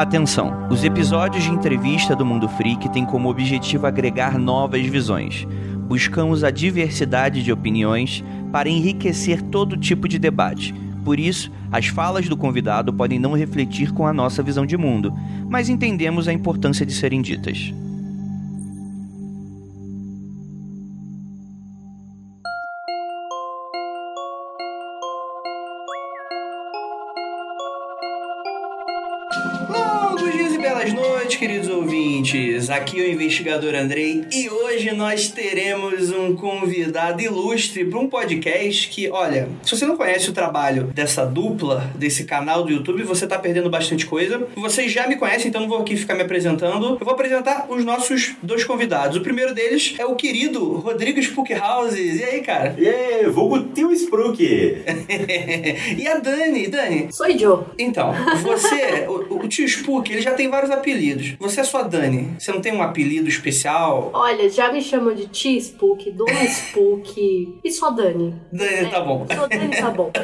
Atenção! Os episódios de entrevista do Mundo Freak têm como objetivo agregar novas visões. Buscamos a diversidade de opiniões para enriquecer todo tipo de debate. Por isso, as falas do convidado podem não refletir com a nossa visão de mundo, mas entendemos a importância de serem ditas. Aqui é o investigador Andrei e hoje nós teremos um convidado ilustre para um podcast que, olha, se você não conhece o trabalho dessa dupla, desse canal do YouTube, você tá perdendo bastante coisa. Vocês já me conhecem, então não vou aqui ficar me apresentando. Eu vou apresentar os nossos dois convidados. O primeiro deles é o querido Rodrigo Spook Houses. E aí, cara? E aí, vulgo tio Spruck. e a Dani, Dani, Sou Joe. Então, você, o, o tio Spook, ele já tem vários apelidos. Você é sua Dani. Você não tem um apelido especial? Olha, já me chamam de Tia Spook, Dona Spook e só Dani. Dani, tá bom. Só Dani tá bom.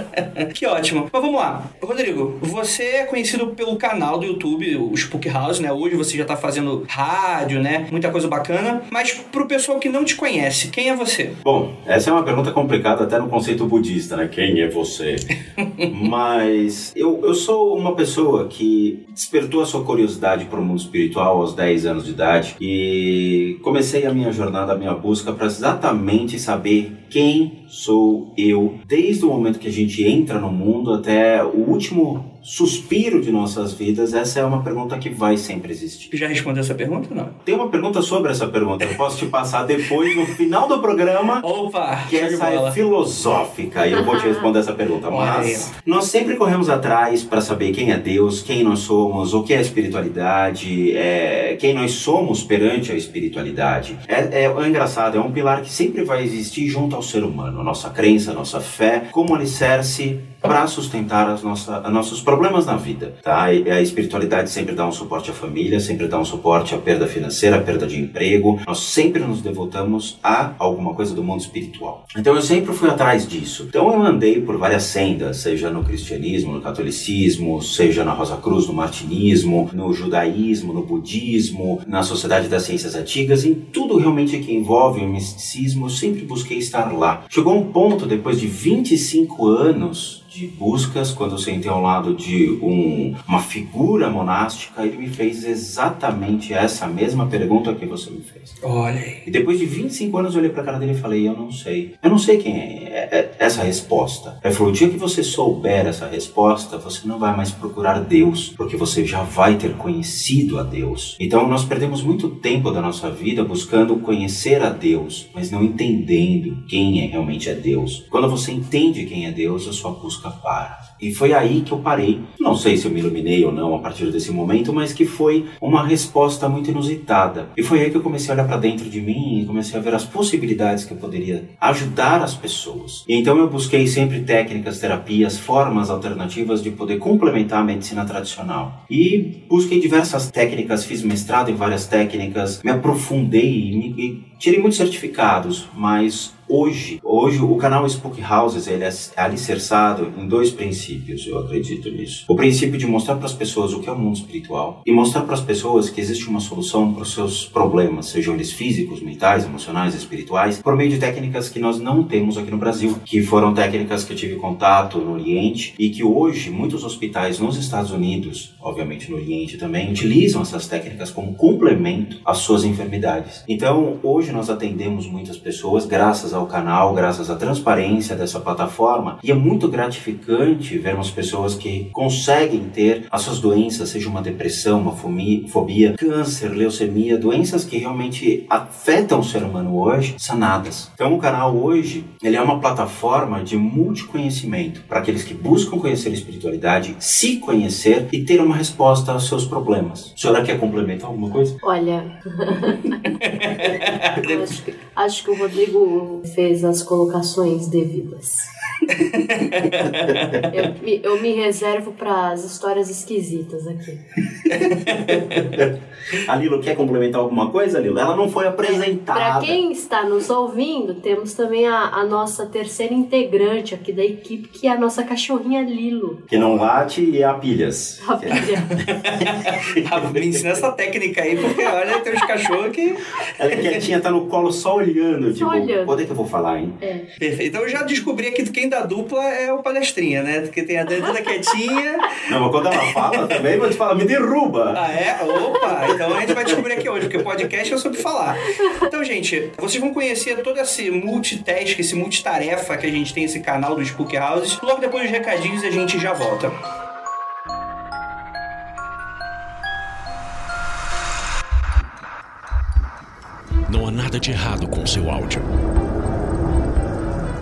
Que ótimo. Mas vamos lá. Rodrigo, você é conhecido pelo canal do YouTube, o Spook House, né? Hoje você já tá fazendo rádio, né? Muita coisa bacana. Mas pro pessoal que não te conhece, quem é você? Bom, essa é uma pergunta complicada até no conceito budista, né? Quem é você? Mas eu, eu sou uma pessoa que despertou a sua curiosidade para o mundo espiritual aos 10 anos de e comecei a minha jornada, a minha busca para exatamente saber quem sou eu desde o momento que a gente entra no mundo até o último suspiro de nossas vidas. Essa é uma pergunta que vai sempre existir. Já respondeu essa pergunta ou não? Tem uma pergunta sobre essa pergunta, eu posso te passar depois no final do programa. Opa! Que essa é filosófica e eu vou te responder essa pergunta. Mas nós sempre corremos atrás para saber quem é Deus, quem nós somos, o que é espiritualidade, é, quem nós somos perante a espiritualidade. É, é, é engraçado, é um pilar que sempre vai existir junto ao ser humano. Nossa crença, nossa fé, como alicerce para sustentar as nossa, os nossos problemas na vida, tá? E a espiritualidade sempre dá um suporte à família, sempre dá um suporte à perda financeira, à perda de emprego. Nós sempre nos devotamos a alguma coisa do mundo espiritual. Então eu sempre fui atrás disso. Então eu andei por várias sendas, seja no cristianismo, no catolicismo, seja na Rosa Cruz, no martinismo, no judaísmo, no budismo, na sociedade das ciências antigas, em tudo realmente que envolve o misticismo, eu sempre busquei estar lá. Chegou um ponto, depois de 25 anos de buscas, quando eu sentei ao lado de um, uma figura monástica, ele me fez exatamente essa mesma pergunta que você me fez. Olha aí. E depois de 25 anos eu olhei pra cara dele e falei, eu não sei. Eu não sei quem é, é- é essa resposta. Ele falou, o dia que você souber essa resposta, você não vai mais procurar Deus, porque você já vai ter conhecido a Deus. Então nós perdemos muito tempo da nossa vida buscando conhecer a Deus, mas não entendendo quem é realmente é Deus. Quando você entende quem é Deus, a sua busca para. E foi aí que eu parei. Não sei se eu me iluminei ou não a partir desse momento, mas que foi uma resposta muito inusitada. E foi aí que eu comecei a olhar para dentro de mim e comecei a ver as possibilidades que eu poderia ajudar as pessoas. E então eu busquei sempre técnicas, terapias, formas alternativas de poder complementar a medicina tradicional. E busquei diversas técnicas, fiz mestrado em várias técnicas, me aprofundei e, me, e tirei muitos certificados, mas Hoje, hoje o canal Spook Houses ele é alicerçado em dois princípios, eu acredito nisso. O princípio de mostrar para as pessoas o que é o mundo espiritual e mostrar para as pessoas que existe uma solução para os seus problemas, sejam eles físicos, mentais, emocionais, espirituais, por meio de técnicas que nós não temos aqui no Brasil, que foram técnicas que eu tive contato no Oriente e que hoje muitos hospitais nos Estados Unidos, obviamente no Oriente também, utilizam essas técnicas como complemento às suas enfermidades. Então, hoje nós atendemos muitas pessoas graças ao canal, graças à transparência dessa plataforma, e é muito gratificante vermos pessoas que conseguem ter as suas doenças, seja uma depressão, uma fobia, câncer, leucemia, doenças que realmente afetam o ser humano hoje, sanadas. Então, o canal hoje, ele é uma plataforma de multiconhecimento para aqueles que buscam conhecer a espiritualidade, se conhecer e ter uma resposta aos seus problemas. A senhora quer complementar alguma coisa? Olha, acho, acho que o Rodrigo fez as colocações devidas. Eu, me- eu me reservo para as histórias esquisitas aqui. A Lilo quer complementar alguma coisa, Lilo? Ela não foi apresentada. Para quem está nos ouvindo, temos também a, a nossa terceira integrante aqui da equipe, que é a nossa cachorrinha Lilo. Que não late e é a pilhas. A filha. Ah, Me ensina essa técnica aí, porque olha, tem uns cachorros que. Ela é quietinha, tá no colo só olhando. Tipo, olhando. quando é que eu vou falar, hein? É. Perfeito. Então eu já descobri aqui que quem dá dupla é o palestrinha, né? Porque tem a Dandida quietinha. Não, mas quando ela fala também, vou te falar, me derruba. Ah, é? Opa! Então a gente vai descobrir aqui hoje, porque podcast é sobre falar. Então, gente, vocês vão conhecer todo esse multitask, esse multitarefa que a gente tem esse canal do Spook Houses. Logo depois dos recadinhos a gente já volta. Não há nada de errado com seu áudio.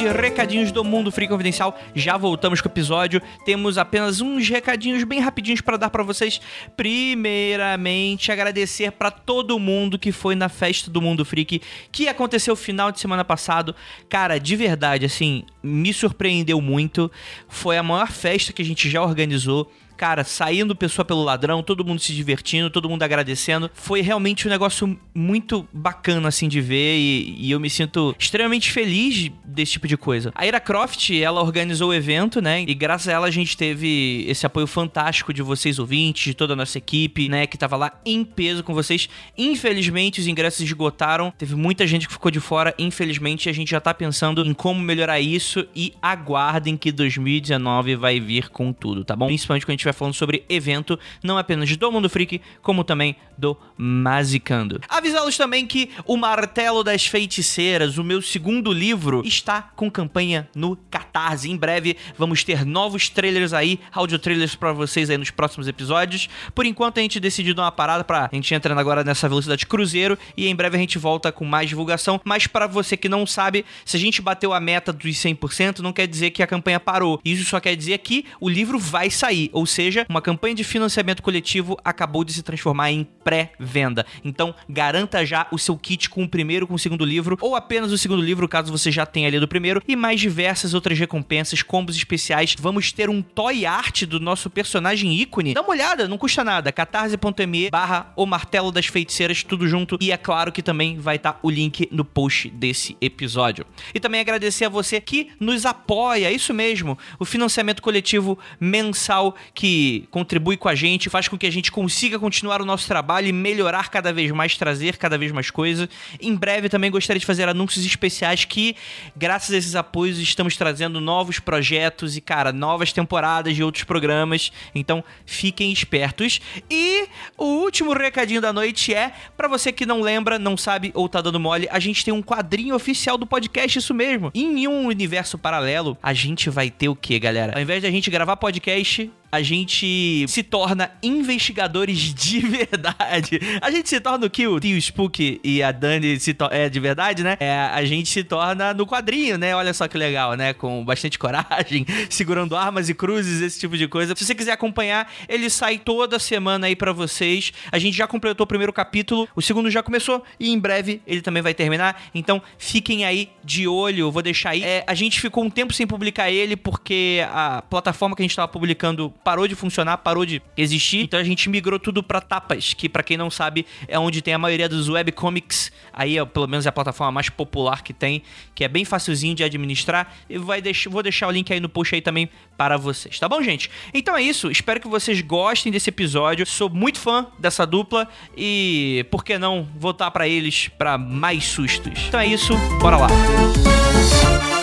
De recadinhos do Mundo Free Confidencial. Já voltamos com o episódio. Temos apenas uns recadinhos bem rapidinhos para dar para vocês. Primeiramente, agradecer para todo mundo que foi na festa do Mundo Freak que aconteceu final de semana passado. Cara, de verdade, assim, me surpreendeu muito. Foi a maior festa que a gente já organizou cara, saindo pessoa pelo ladrão, todo mundo se divertindo, todo mundo agradecendo. Foi realmente um negócio muito bacana, assim, de ver e, e eu me sinto extremamente feliz desse tipo de coisa. A Ira Croft, ela organizou o evento, né? E graças a ela a gente teve esse apoio fantástico de vocês ouvintes, de toda a nossa equipe, né? Que tava lá em peso com vocês. Infelizmente, os ingressos esgotaram. Teve muita gente que ficou de fora. Infelizmente, a gente já tá pensando em como melhorar isso e aguardem que 2019 vai vir com tudo, tá bom? Principalmente quando a gente falando sobre evento, não apenas do Mundo Freak, como também do Mazicando. Avisá-los também que o Martelo das Feiticeiras, o meu segundo livro, está com campanha no Catarse. Em breve vamos ter novos trailers aí, áudio trailers pra vocês aí nos próximos episódios. Por enquanto a gente decidiu dar uma parada pra a gente entrando agora nessa velocidade cruzeiro e em breve a gente volta com mais divulgação. Mas para você que não sabe, se a gente bateu a meta dos 100%, não quer dizer que a campanha parou. Isso só quer dizer que o livro vai sair, ou seja, uma campanha de financiamento coletivo acabou de se transformar em pré-venda. Então, garanta já o seu kit com o primeiro, com o segundo livro, ou apenas o segundo livro, caso você já tenha lido o primeiro, e mais diversas outras recompensas, combos especiais. Vamos ter um toy art do nosso personagem ícone. Dá uma olhada, não custa nada. catarse.me barra o martelo das feiticeiras, tudo junto. E é claro que também vai estar o link no post desse episódio. E também agradecer a você que nos apoia, isso mesmo, o financiamento coletivo mensal que contribui com a gente, faz com que a gente consiga continuar o nosso trabalho e melhorar cada vez mais, trazer cada vez mais coisa. Em breve também gostaria de fazer anúncios especiais que, graças a esses apoios, estamos trazendo novos projetos e, cara, novas temporadas de outros programas. Então, fiquem espertos. E o último recadinho da noite é, para você que não lembra, não sabe ou tá dando mole, a gente tem um quadrinho oficial do podcast, isso mesmo. Em um universo paralelo, a gente vai ter o que, galera? Ao invés de a gente gravar podcast, a gente se torna investigadores de verdade. A gente se torna o que o Tio Spook e a Dani se é de verdade, né? É, a gente se torna no quadrinho, né? Olha só que legal, né? Com bastante coragem, segurando armas e cruzes, esse tipo de coisa. Se você quiser acompanhar, ele sai toda semana aí pra vocês. A gente já completou o primeiro capítulo, o segundo já começou e em breve ele também vai terminar. Então fiquem aí de olho, eu vou deixar aí. É, a gente ficou um tempo sem publicar ele porque a plataforma que a gente tava publicando parou de funcionar, parou de existir. Então a gente migrou tudo pra Tapas, que pra quem não sabe é onde tem a maioria dos webcomics. Aí, ó, pelo menos é a plataforma mais popular que tem, que é bem facilzinho de administrar. E vai deix vou deixar o link aí no post aí também para vocês, tá bom, gente? Então é isso, espero que vocês gostem desse episódio. Sou muito fã dessa dupla e por que não voltar pra eles pra mais sustos. Então é isso, bora lá. vamos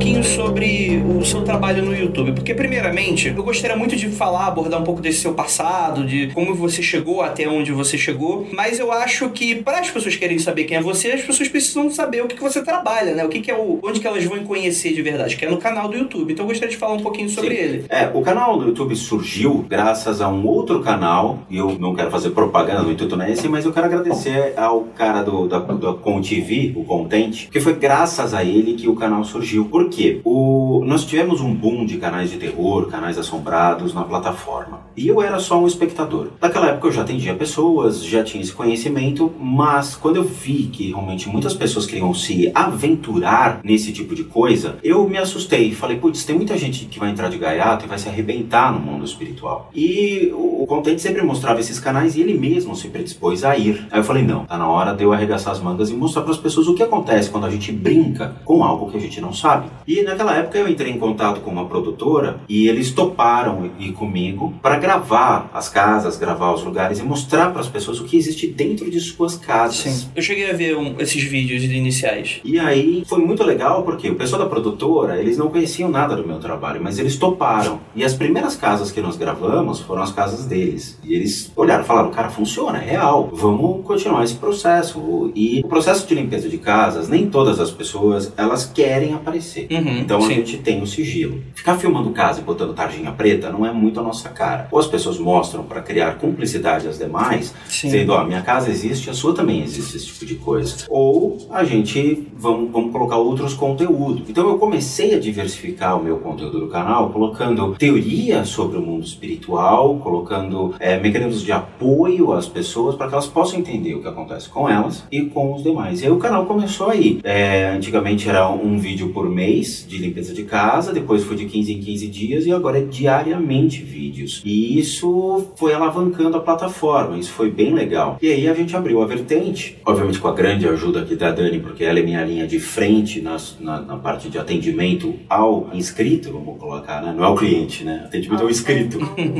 pouquinho sobre o seu trabalho no YouTube. Porque, primeiramente, eu gostaria muito de falar, abordar um pouco desse seu passado, de como você chegou até onde você chegou. Mas eu acho que, para as pessoas querem saber quem é você, as pessoas precisam saber o que, que você trabalha, né? O que, que é o. onde que elas vão conhecer de verdade, que é no canal do YouTube. Então eu gostaria de falar um pouquinho sobre Sim. ele. É, o canal do YouTube surgiu graças a um outro canal, e eu não quero fazer propaganda no intuito nesse, mas eu quero agradecer ao cara do, da, da ConTV, o Content, que foi graças a ele que o canal surgiu. Por quê? O, nós tivemos um boom de canais de terror, canais assombrados na plataforma. E eu era só um espectador. Naquela época eu já atendia pessoas, já tinha esse conhecimento, mas quando eu vi que realmente muitas pessoas queriam se aventurar nesse tipo de coisa, eu me assustei. Falei, putz, tem muita gente que vai entrar de gaiato e vai se arrebentar no mundo espiritual. E o, o Content sempre mostrava esses canais e ele mesmo se predispôs a ir. Aí eu falei, não, tá na hora de eu arregaçar as mangas e mostrar para as pessoas o que acontece quando a gente brinca com algo que a gente não sabe. E naquela época eu entrei em contato com uma produtora e eles toparam ir comigo para gravar as casas, gravar os lugares e mostrar para as pessoas o que existe dentro de suas casas. Sim. Eu cheguei a ver um, esses vídeos iniciais. E aí foi muito legal porque o pessoal da produtora, eles não conheciam nada do meu trabalho, mas eles toparam. E as primeiras casas que nós gravamos foram as casas deles. E eles olharam e falaram, cara, funciona, é real. Vamos continuar esse processo. E o processo de limpeza de casas, nem todas as pessoas, elas querem aparecer. Uhum, Então sim. a gente tem o sigilo. Ficar filmando casa e botando tarjinha preta não é muito a nossa cara. Ou as pessoas mostram para criar cumplicidade às demais, Sim. dizendo, ó, minha casa existe, a sua também existe esse tipo de coisa. Ou a gente vamos, vamos colocar outros conteúdos. Então eu comecei a diversificar o meu conteúdo do canal, colocando teoria sobre o mundo espiritual, colocando é, mecanismos de apoio às pessoas para que elas possam entender o que acontece com elas e com os demais. E aí o canal começou aí. É, antigamente era um vídeo por mês de limpeza de casa, depois foi de 15 em 15 dias e agora é diariamente vídeos. E isso foi alavancando a plataforma, isso foi bem legal. E aí a gente abriu a vertente, obviamente com a grande ajuda aqui da Dani, porque ela é minha linha de frente nas- na, na parte de atendimento ao inscrito, vamos colocar, né? Não é o cliente, né? Atendimento ao inscrito.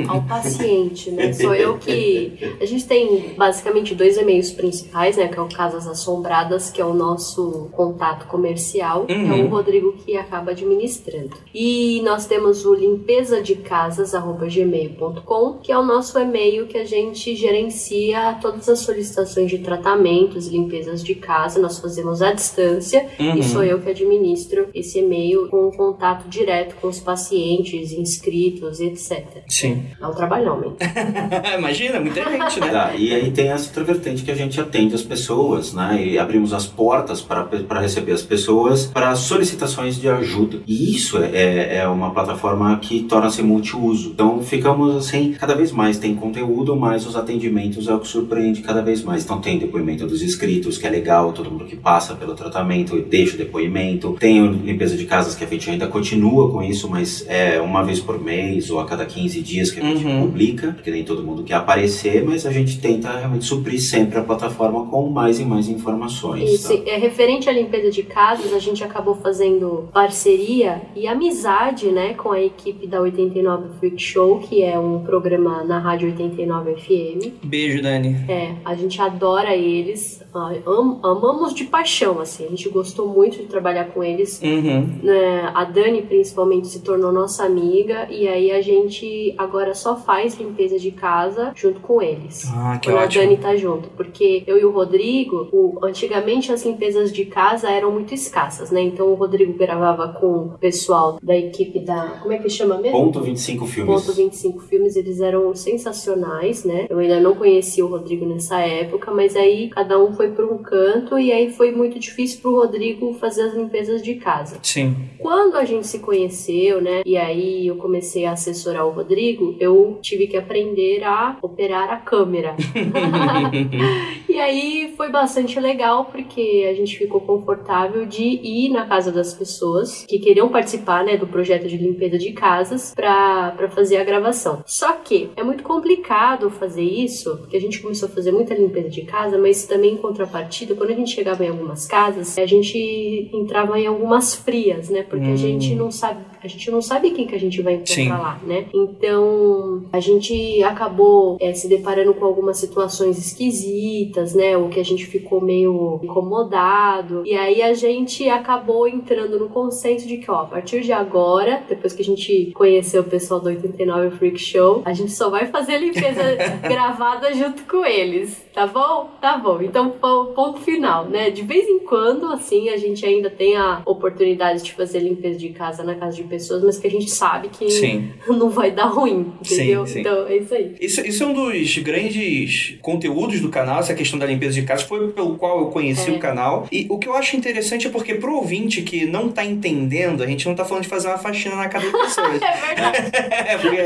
Ao, ao paciente, né? Sou eu que. A gente tem basicamente dois e-mails principais, né? Que é o Casas Assombradas, que é o nosso contato comercial, que é Uhum. o Rodrigo que acaba administrando. E nós temos o limpeza de gmail.com, que é o nosso e-mail que a gente gerencia todas as solicitações de tratamentos e limpezas de casa. Nós fazemos à distância Uhum. e sou eu que administro esse e-mail com o contato direto com os pacientes, inscritos, etc. Sim. É um trabalhão, mesmo. Imagina, muita gente, né? Tá, e aí tem essa outra vertente que a gente atende as pessoas, né? E abrimos as portas para receber as pessoas para solicitações de ajuda. E isso é, é uma plataforma que torna-se multiuso. Então ficamos assim, cada vez mais tem conteúdo, mas os atendimentos é o que surpreende cada vez mais. Então tem depoimento dos inscritos, que é legal, todo mundo que passa pelo tratamento e deixa o depoimento. Tem limpeza de casas que a gente ainda continua com isso, mas é uma vez por mês ou a cada 15 dias que a gente Uhum. publica, porque nem todo mundo quer aparecer, mas a gente tenta realmente suprir sempre a plataforma com mais e mais informações. Isso, tá? é referente à limpeza de casas, a gente acabou fazendo parceria e amizade, né, com a equipe da 89 Freak Show, que é um programa na Rádio 89 FM. Beijo, Dani. É, a gente adora eles, am- amamos de paixão, assim, a gente gostou muito de trabalhar com eles. Uhum. né, a Dani principalmente se tornou nossa amiga e aí a gente agora só faz limpeza de casa junto com eles. Ah, que Quando a ótimo. Dani tá junto, porque eu e o Rodrigo, o- antigamente as limpezas de casa eram muito escassas, né? Então o Rodrigo gravava com o pessoal da equipe da. Como é que chama mesmo? Ponto 25 filmes. Ponto 25 filmes, eles eram sensacionais, né? Eu ainda não conhecia o Rodrigo nessa época, mas aí cada um foi para um canto e aí foi muito difícil pro Rodrigo fazer as limpezas de casa. Sim. Quando a gente se conheceu, né, e aí eu comecei a assessorar o Rodrigo, eu tive que aprender a operar a câmera. e aí foi bastante legal porque a gente ficou confortável de ir na casa das pessoas que queriam participar, né, do projeto de limpeza de casas pra pra fazer a gravação. Só que é muito complicado fazer isso, porque a gente começou a fazer muita limpeza de casa, mas também em contrapartida, quando a gente chegava em algumas casas, a gente entrava em algumas frias, né? Porque a Hum. gente não sabe, a gente não sabe quem que a gente vai encontrar Sim. lá, né? Então, a gente acabou é, se deparando com algumas situações esquisitas, dúvidas, né? O que a gente ficou meio incomodado. E aí a gente acabou entrando no consenso de que, ó, a partir de agora, depois que a gente conheceu o pessoal do 89 Freak Show, a gente só vai fazer a limpeza gravada junto com eles. Tá bom? Tá bom. Então, ponto final, né? De vez em quando, assim, a gente ainda tem a oportunidade de fazer limpeza de casa na casa de pessoas, mas que a gente sabe que sim. não vai dar ruim, entendeu? Sim, sim. Então, é isso aí. Isso, isso é um dos grandes conteúdos do canal, essa questão da limpeza de casa. Foi pelo qual eu conheci é. o canal. E o que eu acho interessante é porque pro ouvinte que não tá entendendo, a gente não tá falando de fazer uma faxina na casa de pessoas. é verdade. é, porque...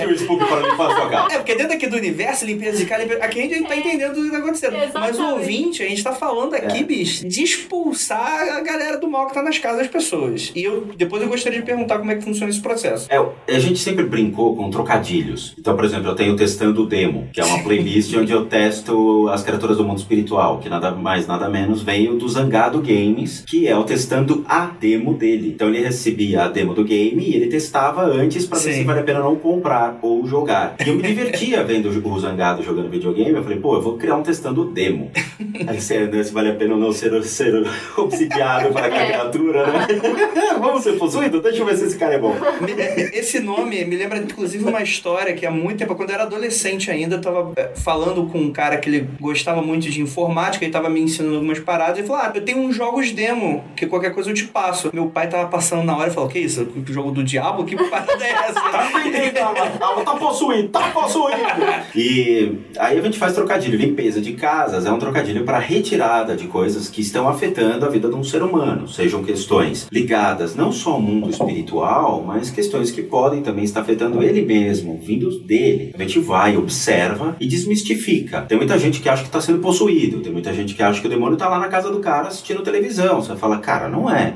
É, porque dentro aqui do universo, limpeza de casa, aqui a gente tá é. entendendo o que tá acontecendo. Exatamente. Mas o ouvinte, a gente tá falando aqui, é. bicho, de expulsar a galera do mal que tá nas casas das pessoas. E eu depois eu gostaria de perguntar como é que funciona esse processo. É, a gente sempre brincou com trocadilhos. Então, por exemplo, eu tenho Testando o Demo, que é uma playlist onde eu testo as criaturas do mundo espiritual, que nada mais, nada menos veio do Zangado Games, que é o testando a demo dele. Então ele recebia a demo do game e ele testava antes para ver se vale a pena não comprar ou jogar. E eu me divertia vendo o Zangado jogando videogame. Eu falei, pô, eu vou criar um testando demo. Aí se, né, se vale a pena ou não ser, ser obsidiado para a é. criatura, né? Vamos ser possuídos? Deixa eu ver se esse cara é bom. Esse nome me lembra, inclusive, uma história que há muito tempo, quando eu era adolescente ainda, eu tava eh, falando com um cara que ele gostava muito de informática, ele tava me ensinando algumas paradas, e falou: Ah, eu tenho uns jogos demo, que qualquer coisa eu te passo. Meu pai tava passando na hora e falou: Que isso? O jogo do diabo? Que parada é essa? tá vendendo, tá possuído, tá possuído. E aí a gente faz trocadilho, limpeza de casas, é um trocadilho para retirada de coisas que estão afetando a vida de um ser humano, sejam questões ligadas não só ao mundo espiritual, mas questões que podem também estar afetando ele mesmo, vindos dele. A gente vai, observa e desmistifica. Tem muita gente que acha que está sendo possuído, tem muita gente que acha que o demônio está lá na casa do cara assistindo televisão. Você fala, cara, não é,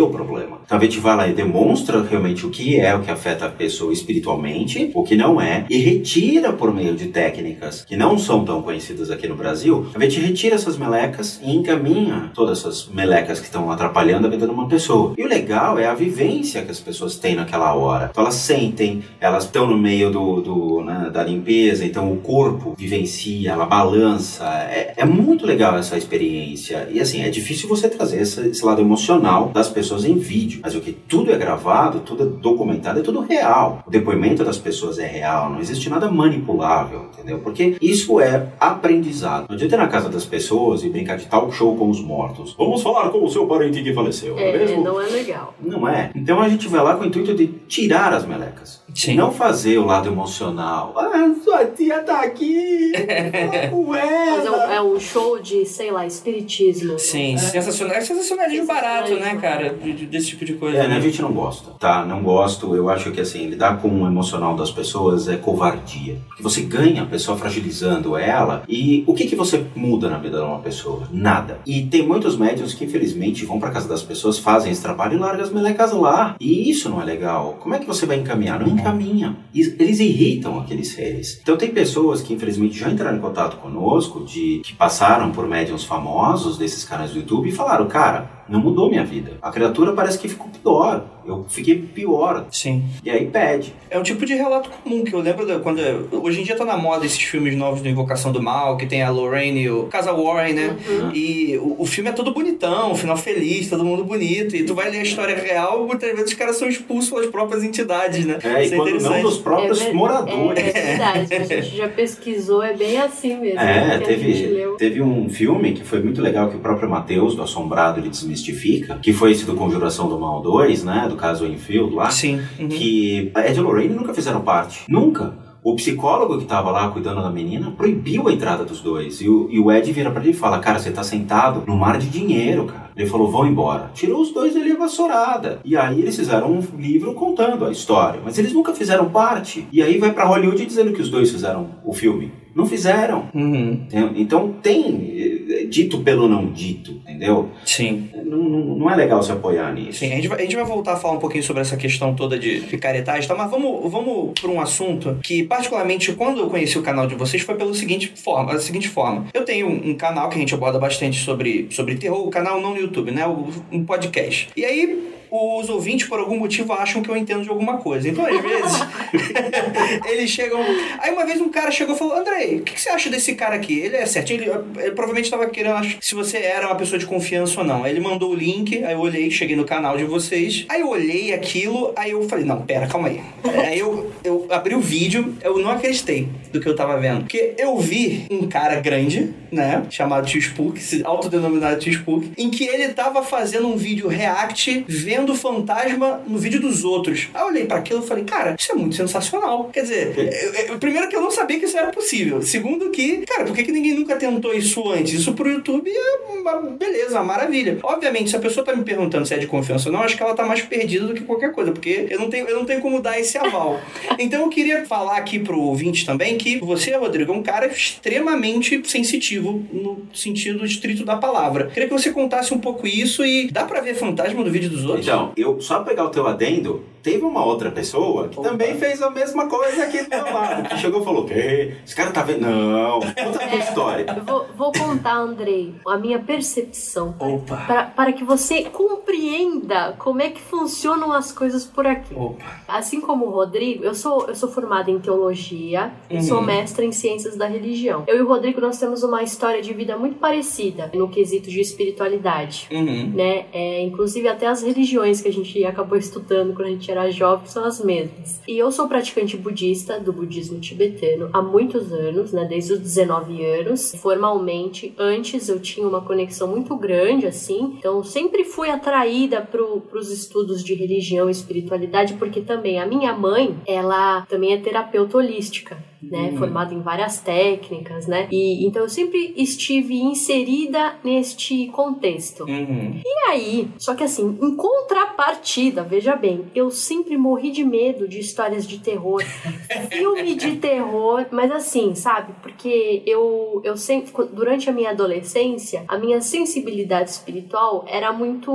o problema. Então a gente vai lá e demonstra realmente o que é, o que afeta a pessoa espiritualmente, o que não é, e retira por meio de técnicas que não são tão conhecidas aqui no Brasil, a gente retira essas melecas e encaminha todas essas melecas que estão atrapalhando a vida de uma pessoa. E o legal é a vivência que as pessoas têm naquela hora. Então elas sentem, elas estão no meio do, do né, da limpeza, então o corpo vivencia, ela balança. É, é, muito legal essa experiência. E assim, é difícil você trazer esse, esse lado emocional das pessoas em vídeo. Mas o que tudo é gravado, tudo é documentado, é tudo real. O depoimento das pessoas é real, não existe nada manipulável, entendeu? Porque isso é aprendizado. Não adianta ir na casa das pessoas e brincar de talk show com os mortos. Vamos falar com o seu parente que faleceu, é, não é mesmo? Não é legal. Não é. Então a gente vai lá com o intuito de tirar as melecas. Sim. Não fazer o lado emocional. Ah, sua tia tá aqui. Mas é um, é um, show de, sei lá, espiritismo. Sim, é. sensacional. É sensacionalismo barato, né, cara? Desse tipo de coisa. É, né? A gente não gosta, tá? Não gosto. Eu acho que, assim, lidar com o emocional das pessoas é covardia. Porque você ganha a pessoa fragilizando ela e o que, que você muda na vida de uma pessoa? Nada. E tem muitos médiums que, infelizmente, vão pra casa das pessoas, fazem esse trabalho e largam as melecas lá. E isso não é legal. Como é que você vai encaminhar? Não encaminha. Eles irritam aqueles seres. Então tem pessoas que, infelizmente, já entraram em contato conosco, de que passaram por médiums famosos desses canais do YouTube e falaram, cara, não mudou minha vida. A criatura parece que ficou pior. Eu fiquei pior. Sim. E aí pede. É um tipo de relato comum que eu lembro de quando. Hoje em dia tá na moda esses filmes novos do Invocação do Mal, que tem a Lorraine e o Casa Warren, né? Uhum. E o, o, filme é todo bonitão, final feliz, todo mundo bonito. E tu vai ler a história real, muitas vezes os caras são expulsos pelas próprias entidades, né? É, Isso e é quando não dos próprios é, moradores. É, é, verdade. A gente já pesquisou, é bem assim mesmo. É, teve, teve um filme que foi muito legal que o próprio Matheus, do Assombrado, ele desmistifica, que foi esse do Conjuração do Mal 2, né? Do caso Enfield lá. Sim. Uhum. Que a Ed e Lorraine nunca fizeram parte. Nunca. O psicólogo que estava lá cuidando da menina proibiu a entrada dos dois. E o, e o Ed vira para ele e fala: Cara, você tá sentado no mar de dinheiro, cara. Ele falou: Vão embora. Tirou os dois ali a vassourada. E aí eles fizeram um livro contando a história. Mas eles nunca fizeram parte. E aí vai para Hollywood dizendo que os dois fizeram o filme. Não fizeram. Uhum. Então tem dito pelo não dito, entendeu? Sim. Não, não, não, é legal se apoiar nisso. Sim, a gente, vai, a gente vai voltar a falar um pouquinho sobre essa questão toda de picaretagem, tá? mas vamos, vamos para um assunto que, particularmente, quando eu conheci o canal de vocês, foi pela seguinte forma. Da seguinte forma. Eu tenho um, um canal que a gente aborda bastante sobre, sobre terror, o canal não no YouTube, né? Um podcast. E aí os ouvintes, por algum motivo, acham que eu entendo de alguma coisa. Então, às vezes, eles chegam. Aí uma vez um cara chegou e falou: Andrei, o que, que você acha desse cara aqui? Ele é certinho, ele, ele provavelmente estava querendo se você era uma pessoa de confiança ou não. Aí ele mandou o link, aí eu olhei, cheguei no canal de vocês. Aí eu olhei aquilo, aí eu falei: Não, pera, calma aí. Aí eu, eu abri o vídeo, eu não acreditei do que eu tava vendo. Porque eu vi um cara grande, né? Chamado Tio Spook, autodenominado Tio Spook, em que ele tava fazendo um vídeo react vendo fantasma no vídeo dos outros. Aí eu olhei pra aquilo e falei, cara, isso é muito sensacional. Quer dizer, eu- eu- primeiro que eu não sabia que isso era possível. Segundo que, cara, por que, que ninguém nunca tentou isso antes? Isso pro YouTube é uma beleza, uma maravilha. Obviamente, se a pessoa tá me perguntando se é de confiança ou não, acho que ela tá mais perdida do que qualquer coisa, porque eu não tenho, eu não tenho como dar esse aval. Então eu queria falar aqui pro ouvinte também que você, Rodrigo, é um cara extremamente sensitivo no sentido estrito da palavra. Queria que você contasse um pouco isso e dá pra ver fantasma no vídeo dos outros? Então, eu só pegar o teu adendo, teve uma outra pessoa que Opa. também fez a mesma coisa aqui do meu lado. Que chegou e falou: "Que? Esse cara tá vendo? Não, conta a tua história. Eu vou, vou contar, Andrei, a minha percepção. Opa. Pra, para que você compreenda como é que funcionam as coisas por aqui. Opa. Assim como o Rodrigo, eu sou, eu sou formada em teologia Uhum. e sou mestra em ciências da religião. Eu e o Rodrigo, nós temos uma história de vida muito parecida no quesito de espiritualidade. Uhum. Né? É, inclusive até as religiões que a gente acabou estudando quando a gente era jovem são as mesmas. E eu sou praticante budista do budismo tibetano há muitos anos, né? Desde os 19 anos. Formalmente, antes eu tinha uma conexão muito grande, assim. Então, sempre fui atraída para os estudos de religião e espiritualidade, porque também a minha mãe, ela também é terapeuta holística. Né, Hum. formada em várias técnicas, né? E então eu sempre estive inserida neste contexto. Uhum. E aí, só que assim, em contrapartida, veja bem, eu sempre morri de medo de histórias de terror, filme de terror, mas assim, sabe? Porque eu, eu sempre, durante a minha adolescência, a minha sensibilidade espiritual era muito,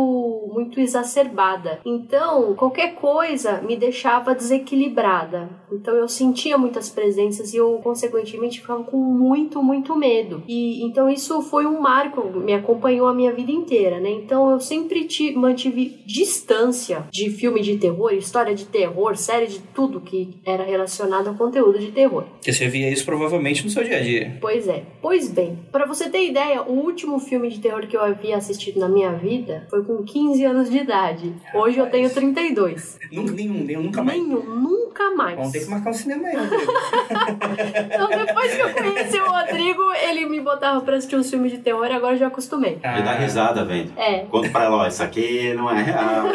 muito exacerbada. Então, qualquer coisa me deixava desequilibrada. Então, eu sentia muitas presenças e eu, consequentemente, ficava com muito, muito medo. E então, isso foi um marco, me acompanhou a minha vida inteira, né? Então, eu sempre te, mantive distância de filme de terror, história de terror, série de tudo que era relacionado a conteúdo de terror. Porque você via isso provavelmente no seu dia a dia. Pois é. Pois bem, para você ter ideia, o último filme de terror que eu havia assistido na minha vida foi com 15 anos de idade. Hoje eu tenho 32. Nunca, nenhum, nenhum, nunca mais. Nenhum, nunca mais. Vamos ter que marcar um cinema aí. Então, depois que eu conheci o Rodrigo, ele me botava pra assistir uns filmes de terror e agora eu já acostumei. Ah. Ele dá risada, vendo. É. Conta pra ela, ó, isso aqui não é real.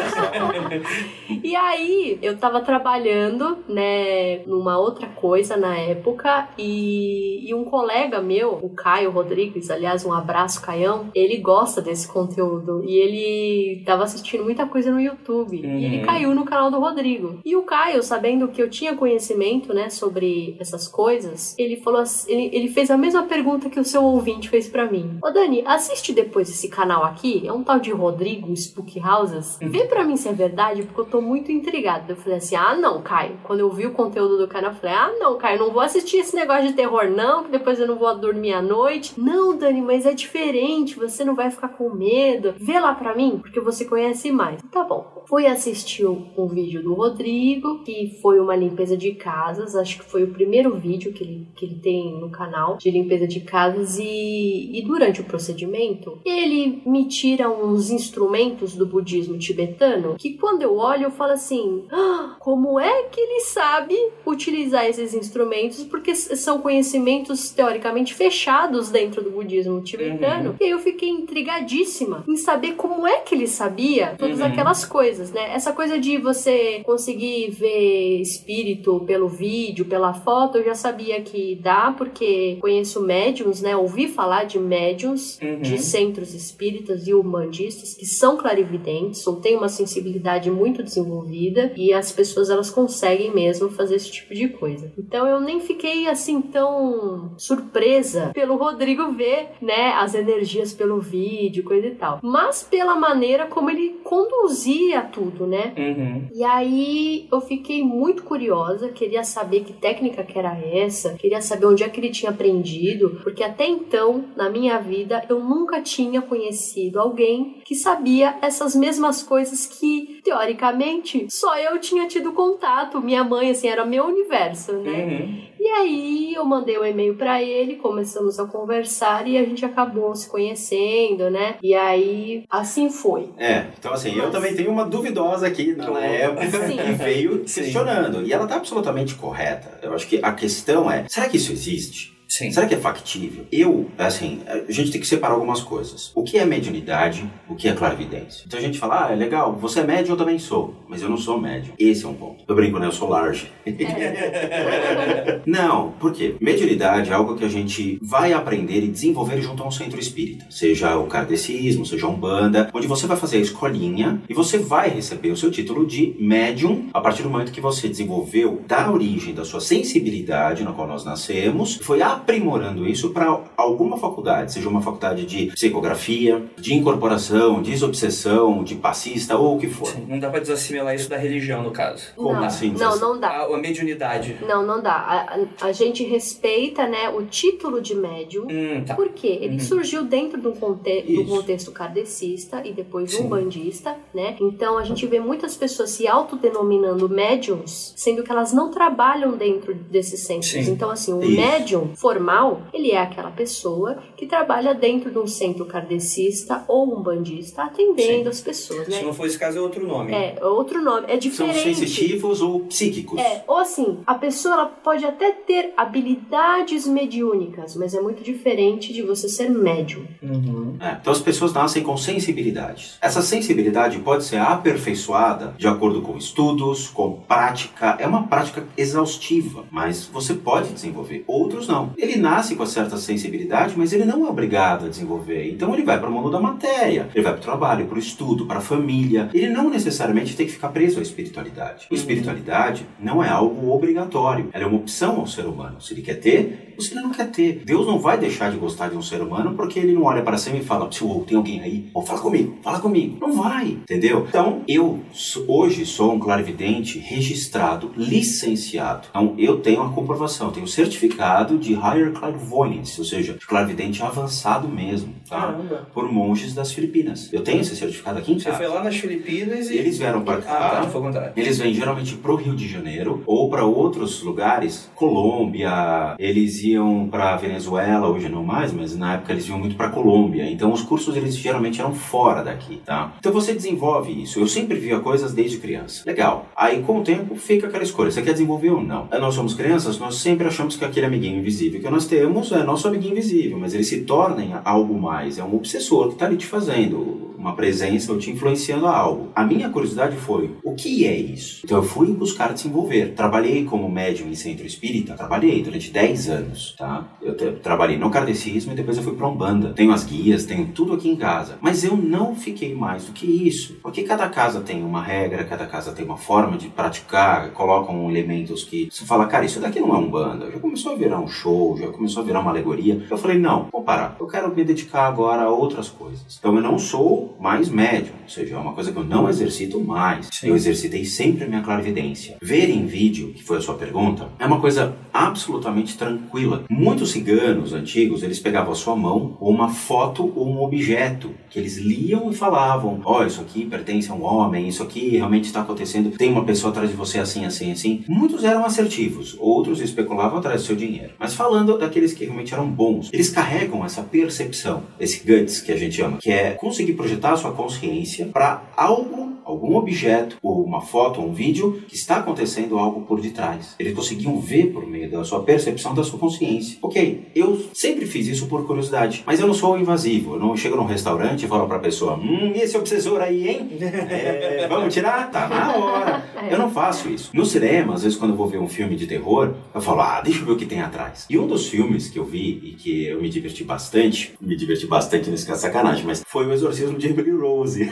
E aí, eu tava trabalhando, né, numa outra coisa na época, e, e um colega meu, o Caio Rodrigues, aliás, um abraço, Caião, ele gosta desse conteúdo. E ele tava assistindo muita coisa no YouTube. E ele Uhum. caiu no canal do Rodrigo. E o Caio, sabendo que eu tinha conhecimento, né, sobre essas coisas, ele falou assim, ele, ele fez a mesma pergunta que o seu ouvinte fez pra mim. Ô Dani, assiste depois esse canal aqui, é um tal de Rodrigo Spook Houses. Vê pra mim se é verdade, porque eu tô muito intrigada. Eu falei assim: ah, não, Caio. Quando eu vi o conteúdo do canal, eu falei: ah, não, Caio, não vou assistir esse negócio de terror, não, que depois eu não vou dormir à noite. Não, Dani, mas é diferente, você não vai ficar com medo. Vê lá pra mim, porque você conhece mais. Tá bom. Fui assistir um vídeo do Rodrigo, que foi uma limpeza de casas. Acho que foi o primeiro vídeo que ele, que ele tem no canal de limpeza de casas. E, e durante o procedimento, ele me tira uns instrumentos do budismo tibetano que quando eu olho eu falo assim: "Ah, como é que ele sabe utilizar esses instrumentos? Porque são conhecimentos teoricamente fechados dentro do budismo tibetano. E aí eu fiquei intrigadíssima em saber como é que ele sabia todas Uhum. aquelas coisas, né? Essa coisa de você conseguir ver espírito pelo vídeo, pela foto, eu já sabia que dá, porque conheço médiums, né? Ouvi falar de médiums Uhum. de centros espíritas e umbandistas que são clarividentes ou têm uma sensibilidade muito desenvolvida e as pessoas elas conseguem mesmo fazer esse tipo de coisa. Então eu nem fiquei assim tão surpresa pelo Rodrigo ver, né, as energias pelo vídeo, coisa e tal, mas pela maneira como ele conduzia tudo, né? Uhum. E aí eu fiquei muito muito curiosa, queria saber que técnica que era essa, queria saber onde é que ele tinha aprendido, porque até então, na minha vida, eu nunca tinha conhecido alguém que sabia essas mesmas coisas que, teoricamente, só eu tinha tido contato. Minha mãe, assim, era meu universo, né? Uhum. E aí eu mandei um e-mail para ele, começamos a conversar e a gente acabou se conhecendo, né? E aí assim foi. É, então assim, eu Mas- também tenho uma duvidosa aqui na, na época Sim. que veio Sim. questionando. E ela tá absolutamente correta. Eu acho que a questão é, será que isso existe? Sim. Será que é factível? Eu, assim, a gente tem que separar algumas coisas. O que é mediunidade, o que é clarividência. Então a gente fala, ah, é legal, você é médium, eu também sou. Mas eu não sou médium. Esse é um ponto. Eu brinco, né? Eu sou large. Não, por quê? Mediunidade é algo que a gente vai aprender e desenvolver junto a um centro espírita. Seja o kardecismo, seja a Umbanda, onde você vai fazer a escolinha e você vai receber o seu título de médium a partir do momento que você desenvolveu da origem da sua sensibilidade na qual nós nascemos, foi aprimorando isso para alguma faculdade, seja uma faculdade de psicografia, de incorporação, de desobsessão, de passista ou o que for. Sim, Não dá pra desassimilar isso da religião, no caso. Como não, assim, não, não dá. A, a mediunidade. Não, não dá. A, a- a gente respeita, né, o título de médium. Hum, tá. Por quê? Ele Uhum. surgiu dentro do, conte do Isso. contexto kardecista e depois Sim. umbandista, né? Então a gente vê muitas pessoas se autodenominando médiums, sendo que elas não trabalham dentro desses centros. Sim. Então, assim, o Isso. médium formal, ele é aquela pessoa que trabalha dentro de um centro kardecista ou umbandista, atendendo Sim. as pessoas, Se né? não for esse caso, é outro nome. É, outro nome. É São diferente. sensitivos ou psíquicos. É, ou assim, a pessoa ela pode até ter habilidades mediúnicas, mas é muito diferente de você ser médium. Uhum. É, Então as pessoas nascem com sensibilidades. Essa sensibilidade pode ser aperfeiçoada de acordo com estudos, com prática. É uma prática exaustiva, mas você pode desenvolver. Outros não. Ele nasce com certa sensibilidade, mas ele não é obrigado a desenvolver. Então ele vai para o mundo da matéria, ele vai para o trabalho, para o estudo, para a família. Ele não necessariamente tem que ficar preso à espiritualidade. A espiritualidade não é algo obrigatório. Ela é uma opção ao ser humano. Se ele quer ter, ele não quer ter. Deus não vai deixar de gostar de um ser humano porque ele não olha para cima e fala: "Psiu, tem alguém aí? Pô, fala comigo, fala comigo. Não vai, entendeu? Então, eu hoje sou um clarividente registrado, licenciado. Então, eu tenho a comprovação, tenho certificado de Higher Clairvoyance, ou seja, de clarividente avançado mesmo, tá? Caramba. Por monges das Filipinas. Eu tenho esse certificado aqui em Você casa. foi lá nas Filipinas e. Eles vieram para Ah, cá. tá, foi o contrário. Eles vêm geralmente pro Rio de Janeiro ou para outros lugares, Colômbia, eles iam para Venezuela, hoje não mais, mas na época eles iam muito para Colômbia. Então os cursos eles geralmente eram fora daqui, tá? Então você desenvolve isso. Eu sempre via coisas desde criança. Legal. Aí com o tempo fica aquela escolha, você quer desenvolver ou não? Nós somos crianças, nós sempre achamos que aquele amiguinho invisível que nós temos é nosso amiguinho invisível, mas ele se torna algo mais, é um obsessor que tá ali te fazendo uma presença ou te influenciando a algo. A minha curiosidade foi, o que é isso? Então eu fui buscar desenvolver. Trabalhei como médium em centro espírita, trabalhei durante 10 anos, tá? Eu trabalhei no kardecismo e depois eu fui pra Umbanda. Tenho as guias, tenho tudo aqui em casa. Mas eu não fiquei mais do que isso. Porque cada casa tem uma regra, cada casa tem uma forma de praticar, colocam elementos que você fala, cara, isso daqui não é Umbanda. Já começou a virar um show, já começou a virar uma alegoria. Eu falei, não, vou parar. Eu quero me dedicar agora a outras coisas. Então eu não sou mais médium, ou seja, é uma coisa que eu não exercito mais. Sim. Eu exercitei sempre a minha clarividência. Ver em vídeo, que foi a sua pergunta, é uma coisa absolutamente tranquila. Muitos ciganos antigos, eles pegavam a sua mão, ou uma foto, ou um objeto, que eles liam e falavam, ó, isso aqui pertence a um homem, isso aqui realmente está acontecendo, tem uma pessoa atrás de você assim, assim, assim. Muitos eram assertivos, outros especulavam atrás do seu dinheiro. Mas falando daqueles que realmente eram bons, eles carregam essa percepção, esse guts que a gente ama, que é conseguir projetar a sua consciência para algo algum objeto, ou uma foto, ou um vídeo, que está acontecendo algo por detrás. Eles conseguiam ver por meio da sua percepção, da sua consciência. Ok, eu sempre fiz isso por curiosidade, mas eu não sou invasivo. Eu não chego num restaurante e falo pra pessoa, hum, esse obsessor aí, hein? É, vamos tirar? Tá na hora. Eu não faço isso. No cinema, às vezes quando eu vou ver um filme de terror, eu falo, ah, deixa eu ver o que tem atrás. E um dos filmes que eu vi e que eu me diverti bastante, me diverti bastante nesse caso, sacanagem, mas foi o Exorcismo de Emily Rose.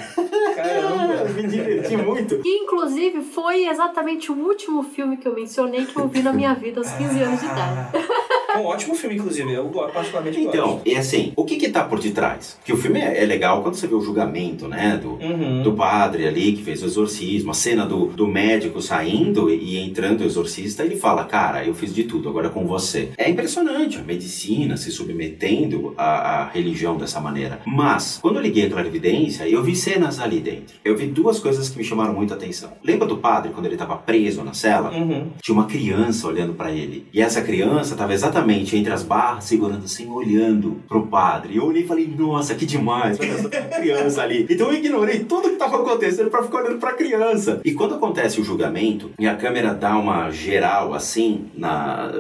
Caramba. me diverti muito. Que inclusive foi exatamente o último filme que eu mencionei que eu vi na minha vida aos 15 anos de idade. um ótimo filme, inclusive. Eu particularmente Então, gosto. e assim, o que que tá por detrás? Porque o filme é, é legal quando você vê o julgamento, né? Do, Uhum. do padre ali que fez o exorcismo, a cena do, do médico saindo e, entrando o exorcista, ele fala, cara, eu fiz de tudo, agora é com você. É impressionante a medicina se submetendo à, à religião dessa maneira. Mas, quando eu liguei a clarividência, eu vi cenas ali dentro. Eu vi duas coisas que me chamaram muita atenção. Lembra do padre quando ele estava preso na cela? Uhum. Tinha uma criança olhando pra ele. E essa criança estava exatamente entre as barras, segurando assim, olhando pro padre. Eu olhei e falei, nossa, que demais, olha essa criança ali. Então eu ignorei tudo que estava acontecendo pra ficar olhando pra criança. E quando acontece o julgamento, e a câmera dá uma geral assim, na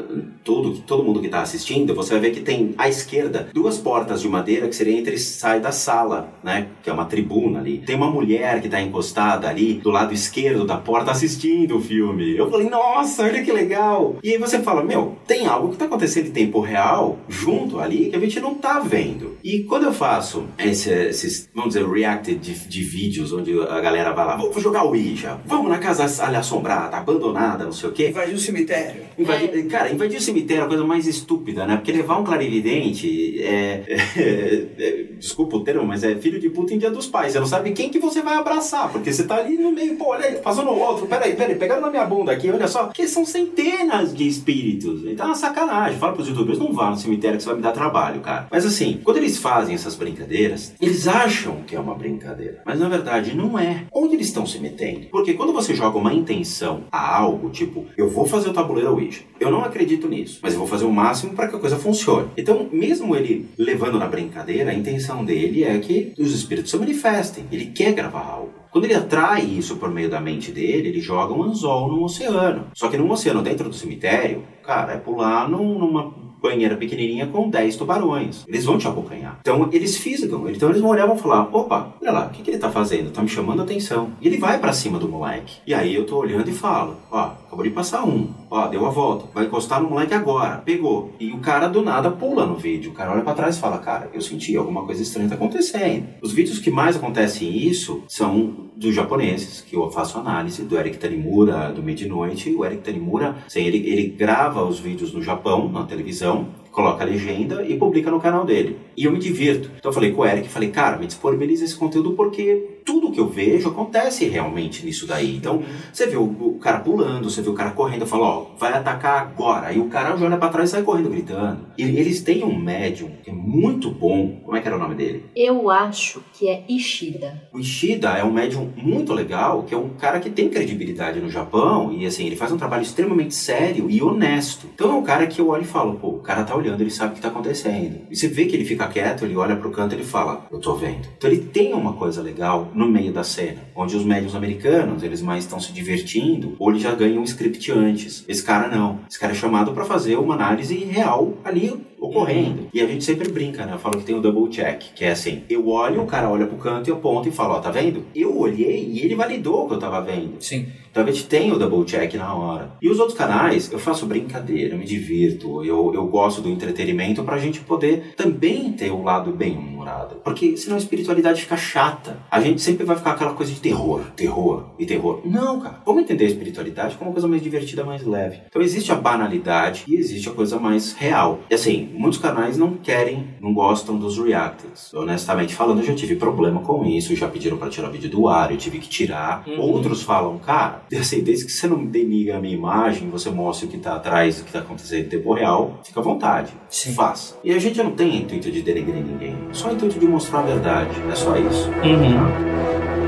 todo, todo mundo que tá assistindo, você vai ver que tem à esquerda duas portas de madeira que seria entre sai da sala, né? Que é uma tribuna ali. Tem uma mulher que tá encostada ali do lado esquerdo da porta assistindo o filme. Eu falei, nossa, olha que legal. E aí você fala, meu, tem algo que tá acontecendo em tempo real junto ali que a gente não tá vendo. E quando eu faço esse- esses, vamos dizer, reacted de, de vídeos onde a galera vai lá, vamos jogar o Ouija, vamos na casa ali assombrada, abandonada, não sei o quê. Invadiu o cemitério. Invadir, Cara, invadir o cemitério é a coisa mais estúpida, né? Porque levar um clarividente é, é- é- Desculpa o termo, mas é filho de puta em dia dos pais. Você não sabe quem que você vai abraçar, porque você tá ali no meio, pô, olha aí, passou no outro, peraí, peraí, pegaram na minha bunda aqui, olha só. Que são centenas de espíritos. Então é uma sacanagem. Fala pros youtubers, não vá no cemitério que você vai me dar trabalho, cara. Mas assim, quando eles fazem essas brincadeiras, eles acham que é uma brincadeira. Mas na verdade não é. Onde eles estão se metendo? Porque quando você joga uma intenção a algo, tipo, eu vou fazer o tabuleiro Ouija. Eu não acredito nisso, mas eu vou fazer o máximo para que a coisa funcione. Então, mesmo ele levando na brincadeira, a intenção dele é que os espíritos se manifestem. Ele quer gravar algo. Quando ele atrai isso por meio da mente dele, ele joga um anzol num oceano. Só que num oceano dentro do cemitério, cara, é pular num- numa banheira pequenininha com 10 tubarões. Eles vão te abocanhar. Então eles fisgam. Então eles vão olhar e vão falar: opa, olha lá, o que, que ele tá fazendo? Tá me chamando a atenção. E ele vai pra cima do moleque. E aí eu tô olhando e falo: ó, acabou de passar um. Ó, deu a volta. Vai encostar no moleque agora. Pegou. E o cara do nada pula no vídeo. O cara olha pra trás e fala: cara, eu senti alguma coisa estranha tá acontecendo. Os vídeos que mais acontecem isso são dos japoneses, que eu faço análise, do Eric Tanimura, do Midnight. O Eric Tanimura, assim, ele, ele grava os vídeos no Japão, na televisão, coloca a legenda e publica no canal dele. E eu me divirto. Então eu falei com o Eric, falei, cara, me disponibiliza esse conteúdo porque tudo que eu vejo acontece realmente nisso daí. Então, você vê o, o cara pulando, você vê o cara correndo, eu falo, ó, vai atacar agora. Aí o cara já olha pra trás e sai correndo gritando. E eles têm um médium que é muito bom. Como é que era o nome dele? Eu acho que é Ishida. O Ishida é um médium muito legal, que é um cara que tem credibilidade no Japão e assim, ele faz um trabalho extremamente sério e honesto. Então é um cara que eu olho e falo, pô, o cara tá olhando, ele sabe o que tá acontecendo. E você vê que ele fica quieto, ele olha pro canto e ele fala, eu tô vendo. Então ele tem uma coisa legal no meio da cena, onde os médiums americanos, eles mais estão se divertindo, ou eles já ganham um script antes. Esse cara não. Esse cara é chamado para fazer uma análise real ali ocorrendo. E a gente sempre brinca, né? Eu falo que tem o double check, que é assim, eu olho, o cara olha pro canto e aponta e fala, ó, tá vendo? Eu olhei e ele validou o que eu tava vendo. Sim. Então a gente tem o double check na hora. E os outros canais, eu faço brincadeira, eu me divirto, eu, eu gosto do entretenimento pra gente poder também ter o lado bem humorado. Porque senão a espiritualidade fica chata. A gente sempre vai ficar aquela coisa de terror, terror e terror. Não, cara. Vamos entender a espiritualidade como uma coisa mais divertida, mais leve. Então existe a banalidade e existe a coisa mais real. E assim, muitos canais não querem, não gostam dos reactors. Honestamente falando, eu já tive problema com isso, já pediram pra tirar vídeo do ar, eu tive que tirar. Uhum. Outros falam, cara, assim, desde que você não deniga a minha imagem, você mostra o que tá atrás, o que tá acontecendo em tempo real, fica à vontade. Sim. Faça. E a gente não tem intuito de denegrir ninguém, só o intuito de mostrar a verdade. É só isso. Uhum.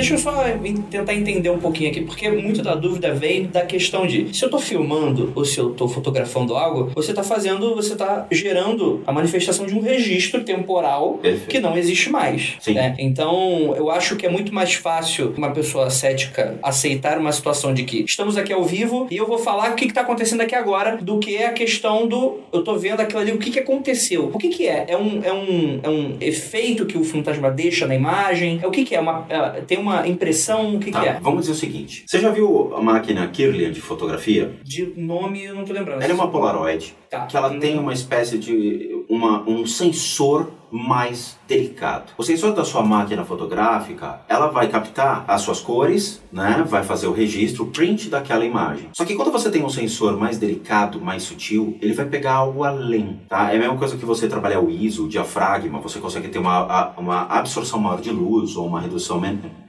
Deixa eu só en- tentar entender um pouquinho aqui, porque muito da dúvida vem da questão de se eu tô filmando ou se eu tô fotografando algo, você tá fazendo, você tá gerando a manifestação de um registro temporal Perfeito. que não existe mais. Né? Então, eu acho que é muito mais fácil uma pessoa cética aceitar uma situação de que estamos aqui ao vivo e eu vou falar o que, que tá acontecendo aqui agora, do que a questão do eu tô vendo aquilo ali, o que, que aconteceu. O que, que é? É um, é, um, é um efeito que o fantasma deixa na imagem? É o que, que é? Uma, é, tem uma uma impressão? O que, Tá, que é? Vamos dizer o seguinte: você já viu a máquina Kirlian de fotografia? De nome eu não tô lembrando. Ela é uma Polaroid Tá. que ela tem uma espécie de uma, um sensor mais delicado. O sensor da sua máquina fotográfica, ela vai captar as suas cores, né? Vai fazer o registro, o print daquela imagem. Só que quando você tem um sensor mais delicado, mais sutil, ele vai pegar algo além, tá? É a mesma coisa que você trabalhar o ISO, o diafragma, você consegue ter uma, uma absorção maior de luz ou uma redução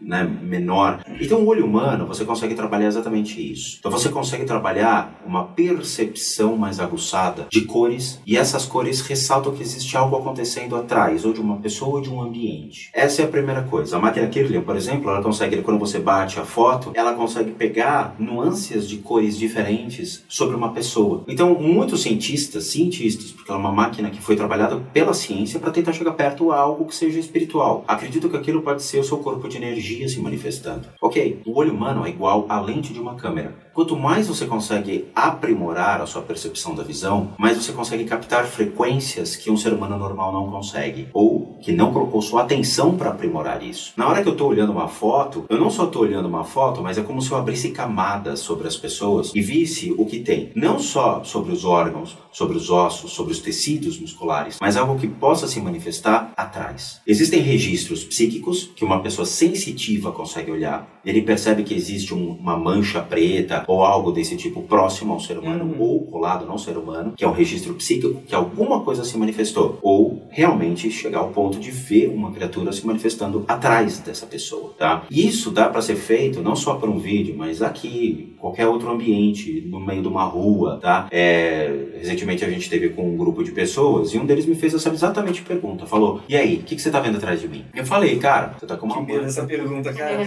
né, menor. Então, o olho humano, você consegue trabalhar exatamente isso. Então, você consegue trabalhar uma percepção mais aguçada de cores e essas cores ressaltam que existe algo acontecendo atrás, ou de uma pessoa ou de um ambiente. Essa é a primeira coisa. A máquina Kirlian, por exemplo, ela consegue, quando você bate a foto, ela consegue pegar nuances de cores diferentes sobre uma pessoa. Então, muitos cientistas, cientistas, porque ela é uma máquina que foi trabalhada pela ciência para tentar chegar perto a algo que seja espiritual. Acredito que aquilo pode ser o seu corpo de energia se manifestando. Ok, o olho humano é igual à lente de uma câmera. Quanto mais você consegue aprimorar a sua percepção da visão, mais você consegue captar frequências que um ser humano normal não consegue, ou que não colocou sua atenção para aprimorar isso. Na hora que eu estou olhando uma foto, eu não só estou olhando uma foto, mas é como se eu abrisse camadas sobre as pessoas e visse o que tem, não só sobre os órgãos, sobre os ossos, sobre os tecidos musculares, mas algo que possa se manifestar atrás. Existem registros psíquicos que uma pessoa sensitiva consegue olhar. Ele percebe que existe um- uma mancha preta ou algo desse tipo próximo ao ser humano Uhum. ou colado no ser humano, que é um registro psíquico que alguma coisa se manifestou, ou realmente chegar ao ponto de ver uma criatura se manifestando atrás dessa pessoa, tá? E Isso dá para ser feito não só por um vídeo, mas aqui, qualquer outro ambiente, no meio de uma rua, tá? É, recentemente a gente teve com um grupo de pessoas e um deles me fez essa exatamente pergunta, falou: "E aí, o que, que você tá vendo atrás de mim?" Eu falei: "Cara, você tá com uma Que medo essa pergunta, cara.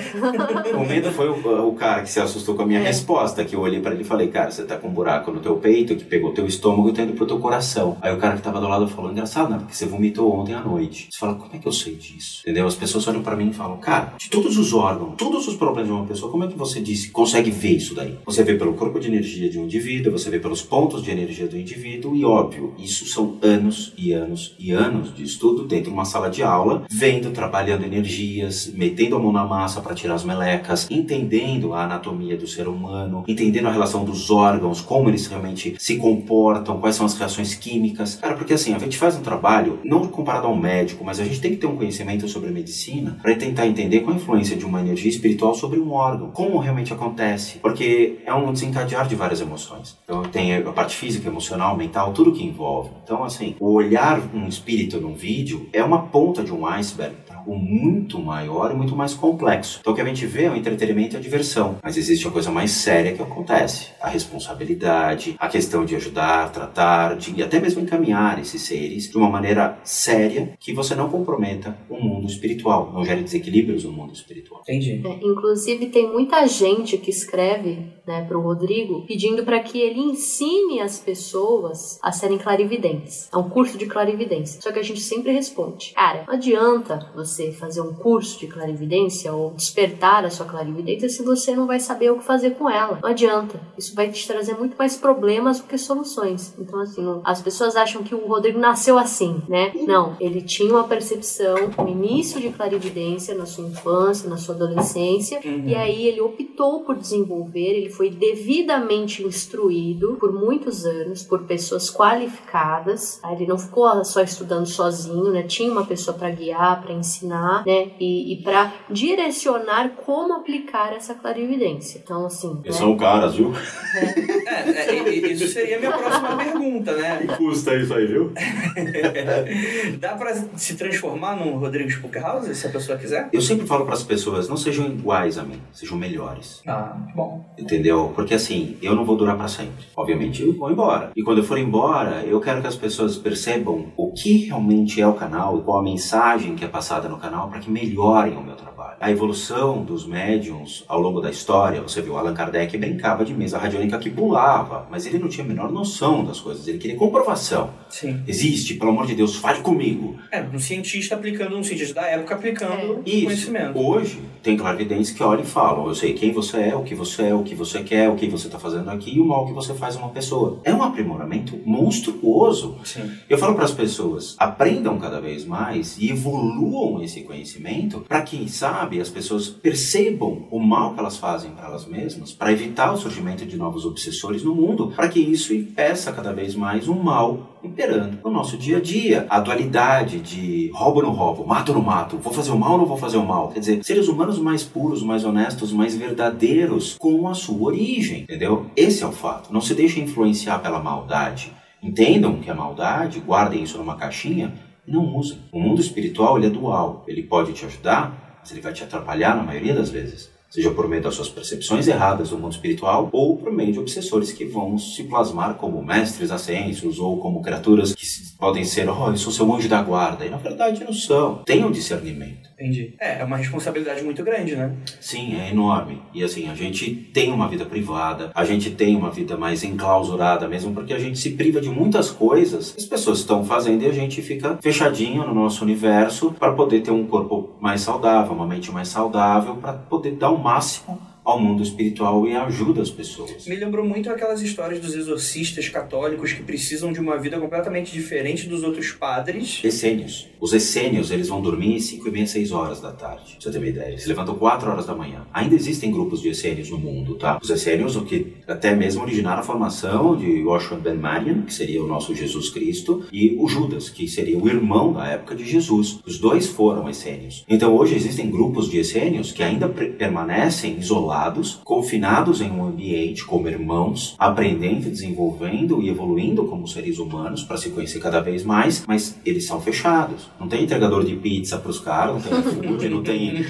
O medo foi o, o cara que se assustou com a minha É. resposta, que eu olhei pra ele e falei, cara, você tá com um buraco no teu peito, que pegou teu estômago e tá indo pro teu coração. Aí o cara que tava do lado falou, engraçado, né? Porque você vomitou ontem à noite. Você fala, como é que eu sei disso? Entendeu? As pessoas olham pra mim e falam, cara, de todos os órgãos, todos os problemas de uma pessoa, como é que você disse, consegue ver isso daí? Você vê pelo corpo de energia de um indivíduo, você vê pelos pontos de energia do indivíduo e, óbvio, isso são anos e anos e anos de estudo dentro de uma sala de aula, vendo, trabalhando energias, metendo a mão na massa para tirar as melecas, entendendo a anatomia do ser humano, entendendo a relação dos órgãos, como eles realmente se comportam, quais são as reações químicas. Cara, porque assim, a gente faz um trabalho, não comparado a um médico, mas a gente tem que ter um conhecimento sobre medicina para tentar entender qual a influência de uma energia espiritual sobre um órgão, como realmente acontece, porque é um desencadear de várias emoções. Então tem a parte física, emocional, mental, tudo que envolve. Então, assim, o olhar um espírito num vídeo é uma ponta de um iceberg algo muito maior e muito mais complexo. Então, o que a gente vê é o entretenimento e a diversão, mas existe uma coisa mais séria que acontece: a responsabilidade, a questão de ajudar, tratar, de, e até mesmo encaminhar esses seres de uma maneira séria que você não comprometa o mundo espiritual, não gere desequilíbrios no mundo espiritual. Entendi. É, inclusive, tem muita gente que escreve né, para o Rodrigo pedindo para que ele ensine as pessoas a serem clarividentes. É um curso de clarividência. Só que a gente sempre responde: cara, não adianta você fazer um curso de clarividência ou despertar a sua clarividência se você não vai saber o que fazer com ela. Não adianta. Isso vai te trazer muito mais problemas do que soluções. Então, assim, as pessoas acham que o Rodrigo nasceu assim, né? Não, ele tinha uma percepção, um início de clarividência na sua infância, na sua adolescência, Uhum. e aí ele optou por desenvolver, ele foi devidamente instruído por muitos anos por pessoas qualificadas. Ele não ficou só estudando sozinho, né? Tinha uma pessoa para guiar, para ensinar, né? E, e para direcionar como aplicar essa clarividência. Então, assim, Eles né? são caras, viu? É, é, e- isso seria a minha próxima pergunta, né? Custa isso aí, viu? Dá pra se transformar num Rodrigo Spookhouse, se a pessoa quiser? Eu sempre falo para as pessoas, não sejam iguais a mim, sejam melhores. Ah, bom. Entendeu? Porque assim, eu não vou durar para sempre. Obviamente, eu vou embora. E quando eu for embora, eu quero que as pessoas percebam o que realmente é o canal e qual a mensagem que é passada no canal para que melhorem o meu trabalho. A evolução dos médiums ao longo da história, você viu, Allan Kardec brincava de mesa radiônica que pulava, mas ele não tinha a menor noção das coisas, ele queria comprovação. Sim. Existe, pelo amor de Deus, fale comigo. É, um cientista aplicando, um cientista da época aplicando Isso. conhecimento. Hoje, tem clarividentes que olham e falam: Eu sei quem você é, o que você é, o que você quer, o que você está fazendo aqui e o mal que você faz a uma pessoa. É um aprimoramento monstruoso. Sim. Eu falo para as pessoas: aprendam cada vez mais e evoluam esse conhecimento para que, sabe, as pessoas percebam o mal que elas fazem para elas mesmas, para evitar o surgimento de novos obsessores no mundo, para que isso impeça cada vez mais um mal imperando no nosso dia a dia. A dualidade de roubo ou não roubo, mato não mato, vou fazer o mal ou não vou fazer o mal. Quer dizer, seres humanos mais puros, mais honestos, mais verdadeiros com a sua origem, entendeu? Esse é o fato. Não se deixe influenciar pela maldade. Entendam que a maldade, guardem isso numa caixinha não usem. O mundo espiritual ele é dual. Ele pode te ajudar, mas ele vai te atrapalhar na maioria das vezes seja por meio das suas percepções erradas do mundo espiritual ou por meio de obsessores que vão se plasmar como mestres ascensos ou como criaturas que podem ser, oh, eu sou seu anjo da guarda, e na verdade não são. Tenham discernimento. Entendi. É, é uma responsabilidade muito grande, né? Sim, é enorme. E assim, a gente tem uma vida privada, a gente tem uma vida mais enclausurada mesmo, porque a gente se priva de muitas coisas que as pessoas estão fazendo e a gente fica fechadinho no nosso universo para poder ter um corpo mais saudável, uma mente mais saudável, para poder dar o máximo ao mundo espiritual e ajuda as pessoas. Me lembrou muito aquelas histórias dos exorcistas católicos que precisam de uma vida completamente diferente dos outros padres. Essênios. Os essênios, eles vão dormir 5 e meia, 6 horas da tarde. Pra você ter uma ideia. Eles levantam 4 horas da manhã. Ainda existem grupos de essênios no mundo, tá? Os essênios, o que até mesmo originaram a formação de Joshua Ben Marian, que seria o nosso Jesus Cristo, e o Judas, que seria o irmão da época de Jesus. Os dois foram essênios. Então hoje existem grupos de essênios que ainda permanecem isolados isolados, confinados em um ambiente como irmãos, aprendendo, desenvolvendo e evoluindo como seres humanos para se conhecer cada vez mais, mas eles são fechados. Não tem entregador de pizza para os caras, não tem food, não tem.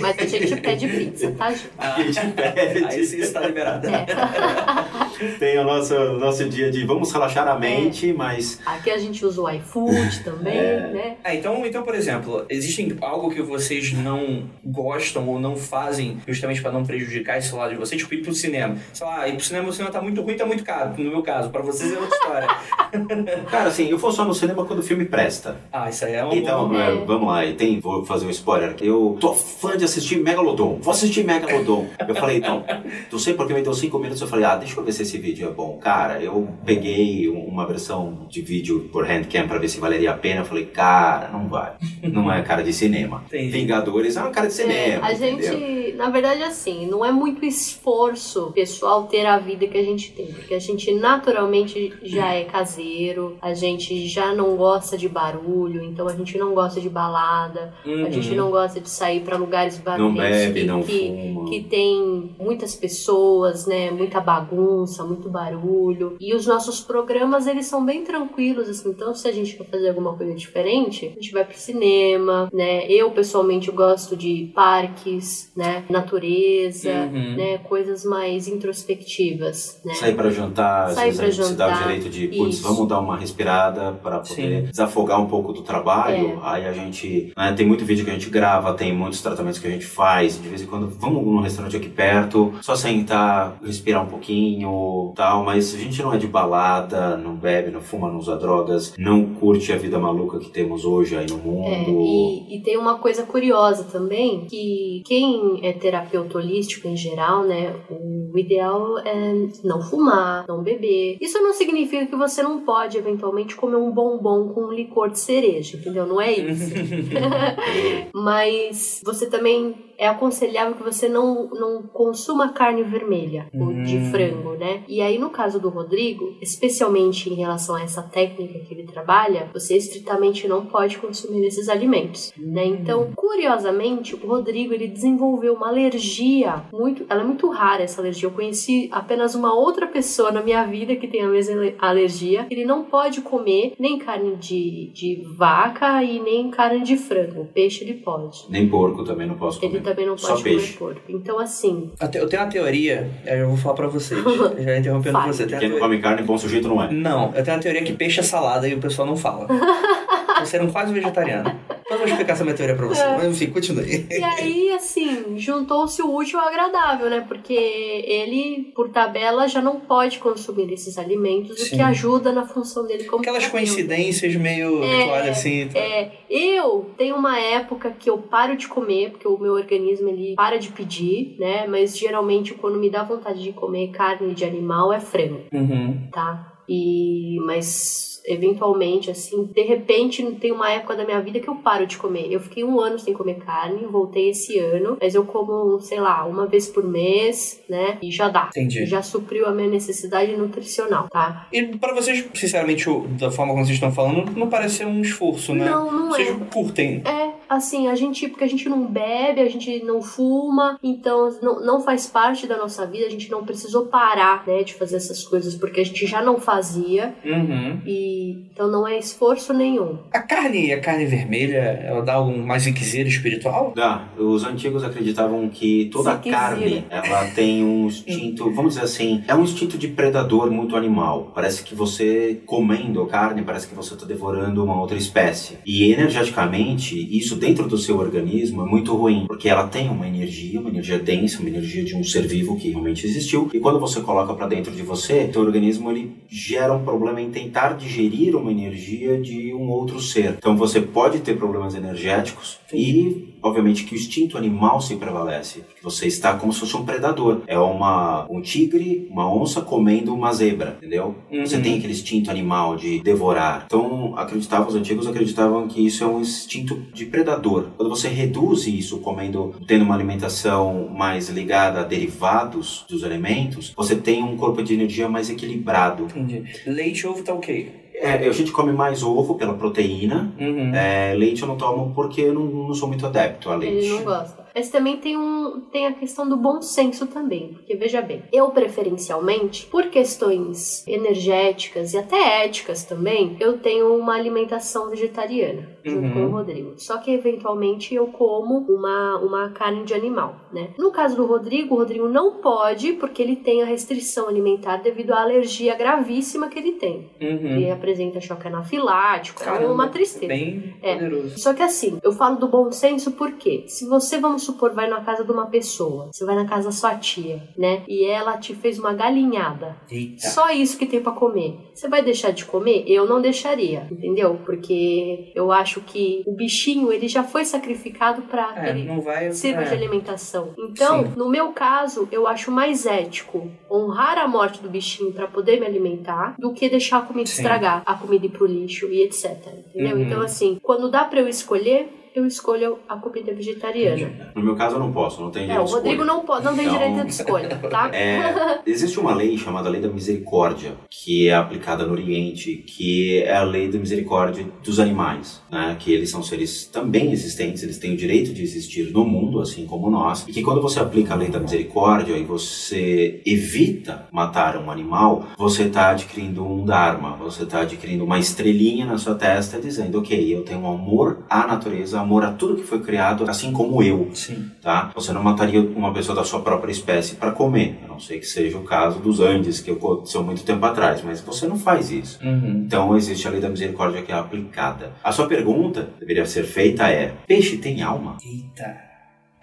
Mas a gente pede pizza, tá, gente? A gente pede. Aí sim está liberado. É. Tem o nosso, nosso dia de vamos relaxar a mente, é. mas. Aqui a gente usa o iFood também, é. né? É, então, então, por exemplo, existe algo que vocês não gostam ou não fazem justamente para não prejudicar esse lado de vocês? Tipo, ir pro cinema. Sei lá, ir pro cinema, o cinema tá muito ruim, tá muito caro. No meu caso, para vocês é outra história. Cara, assim, eu vou só no cinema quando o filme presta. Ah, isso aí é uma Então, boa... é, vamos lá, e tem, vou fazer um spoiler. Eu tô fã de assistir Megalodon. Vou assistir Megalodon. Eu falei, então, não sei porque me deu cinco minutos. Eu falei, ah, deixa eu ver se esse vídeo é bom. Cara, eu peguei uma versão de vídeo por handcam para ver se valeria a pena. Eu falei, cara, não vai. Não é cara de cinema. Entendi. Vingadores é uma cara de cinema. É, a gente, entendeu? na verdade, assim, não é muito esforço pessoal ter a vida que a gente tem. Porque a gente naturalmente já é caseiro, a gente já não gosta de barulho, então a gente não gosta de balada, uhum. a gente não gosta de sair para lugares barulhentos não bebe, que, não que, que tem muitas pessoas, né, muita bagunça, muito barulho. E os nossos programas, eles são bem tranquilos, assim. Então, se a gente quer fazer alguma coisa diferente, a gente vai pro cinema, né? Eu, pessoalmente, gosto de parques, né? Natureza, Uhum. né? Coisas mais introspectivas, né? Sair para jantar, Sair às vezes pra a gente se dá o jantar, direito de, putz, vamos dar uma respirada para poder Sim. desafogar um pouco do trabalho. É. Aí a gente, né, tem muito vídeo que a gente grava, tem muitos tratamentos que a gente faz. De vez em quando, vamos num restaurante aqui perto, só sentar, respirar um pouquinho, tal. Mas a gente não é de balada, não bebe, não fuma, não usa drogas, não curte a vida maluca que temos hoje aí no mundo. É, e, e tem uma coisa curiosa também, que quem é terapeuta holístico em geral, né, o ideal é não fumar, não beber. Isso não significa que você não pode, eventualmente, comer um bombom com um licor de cereja, entendeu? Não é isso. Mas você também é aconselhável que você não, não consuma carne vermelha, ou de Hum. frango, né? E aí, no caso do Rodrigo, especialmente em relação a essa técnica que ele trabalha, você estritamente não pode consumir esses alimentos, né? Então, curiosamente, o Rodrigo, ele desenvolveu uma alergia muito... Ela é muito rara, essa alergia. Eu conheci apenas uma outra pessoa na minha vida que tem a mesma ale- alergia. Ele não pode comer nem carne de, de vaca e nem carne de frango. Peixe ele pode. Nem porco também não posso comer. Ele também não pode comer peixe. porco. Então, assim, Eu tenho uma teoria, aí eu vou falar pra vocês. Já interrompendo Fale. você. Quem não come carne, bom sujeito não é. Não, eu tenho uma teoria que peixe é salada e o pessoal não fala. Você era um quase vegetariano. Mas eu vou explicar essa minha teoria pra você. Mas enfim, continue. E aí, assim, juntou-se o útil ao agradável, né? Porque ele, por tabela, já não pode consumir esses alimentos, o Sim. que ajuda na função dele como Aquelas terapeuta. coincidências meio É, assim. tu- É, eu tenho uma época que eu paro de comer, porque o meu organismo ele para de pedir, né? Mas geralmente quando me dá vontade de comer carne de animal é frango, Uhum. tá? E mas eventualmente, assim, de repente tem uma época da minha vida que eu paro de comer. Eu fiquei um ano sem comer carne, voltei esse ano, mas eu como, sei lá, uma vez por mês, né? E já dá. Entendi. Já supriu a minha necessidade nutricional, tá? E pra vocês, sinceramente, da forma como vocês estão falando, não parece ser um esforço, né? Não, não vocês é. curtem. É, assim, a gente, porque a gente não bebe, a gente não fuma, então não, não faz parte da nossa vida, a gente não precisou parar, né, de fazer essas coisas, porque a gente já não fazia, Uhum. e então não é esforço nenhum. A carne, a carne vermelha, ela dá algum mais requisito espiritual? Dá. Os antigos acreditavam que toda Se carne ela tem um instinto, vamos dizer assim, é um instinto de predador muito animal. Parece que você comendo a carne, parece que você está devorando uma outra espécie. E energeticamente, isso dentro do seu organismo é muito ruim, porque ela tem uma energia, uma energia densa, uma energia de um ser vivo que realmente existiu. E quando você coloca para dentro de você, teu organismo ele gera um problema em tentar digerir uma energia de um outro ser. Então você pode ter problemas energéticos e obviamente que o instinto animal se prevalece, porque você está como se fosse um predador. É uma um tigre, uma onça comendo uma zebra, entendeu? Você Uhum. tem aquele instinto animal de devorar. Então, acreditavam os antigos acreditavam que isso é um instinto de predador. Quando você reduz isso comendo, tendo uma alimentação mais ligada a derivados dos alimentos, você tem um corpo de energia mais equilibrado. Entendi. Leite e ovo tá ok. É, a gente come mais ovo pela proteína. Uhum. É, leite eu não tomo porque eu não, não sou muito adepto Ele não gosta. Mas também tem, um, tem a questão do bom senso também. Porque, veja bem, eu preferencialmente, por questões energéticas e até éticas também, eu tenho uma alimentação vegetariana, junto Uhum. com o Rodrigo. Só que, eventualmente, eu como uma, uma carne de animal, né? No caso do Rodrigo, o Rodrigo não pode, porque ele tem a restrição alimentar devido à alergia gravíssima que ele tem. Uhum. Ele apresenta choque anafilático, é Caramba, uma tristeza. Bem É. poderoso. Só que assim, eu falo do bom senso porque se você, vamos supor, vai na casa de uma pessoa, você vai na casa da sua tia, né? E ela te fez uma galinhada. Eita. Só isso que tem pra comer. Você vai deixar de comer? Eu não deixaria, entendeu? Porque eu acho que o bichinho, ele já foi sacrificado pra É, aquele vai. é. de alimentação. Então, Sim. no meu caso, eu acho mais ético honrar a morte do bichinho pra poder me alimentar do que deixar a comida Sim. estragar, a comida ir pro lixo e etc. Entendeu? Uhum. Então, assim, quando dá pra eu escolher, eu escolho a comida vegetariana. No meu caso eu não posso, não tem É, direito o de Rodrigo escolha. não pode, não tem Então- direito de escolha, tá? É, existe uma lei chamada Lei da Misericórdia, que é aplicada no Oriente, que é a lei da misericórdia dos animais, né? Que eles são seres também existentes, eles têm o direito de existir no mundo, assim como nós, e que quando você aplica a lei da misericórdia e você evita matar um animal, você está adquirindo um dharma, você está adquirindo uma estrelinha na sua testa dizendo, ok, eu tenho um amor à natureza, amor a tudo que foi criado, assim como eu Sim. tá? Você não mataria uma pessoa da sua própria espécie para comer, a não ser que seja o caso dos Andes, que aconteceu muito tempo atrás, mas você não faz isso. Uhum. Então existe a lei da misericórdia que é aplicada. A sua pergunta deveria ser feita é: peixe tem alma? Eita.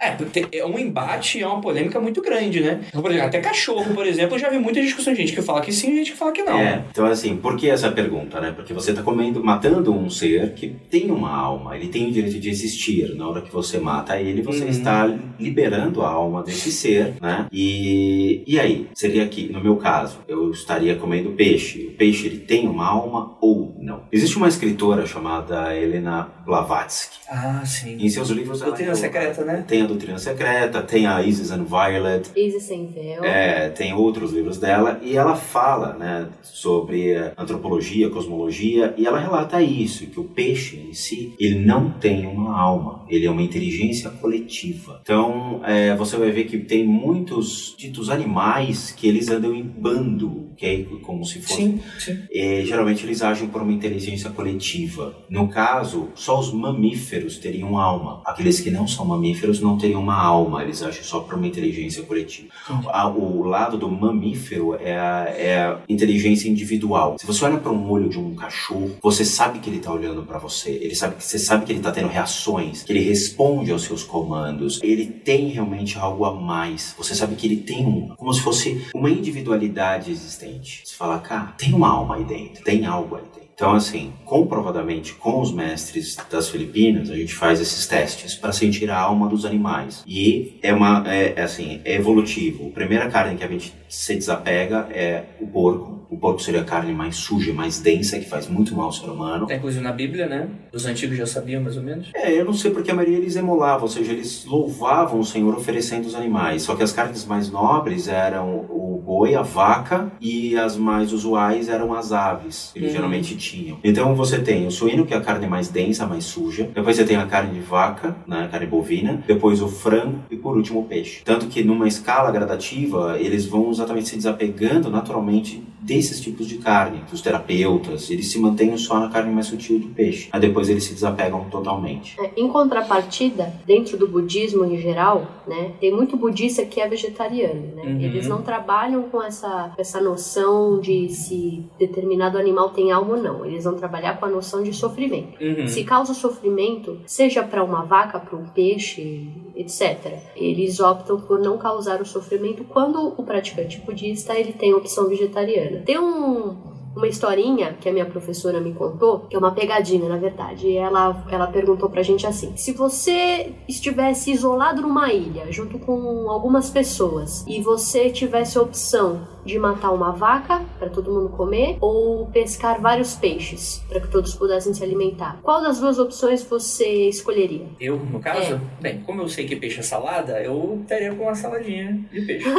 É, é um embate, é uma polêmica muito grande, né? Por exemplo, até cachorro, por exemplo, eu já vi muitas discussões de gente que fala que sim e gente que fala que não. É, então assim, por que essa pergunta, né? Porque você está comendo, matando um ser que tem uma alma, ele tem o direito de existir. Na hora que você mata ele, você Uhum. está liberando a alma desse ser, né? E, e aí, seria que, no meu caso, eu estaria comendo peixe. O peixe, ele tem uma alma ou não? Existe uma escritora chamada Helena Blavatsky. Ah, sim. Em seus livros, ela Doutrina é- secreta, né? Tem a Doutrina Secreta, tem a Isis and Violet, Easy sem véu. é, tem outros livros dela e ela fala né, sobre antropologia, cosmologia e ela relata isso, que o peixe em si, ele não tem uma alma, ele é uma inteligência coletiva. Então, é, você vai ver que tem muitos ditos animais que eles andam em bando, Como se fosse Sim, sim. é, geralmente eles agem por uma inteligência coletiva. No caso, só os mamíferos teriam alma. Aqueles que não são mamíferos não teriam uma alma, eles agem só por uma inteligência coletiva. A- o lado do mamífero é a, é a inteligência individual. Se você olha para um olho de um cachorro, você sabe que ele está olhando para você. Ele sabe que você sabe que ele está tendo reações, que ele responde aos seus comandos. Ele tem realmente algo a mais. Você sabe que ele tem um, como se fosse uma individualidade existente. Você fala, cara, tem uma alma aí dentro, tem algo aí dentro. Então, assim, comprovadamente, com os mestres das Filipinas, a gente faz esses testes para sentir a alma dos animais. E é uma, é, é assim, é evolutivo. A primeira carne que a gente se desapega é o porco. O porco seria a carne mais suja, mais densa, que faz muito mal ao ser humano. É inclusive na Bíblia, né? Os antigos já sabiam mais ou menos. É, eu não sei porque a maioria eles emolavam, ou seja, eles louvavam o Senhor oferecendo os animais. Só que as carnes mais nobres eram o boi, a vaca e as mais usuais eram as aves, que eles Uhum. geralmente tinham. Então você tem o suíno, que é a carne mais densa, mais suja. Depois você tem a carne de vaca, né, a carne bovina. Depois o frango e por último o peixe. Tanto que numa escala gradativa, eles vão exatamente se desapegando naturalmente desses tipos de carne. Os terapeutas, eles se mantêm só na carne mais sutil do peixe. Aí depois eles se desapegam totalmente. É, Em contrapartida, dentro do budismo em geral, né, tem muito budista que é vegetariano, né? Uhum. Eles não trabalham com essa, essa noção de se determinado animal tem algo ou não. Eles vão trabalhar com a noção de sofrimento. Uhum. Se causa sofrimento, seja para uma vaca, para um peixe, etc. Eles optam por não causar o sofrimento quando o praticante budista ele tem opção vegetariana. Tem um uma historinha que a minha professora me contou, que é uma pegadinha, na verdade. E ela, ela perguntou pra gente assim: se você estivesse isolado numa ilha, junto com algumas pessoas, e você tivesse a opção de matar uma vaca para todo mundo comer ou pescar vários peixes para que todos pudessem se alimentar, qual das duas opções você escolheria? Eu, no caso? É. Bem, como eu sei que peixe é salada, eu estaria com uma saladinha de peixe.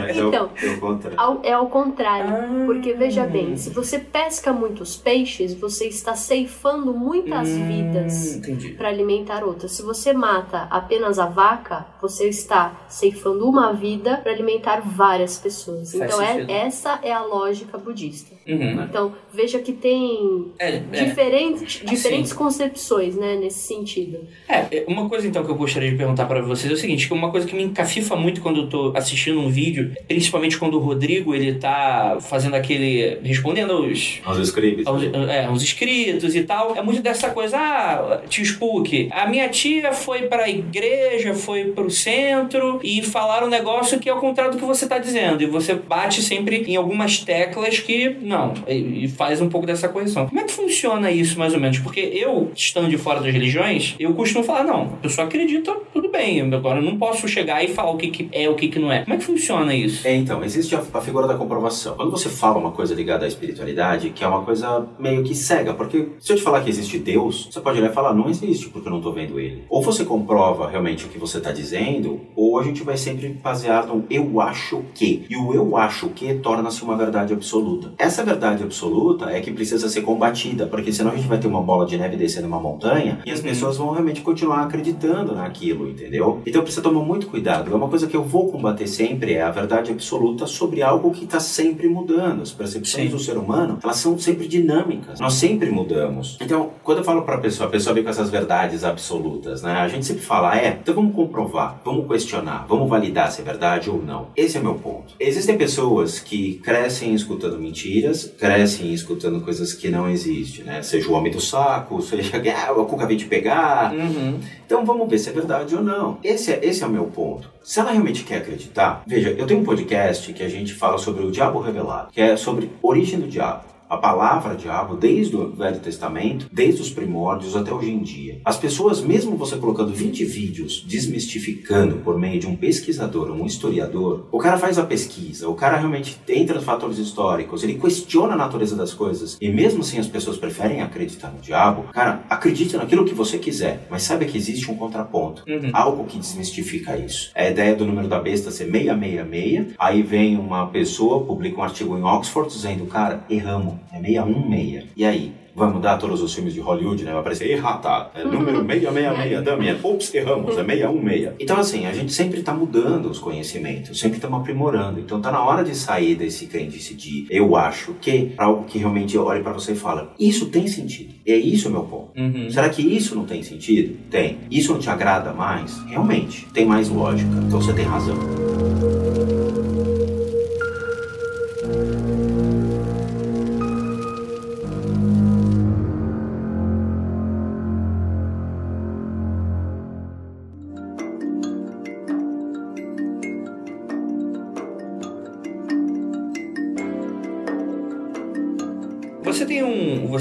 Mas Então, eu, eu contrário. É ao contrário. Ah. Porque veja bem, se você pesca muitos peixes, você está ceifando muitas Hum, vidas para alimentar outras. Se você mata apenas a vaca, você está ceifando uma vida para alimentar várias pessoas. Faz então é, essa é a lógica budista. Uhum. Então veja que tem É, é. diferentes, diferentes Assim. concepções, né, nesse sentido. É, uma coisa então que eu gostaria de perguntar pra vocês é o seguinte, que uma coisa que me encafifa muito quando eu tô assistindo um vídeo, principalmente quando o Rodrigo, ele tá fazendo aquele... respondendo aos... Aos scripts. Aos, é, aos inscritos e tal, é muito dessa coisa, ah, tio Spook, a minha tia foi pra igreja, foi pro centro e falaram um negócio que é o contrário do que você tá dizendo, e você bate sempre em algumas teclas que, não, e, e faz um pouco dessa correção. Como é que funciona isso, mais ou menos? Porque eu, estando de fora das religiões, eu costumo falar, não, a pessoa acredita, tudo bem, agora eu não posso chegar e falar o que, que é, o que, que não é. Como é que funciona isso? É, então, existe a, a figura da comprovação. Quando você fala uma coisa ligada à espiritualidade, que é uma coisa meio que cega, porque se eu te falar que existe Deus, você pode olhar e falar, não existe, porque eu não tô vendo ele. Ou você comprova realmente o que você tá dizendo, ou a gente vai sempre basear no eu acho que. E o eu acho que torna-se uma verdade absoluta. Essa verdade absoluta é que precisa ser combatida, porque senão a gente vai ter uma bola de neve descendo uma montanha e as pessoas vão realmente continuar acreditando naquilo, entendeu? Então precisa tomar muito cuidado. É uma coisa que eu vou combater sempre é a verdade absoluta sobre algo que está sempre mudando. As percepções Do ser humano, elas são sempre dinâmicas. Nós sempre mudamos. Então, quando eu falo para a pessoa, a pessoa vem com essas verdades absolutas, né? A gente sempre fala, é, então vamos comprovar, vamos questionar, vamos validar se é verdade ou não. Esse é meu ponto. Existem pessoas que crescem escutando mentiras, crescem escutando coisas que não existem, né? Seja o homem do saco, seja ah, a cuca vem te pegar, Uhum. então vamos ver se é verdade ou não. Esse é, esse é o meu ponto. Se ela realmente quer acreditar, veja, eu tenho um podcast que a gente fala sobre o diabo revelado, que é sobre origem do diabo. A palavra diabo, desde o Velho Testamento, desde os primórdios até hoje em dia. As pessoas, mesmo você colocando 20 vídeos desmistificando por meio de um pesquisador, um historiador, o cara faz a pesquisa, o cara realmente entra nos fatores históricos, ele questiona a natureza das coisas, e mesmo assim as pessoas preferem acreditar no diabo, cara, acredite naquilo que você quiser, mas saiba que existe um contraponto. Uhum. Algo que desmistifica isso. É a ideia do número da besta ser 666. Aí vem uma pessoa, publica um artigo em Oxford dizendo, cara, erramos, é 616. E aí? Vai mudar todos os filmes de Hollywood, né? Vai aparecer errata, é número 666, Damien. Ups, erramos, é 616. Então, assim, a gente sempre tá mudando os conhecimentos, sempre estamos aprimorando. Então, tá na hora de sair desse crendice de eu acho que, pra algo que realmente olhe pra você e fala, isso tem sentido. E é isso o meu ponto. Uhum. Será que isso não tem sentido? Tem. Isso não te agrada mais? Realmente, tem mais lógica. Então você tem razão.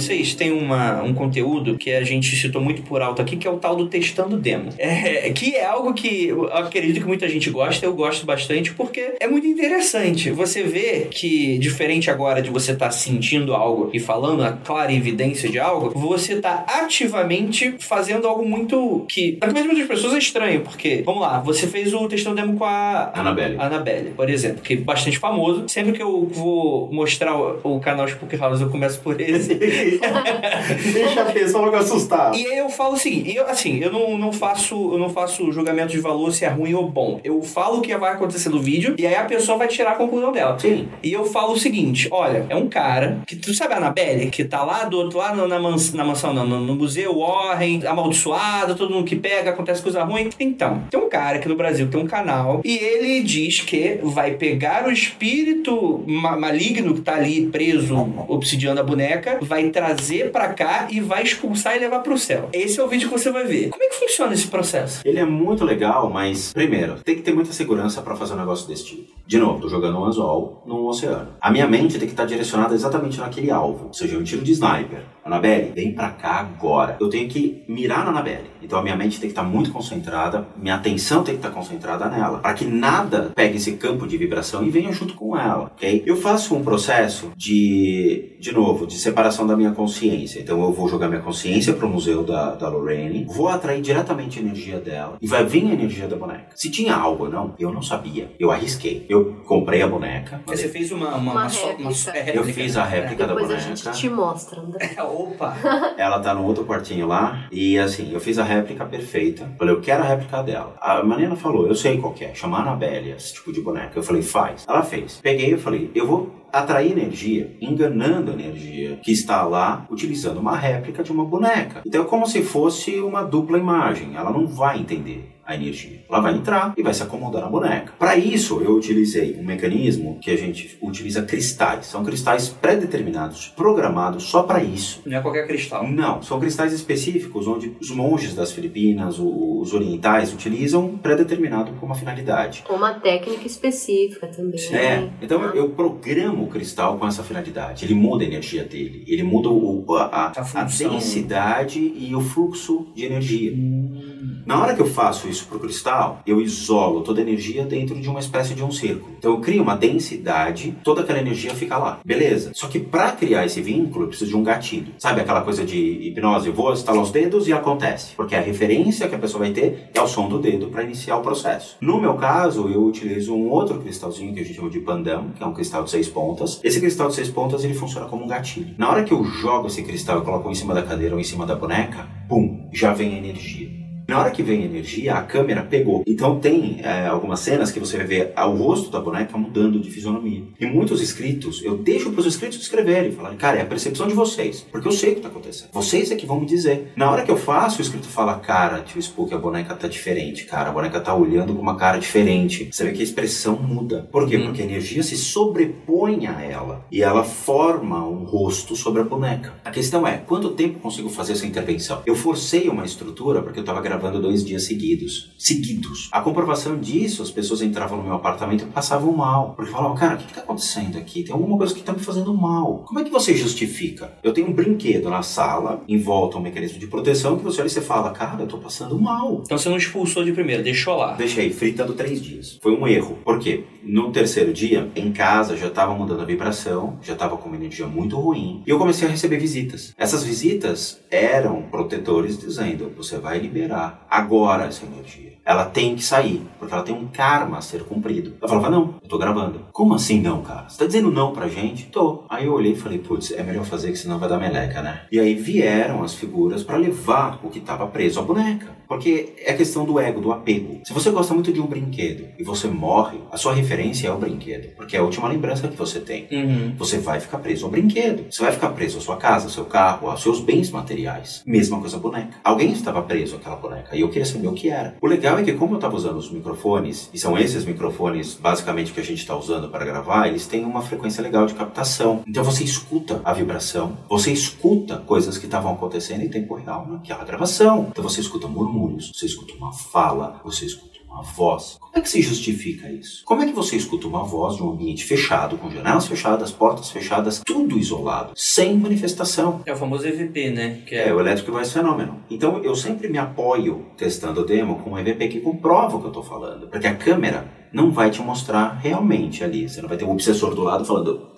Vocês têm uma, um conteúdo que a gente citou muito por alto aqui, que é o tal do testando demo. É, que é algo que eu acredito que muita gente gosta, eu gosto bastante, porque é muito interessante. Você vê que, diferente agora de você estar tá sentindo algo e falando a clara evidência de algo, você está ativamente fazendo algo muito que, para muitas pessoas, é estranho, porque, vamos lá, você fez o testando demo com a Annabelle. Annabelle, por exemplo, que é bastante famoso. Sempre que eu vou mostrar o, o canal Spook House, eu começo por esse. Deixa ver, só logo assustar. E aí eu falo o seguinte, eu, assim, eu não, não faço eu não faço julgamento de valor se é ruim ou bom. Eu falo o que vai acontecer no vídeo e aí a pessoa vai tirar a conclusão dela. Sim. E eu falo o seguinte, olha, é um cara que tu sabe a Annabelle, que tá lá do outro lado na, mans, na mansão, não, no, no museu Warren, amaldiçoada, todo mundo que pega, acontece coisa ruim. Então, tem um cara aqui no Brasil tem um canal e ele diz que vai pegar o espírito ma maligno que tá ali preso, obsidiando a boneca, vai trazer pra cá e vai expulsar e levar pro céu. Esse é o vídeo que você vai ver. Como é que funciona esse processo? Ele é muito legal, mas, primeiro, tem que ter muita segurança para fazer um negócio desse tipo. De novo, tô jogando um anzol num oceano. A minha mente tem que estar direcionada exatamente naquele alvo, ou seja, um tiro de sniper. Anabelle, vem pra cá agora. Eu tenho que mirar na Anabelle. Então a minha mente tem que estar muito concentrada, minha atenção tem que estar concentrada nela, para que nada pegue esse campo de vibração e venha junto com ela, ok? Eu faço um processo de, de novo, de separação da minha consciência. Então eu vou jogar minha consciência pro museu da, da Lorraine, vou atrair diretamente a energia dela e vai vir a energia da boneca. Se tinha algo ou não, eu não sabia. Eu arrisquei. Eu comprei a boneca. Você fez uma, uma, Uma só- réplica. é, Eu réplica. fiz a réplica da Depois a boneca. gente te mostra, André. Opa! Ela tá no outro quartinho lá. E assim, eu fiz a réplica perfeita. Falei, eu quero a réplica dela. A Mariana falou, eu sei qual é. Chamar a Anabelle, esse tipo de boneca. Eu falei, faz. Ela fez. Peguei e falei, eu vou atrair energia, enganando a energia que está lá, utilizando uma réplica de uma boneca. Então é como se fosse uma dupla imagem. Ela não vai entender a energia. Ela vai entrar e vai se acomodar na boneca. Para isso, eu utilizei um mecanismo que a gente utiliza cristais. São cristais pré-determinados, programados só para isso. Não é qualquer cristal. Não, são cristais específicos onde os monges das Filipinas, os orientais, utilizam pré-determinado com uma finalidade. Com uma técnica específica também. É, então eu, eu programo o cristal com essa finalidade. Ele muda a energia dele, ele muda o, a, a- A a função. densidade e o fluxo de energia. Na hora que eu faço isso pro cristal, eu isolo toda a energia dentro de uma espécie de um círculo. Então eu crio uma densidade, toda aquela energia fica lá. Beleza. Só que para criar esse vínculo, eu preciso de um gatilho. Sabe aquela coisa de hipnose? Eu vou estalar os dedos e acontece. Porque a referência que a pessoa vai ter é o som do dedo para iniciar o processo. No meu caso, eu utilizo um outro cristalzinho que a gente chama de pandam, que é um cristal de seis pontas. Esse cristal de seis pontas, ele funciona como um gatilho. Na hora que eu jogo esse cristal e coloco em cima da cadeira ou em cima da boneca, pum, já vem a energia. Na hora que vem energia, a câmera pegou. Então tem é, algumas cenas que você vai ver o rosto da boneca mudando de fisionomia. E muitos inscritos, eu deixo para os inscritos escreverem, falarem, cara, é a percepção de vocês. Porque eu sei o que está acontecendo. Vocês é que vão me dizer. Na hora que eu faço, o inscrito fala, cara, tio Spook, a boneca tá diferente, cara. A boneca tá olhando com uma cara diferente. Você vê que a expressão muda. Por quê? Uhum. Porque a energia se sobrepõe a ela. E ela forma um rosto sobre a boneca. A questão é, quanto tempo consigo fazer essa intervenção? Eu forcei uma estrutura porque eu tava gravando dois dias seguidos. Seguidos. A comprovação disso, as pessoas entravam no meu apartamento e passavam mal. Porque falavam, cara, o que, que tá acontecendo aqui? Tem alguma coisa que tá me fazendo mal. Como é que você justifica? Eu tenho um brinquedo na sala, em volta um mecanismo de proteção, que você olha e você fala, cara, eu tô passando mal. Então você não expulsou de primeira, deixou lá. Deixei fritando três dias. Foi um erro. Por quê? No terceiro dia, em casa, já estava mudando a vibração, já estava com uma energia muito ruim. E eu comecei a receber visitas. Essas visitas eram protetores dizendo: você vai liberar agora essa energia. Ela tem que sair, porque ela tem um karma a ser cumprido. Eu falava: não, eu tô gravando. Como assim não, cara? Você tá dizendo não pra gente? Tô. Aí eu olhei e falei: putz, é melhor fazer que senão vai dar meleca, né? E aí vieram as figuras para levar o que estava preso à boneca. Porque é questão do ego, do apego. Se você gosta muito de um brinquedo e você morre, a sua referência é o brinquedo. Porque é a última lembrança que você tem. Uhum. Você vai ficar preso ao brinquedo. Você vai ficar preso à sua casa, ao seu carro, aos seus bens materiais. Mesma coisa a boneca. Alguém estava preso àquela boneca e eu queria saber o que era. O legal é que como eu estava usando os microfones, e são esses microfones basicamente que a gente está usando para gravar, eles têm uma frequência legal de captação. Então você escuta a vibração, você escuta coisas que estavam acontecendo em tempo real naquela gravação. Então você escuta murmúrios, você escuta uma fala, você escuta uma voz. Como é que se justifica isso? Como é que você escuta uma voz de um ambiente fechado, com janelas fechadas, portas fechadas, tudo isolado, sem manifestação? É o famoso EVP, né? Que é... é o Electric Voice Phenomenon. Então eu sempre me apoio testando o demo com um EVP que comprova o que eu estou falando, porque a câmera não vai te mostrar realmente ali. Você não vai ter um obsessor do lado falando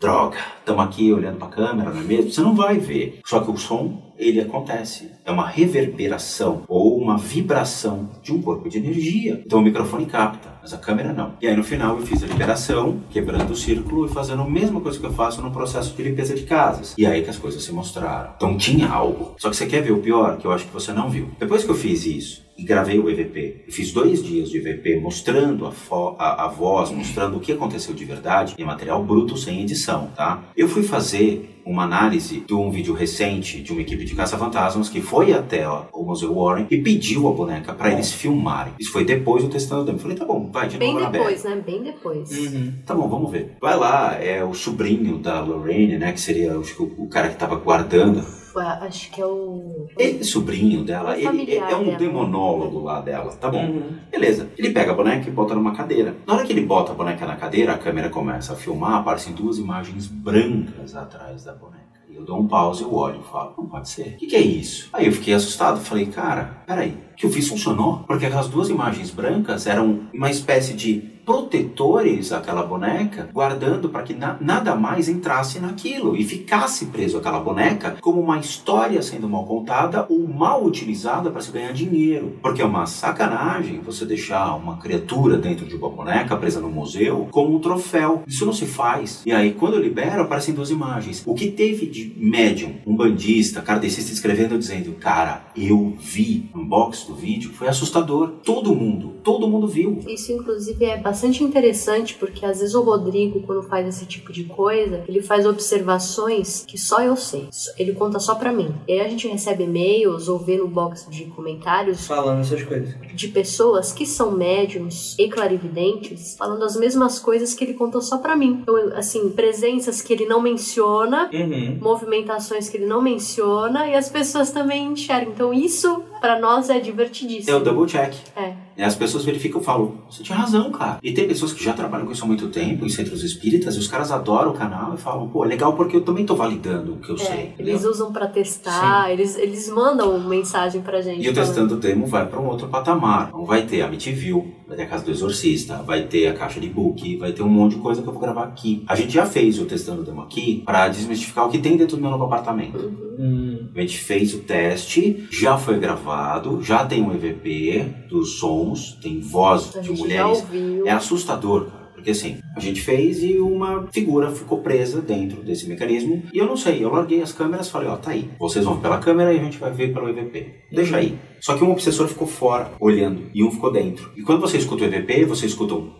droga, estamos aqui olhando para a câmera, não é mesmo? Você não vai ver. Só que o som, ele acontece. É uma reverberação ou uma vibração de um corpo de energia. Então o microfone capta, mas a câmera não. E aí no final eu fiz a liberação, quebrando o círculo e fazendo a mesma coisa que eu faço no processo de limpeza de casas. E aí que as coisas se mostraram. Então tinha algo. Só que você quer ver o pior, que eu acho que você não viu. Depois que eu fiz isso, e gravei o EVP. Eu fiz dois dias de EVP mostrando a, a, a, voz, mostrando o que aconteceu de verdade em material bruto sem edição, tá? Eu fui fazer uma análise de um vídeo recente de uma equipe de caça-fantasmas que foi até ó, o Museu Warren e pediu a boneca para eles filmarem. Isso foi depois do testando demo. Eu falei, tá bom, vai, de Bem novo depois, né? Bem depois. Uhum. Tá bom, vamos ver. Vai lá, é o sobrinho da Lorraine, né? Que seria acho, o cara que tava guardando acho que é o. Esse sobrinho dela, ele é um dela. demonólogo lá dela, tá bom? Uhum. Beleza. Ele pega a boneca e bota numa cadeira. Na hora que ele bota a boneca na cadeira, a câmera começa a filmar, aparecem duas imagens brancas atrás da boneca. E eu dou um pause, eu olho e falo, não pode ser. O que, que é isso? Aí eu fiquei assustado, falei, cara, peraí, que eu fiz funcionou? Porque aquelas duas imagens brancas eram uma espécie de protetores àquela boneca, guardando para que na, nada mais entrasse naquilo e ficasse preso àquela boneca como uma história sendo mal contada ou mal utilizada para se ganhar dinheiro. Porque é uma sacanagem você deixar uma criatura dentro de uma boneca presa no museu como um troféu. Isso não se faz. E aí, quando eu libero, aparecem duas imagens. O que teve de médium, um bandista, kardecista escrevendo dizendo: Cara, eu vi no box do vídeo, foi assustador. Todo mundo, todo mundo viu. Isso, inclusive, é bastante bastante interessante porque às vezes o Rodrigo, quando faz esse tipo de coisa, ele faz observações que só eu sei. Ele conta só pra mim. E aí a gente recebe e-mails ou vê no box de comentários falando essas coisas de pessoas que são médiums e clarividentes falando as mesmas coisas que ele contou só pra mim. Então, assim, presenças que ele não menciona, uhum. movimentações que ele não menciona e as pessoas também enxergam. Então isso para nós é divertidíssimo. É o double check. É. E as pessoas verificam e falam, você tinha razão, cara. E tem pessoas que já trabalham com isso há muito tempo, em centros espíritas, e os caras adoram o canal e falam, pô, é legal porque eu também tô validando o que eu é, sei. Eles usam para testar, eles, eles mandam mensagem pra gente. E o Testando Demo vai para um outro patamar. Então vai ter a Mitiville, vai ter a Casa do Exorcista, vai ter a caixa de book, vai ter um monte de coisa que eu vou gravar aqui. A gente já fez o Testando Demo aqui para desmistificar o que tem dentro do meu novo apartamento. Uhum. A gente fez o teste, já foi gravado, já tem um EVP dos sons, tem voz a de mulheres. É assustador, porque assim, a gente fez e uma figura ficou presa dentro desse mecanismo. E eu não sei, eu larguei as câmeras e falei, ó, tá aí. Vocês vão pela câmera e a gente vai ver pelo EVP. Deixa aí. Só que um obsessor ficou fora, olhando, e um ficou dentro. E quando você escuta o EVP, você escuta um...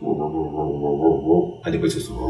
Aí depois você escuta...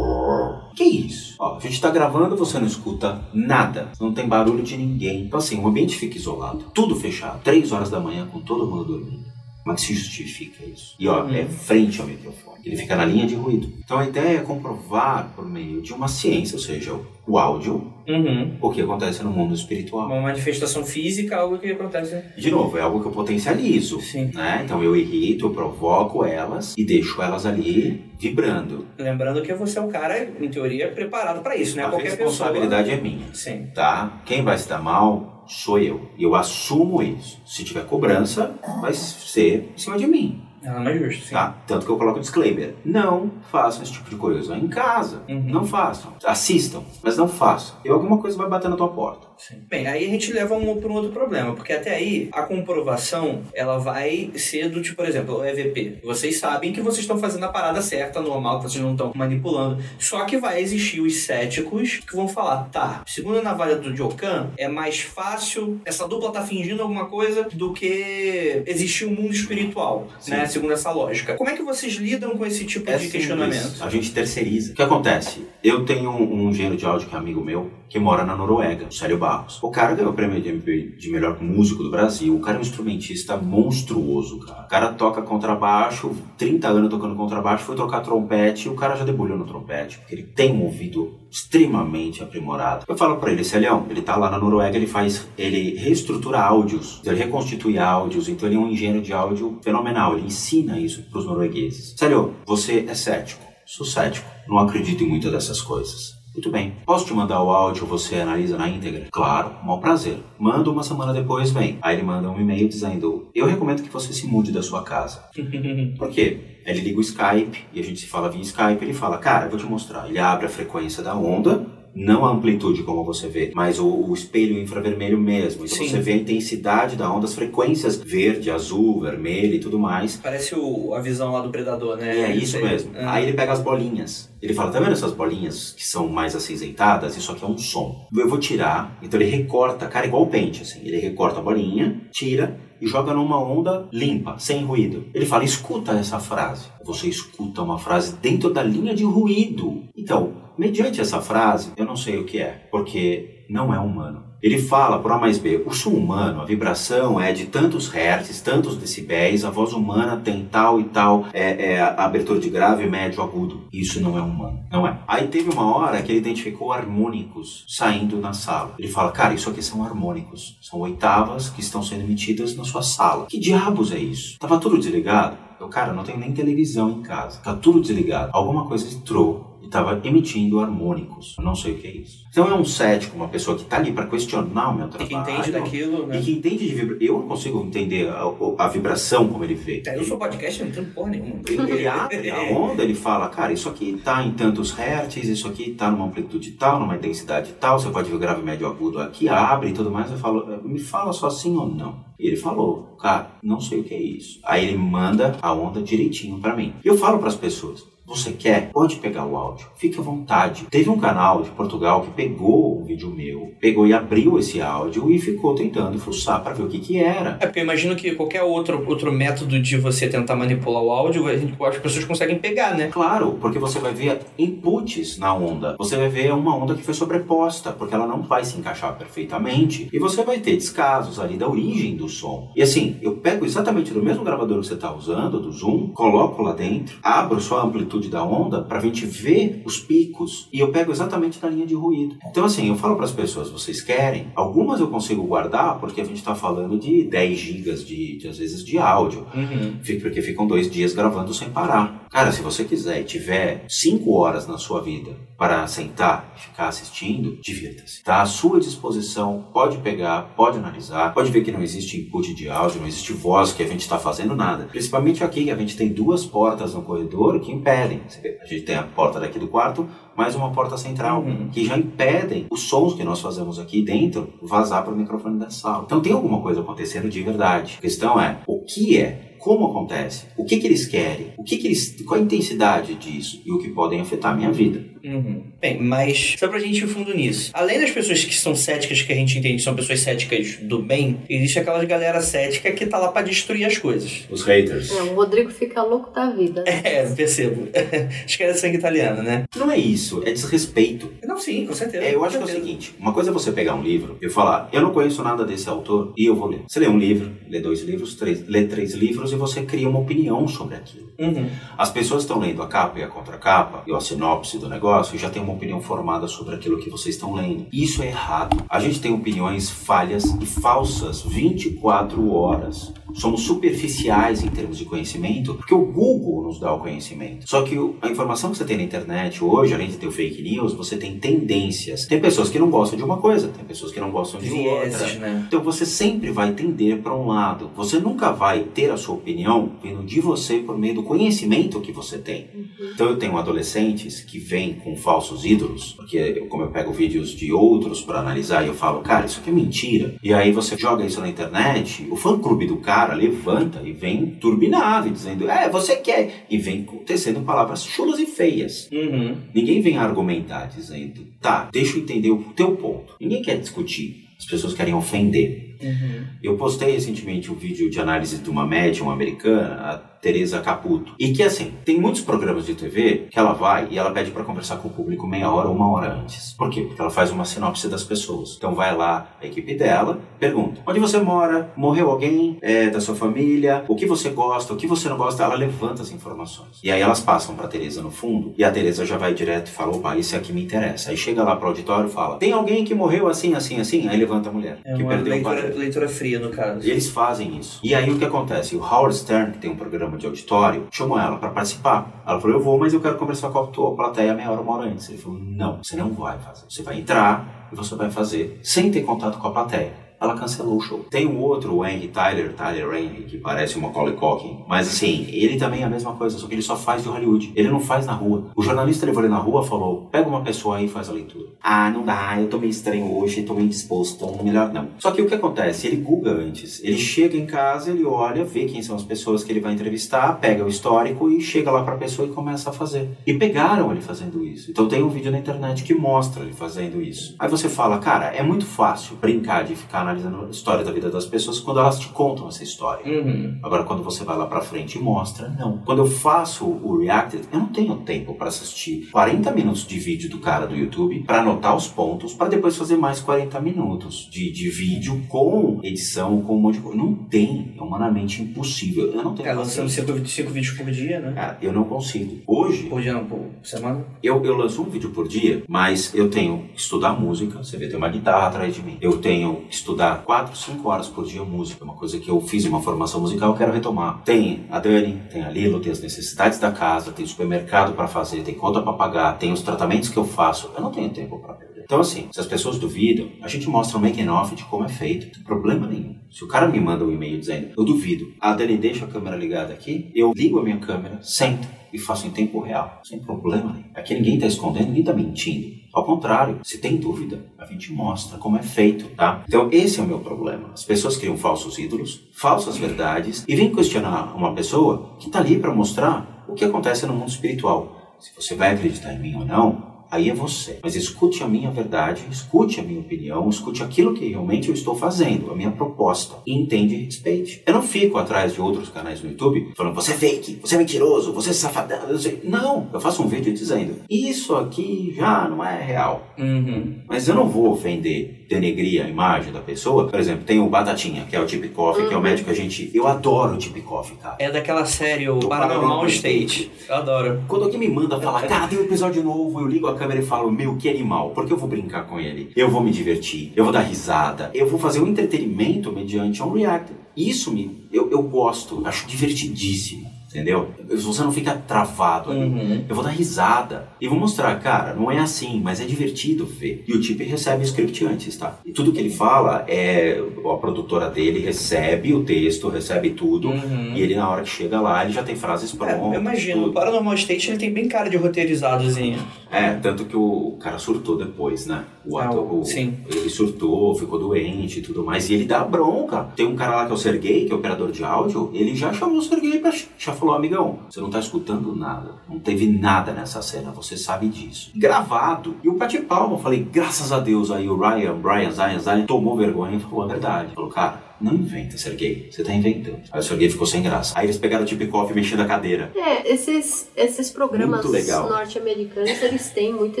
Que isso? Ó, a gente tá gravando, você não escuta nada. Não tem barulho de ninguém. Então assim, o ambiente fica isolado. Tudo fechado. Três horas da manhã com todo mundo dormindo. Que se justifica isso? E ó, é frente ao microfone. Ele fica na linha de ruído. Então a ideia é comprovar por meio de uma ciência, ou seja, o áudio, uhum. o que acontece no mundo espiritual. Uma manifestação física, algo que acontece. De novo, é algo que eu potencializo. Sim. Né? Então eu irrito, eu provoco elas e deixo elas ali vibrando. Lembrando que você é um cara, em teoria, preparado para isso, né? A Qualquer responsabilidade pessoa... é minha. Sim. Tá? Quem vai se dar mal sou eu. E eu assumo isso. Se tiver cobrança, vai ser em cima de mim. Ela não é justo, sim. Tá? Tanto que eu coloco disclaimer. Não façam esse tipo de coisa em casa. Uhum. Não façam. Assistam, mas não façam. E alguma coisa vai bater na tua porta. Sim. Bem, aí a gente leva um, para um outro problema, porque até aí a comprovação ela vai ser do tipo, por exemplo, o EVP. Vocês sabem que vocês estão fazendo a parada certa, normal, que vocês não estão manipulando. Só que vai existir os céticos que vão falar, tá, segundo a navalha do Jokan, é mais fácil, essa dupla tá fingindo alguma coisa do que existir um mundo espiritual, Sim. né? Segundo essa lógica. Como é que vocês lidam com esse tipo é de questionamento? A gente terceiriza. O que acontece? Eu tenho um, um engenheiro de áudio que é amigo meu, que mora na Noruega, o Célio Bar Barros. O cara ganhou o prêmio de, de melhor músico do Brasil. O cara é um instrumentista monstruoso, cara. O cara toca contrabaixo, 30 anos tocando contrabaixo, foi tocar trompete e o cara já debulhou no trompete, porque ele tem um ouvido extremamente aprimorado. Eu falo para ele, Celião, ele tá lá na Noruega, ele faz, ele reestrutura áudios, ele reconstitui áudios, então ele é um engenheiro de áudio fenomenal, ele ensina isso para os noruegueses. Celião, você é cético? Sou cético, não acredito em muitas dessas coisas. Muito bem. Posso te mandar o áudio, você analisa na íntegra? Claro, um prazer. Manda uma semana depois, vem. Aí ele manda um e-mail dizendo: Eu recomendo que você se mude da sua casa. Por quê? Ele liga o Skype e a gente se fala via Skype. Ele fala: Cara, eu vou te mostrar. Ele abre a frequência da onda não a amplitude como você vê, mas o, o espelho infravermelho mesmo. Então Sim. você vê a intensidade da onda, as frequências verde, azul, vermelho e tudo mais. Parece o, a visão lá do predador, né? É isso mesmo. É. Aí ele pega as bolinhas. Ele fala, tá vendo essas bolinhas que são mais acinzentadas? Isso aqui é um som. Eu vou tirar. Então ele recorta, cara, igual o pente, assim. Ele recorta a bolinha, tira e joga numa onda limpa, sem ruído. Ele fala: escuta essa frase. Você escuta uma frase dentro da linha de ruído. Então, mediante essa frase, eu não sei o que é, porque não é humano. Ele fala por A mais B, o som humano, a vibração é de tantos hertz, tantos decibéis, a voz humana tem tal e tal é, é abertura de grave, médio, agudo. Isso não é humano, não é. Aí teve uma hora que ele identificou harmônicos saindo na sala. Ele fala, cara, isso aqui são harmônicos, são oitavas que estão sendo emitidas na sua sala. Que diabos é isso? Tava tudo desligado? Eu, cara, não tenho nem televisão em casa. Tá tudo desligado. Alguma coisa entrou estava emitindo harmônicos. Eu não sei o que é isso. Então é um cético, uma pessoa que está ali para questionar o meu trabalho. E que entende daquilo, né? E que entende de vibração. Eu não consigo entender a, a, vibração como ele vê. É, eu sou podcast, eu não entendo porra nenhuma. Ele, ele abre a onda, ele fala, cara, isso aqui está em tantos hertz, isso aqui está numa amplitude tal, numa densidade tal, você pode ver grave, médio, agudo aqui, abre e tudo mais. Eu falo, me fala só sim ou não. E ele falou, cara, não sei o que é isso. Aí ele manda a onda direitinho para mim. Eu falo para as pessoas, você quer, pode pegar o áudio, fique à vontade. Teve um canal de Portugal que pegou um vídeo meu, pegou e abriu esse áudio e ficou tentando fuçar para ver o que que era. É porque eu imagino que qualquer outro, outro método de você tentar manipular o áudio, as pessoas conseguem pegar, né? Claro, porque você vai ver inputs na onda. Você vai ver uma onda que foi sobreposta, porque ela não vai se encaixar perfeitamente. E você vai ter descasos ali da origem do som. E assim, eu pego exatamente do mesmo gravador que você está usando, do Zoom, coloco lá dentro, abro só a amplitude amplitude da onda para a gente ver os picos e eu pego exatamente na linha de ruído. Então, assim, eu falo para as pessoas: vocês querem? Algumas eu consigo guardar porque a gente está falando de 10 gigas de, de, às vezes, de áudio, uhum. porque ficam dois dias gravando sem parar. Cara, se você quiser e tiver 5 horas na sua vida para sentar e ficar assistindo, divirta-se. Está à sua disposição, pode pegar, pode analisar, pode ver que não existe input de áudio, não existe voz, que a gente está fazendo nada. Principalmente aqui, que a gente tem duas portas no corredor que impedem a gente tem a porta daqui do quarto, mais uma porta central, uhum. que já impedem os sons que nós fazemos aqui dentro vazar para o microfone da sala. Então tem alguma coisa acontecendo de verdade. A questão é, o que é como acontece, o que, que eles querem, o que, que eles, qual a intensidade disso e o que podem afetar a minha vida. Uhum. Bem, mas só pra gente ir fundo nisso. Além das pessoas que são céticas, que a gente entende são pessoas céticas do bem, existe aquela galera cética que tá lá pra destruir as coisas. Os haters. É, o Rodrigo fica louco da vida. É, percebo. acho que é sangue italiano, né? Não é isso, é desrespeito. Não, sim, com certeza. É, eu acho que é o seguinte: uma coisa é você pegar um livro e falar, eu não conheço nada desse autor e eu vou ler. Você lê um livro, lê dois livros, três, lê três livros e você cria uma opinião sobre aquilo. Uhum. As pessoas estão lendo a capa e a contracapa e a sinopse do negócio e já tem uma opinião formada sobre aquilo que vocês estão lendo. Isso é errado. A gente tem opiniões falhas e falsas 24 horas somos superficiais em termos de conhecimento, porque o Google nos dá o conhecimento. Só que a informação que você tem na internet hoje, além de ter o fake news, você tem tendências. Tem pessoas que não gostam de uma coisa, tem pessoas que não gostam de Vieses, outra. Né? Então você sempre vai tender para um lado. Você nunca vai ter a sua opinião vindo de você por meio do conhecimento que você tem. Uhum. Então eu tenho adolescentes que vêm com falsos ídolos, porque como eu pego vídeos de outros para analisar e eu falo, cara, isso aqui é mentira. E aí você joga isso na internet, o fã clube do cara cara levanta e vem turbinado, dizendo, é, você quer. E vem tecendo palavras chulas e feias. Uhum. Ninguém vem argumentar dizendo, tá, deixa eu entender o teu ponto. Ninguém quer discutir. As pessoas querem ofender. Uhum. Eu postei recentemente um vídeo de análise de uma médium americana Teresa Caputo. E que assim, tem muitos programas de TV que ela vai e ela pede para conversar com o público meia hora ou uma hora antes. Por quê? Porque ela faz uma sinopse das pessoas. Então vai lá a equipe dela, pergunta: onde você mora? Morreu alguém é, da sua família? O que você gosta? O que você não gosta? Ela levanta as informações. E aí elas passam para Teresa no fundo e a Teresa já vai direto e fala: opa, isso é que me interessa. Aí chega lá pro auditório e fala: tem alguém que morreu assim, assim, assim? Aí levanta a mulher. É que perdeu o parente. Leitura fria, no caso. E eles fazem isso. E aí o que acontece? O Howard Stern, que tem um programa de auditório, chamou ela para participar. Ela falou: Eu vou, mas eu quero conversar com a plateia meia hora, uma hora antes. Ele falou: Não, você não vai fazer. Você vai entrar e você vai fazer sem ter contato com a plateia. Ela cancelou o show. Tem um outro, o Henry Tyler, Tyler Henry, que parece uma Macaulay Culkin. Mas assim, ele também é a mesma coisa, só que ele só faz de Hollywood. Ele não faz na rua. O jornalista levou ele na rua falou: pega uma pessoa aí e faz a leitura. Ah, não dá, eu tô meio estranho hoje, tô meio disposto, então melhor não. Só que o que acontece? Ele googa antes. Ele chega em casa, ele olha, vê quem são as pessoas que ele vai entrevistar, pega o histórico e chega lá pra pessoa e começa a fazer. E pegaram ele fazendo isso. Então tem um vídeo na internet que mostra ele fazendo isso. Aí você fala, cara, é muito fácil brincar de ficar analisando a história da vida das pessoas quando elas te contam essa história. Uhum. Agora, quando você vai lá pra frente e mostra, não. Quando eu faço o Reacted, eu não tenho tempo pra assistir 40 minutos de vídeo do cara do YouTube, pra anotar os pontos, pra depois fazer mais 40 minutos de, de vídeo com edição, com um monte de coisa. Não tem. É humanamente impossível. Eu não tenho É, lançando paciência. cinco, cinco vídeos por dia, né? Cara, eu não consigo. Hoje, Por dia não, por semana. eu, eu lanço um vídeo por dia, mas eu tenho que estudar música. Você vê, tem uma guitarra atrás de mim. Eu tenho que estudar 4, 5 horas por dia música. Uma coisa que eu fiz uma formação musical, quero retomar. Tem a Dani, tem a Lilo, tem as necessidades da casa, tem supermercado para fazer, tem conta para pagar, tem os tratamentos que eu faço. Eu não tenho tempo para. Então, assim, se as pessoas duvidam, a gente mostra um making off de como é feito. Problema nenhum. Se o cara me manda um e-mail dizendo, eu duvido, a Dani deixa a câmera ligada aqui, eu ligo a minha câmera, sento e faço em tempo real. Sem problema nenhum. Aqui ninguém tá escondendo, ninguém tá mentindo. Ao contrário, se tem dúvida, a gente mostra como é feito, tá? Então esse é o meu problema. As pessoas criam falsos ídolos, falsas verdades e vêm questionar uma pessoa que tá ali para mostrar o que acontece no mundo espiritual. Se você vai acreditar em mim ou não, aí é você. Mas escute a minha verdade, escute a minha opinião, escute aquilo que realmente eu estou fazendo, a minha proposta. E entende e respeite. Eu não fico atrás de outros canais no YouTube falando, você é fake, você é mentiroso, você é safadão. eu sei." Não, eu faço um vídeo dizendo, isso aqui já não é real. Uhum. Mas eu não vou ofender, denegrir a imagem da pessoa. Por exemplo, tem o Batatinha, que é o Tip Coffee, que é o médico que a gente... Eu adoro o Tip Coffee, cara. É daquela série, o Paranormal Paranormal State. Eu adoro. Quando alguém me manda falar, cara, tem um episódio novo, eu ligo a câmera e falo, meu, que animal, porque eu vou brincar com ele, eu vou me divertir, eu vou dar risada, eu vou fazer um entretenimento mediante um react. Isso me, eu, eu gosto, acho divertidíssimo. Entendeu? Você não fica travado ali. Uhum. Eu vou dar risada. E vou mostrar, cara, não é assim, mas é divertido ver. E o Tip recebe o script antes, tá? E tudo que ele fala é. A produtora dele recebe o texto, recebe tudo. Uhum. E ele, na hora que chega lá, ele já tem frases É, prontas. eu imagino, o. Paranormal State ele tem bem cara de roteirizadozinho. É, tanto que o cara surtou depois, né? O Ah, ator, sim. ele surtou, ficou doente e tudo mais. E ele dá bronca. Tem um cara lá que é o Sergei, que é operador de áudio, ele já chamou o Sergei pra. Já falou, amigão, você não tá escutando nada. Não teve nada nessa cena, você sabe disso. Gravado. E o Pati Palma, eu falei, graças a Deus aí o Ryan, Brian, Zion, Zion, tomou vergonha e falou a verdade. Falou, cara. Não inventa, Sergei. Você tá inventando. Aí o Sergei ficou sem graça. Aí eles pegaram o Tipikoff mexendo a cadeira. É, esses, esses programas Muito legal. norte-americanos, eles têm muito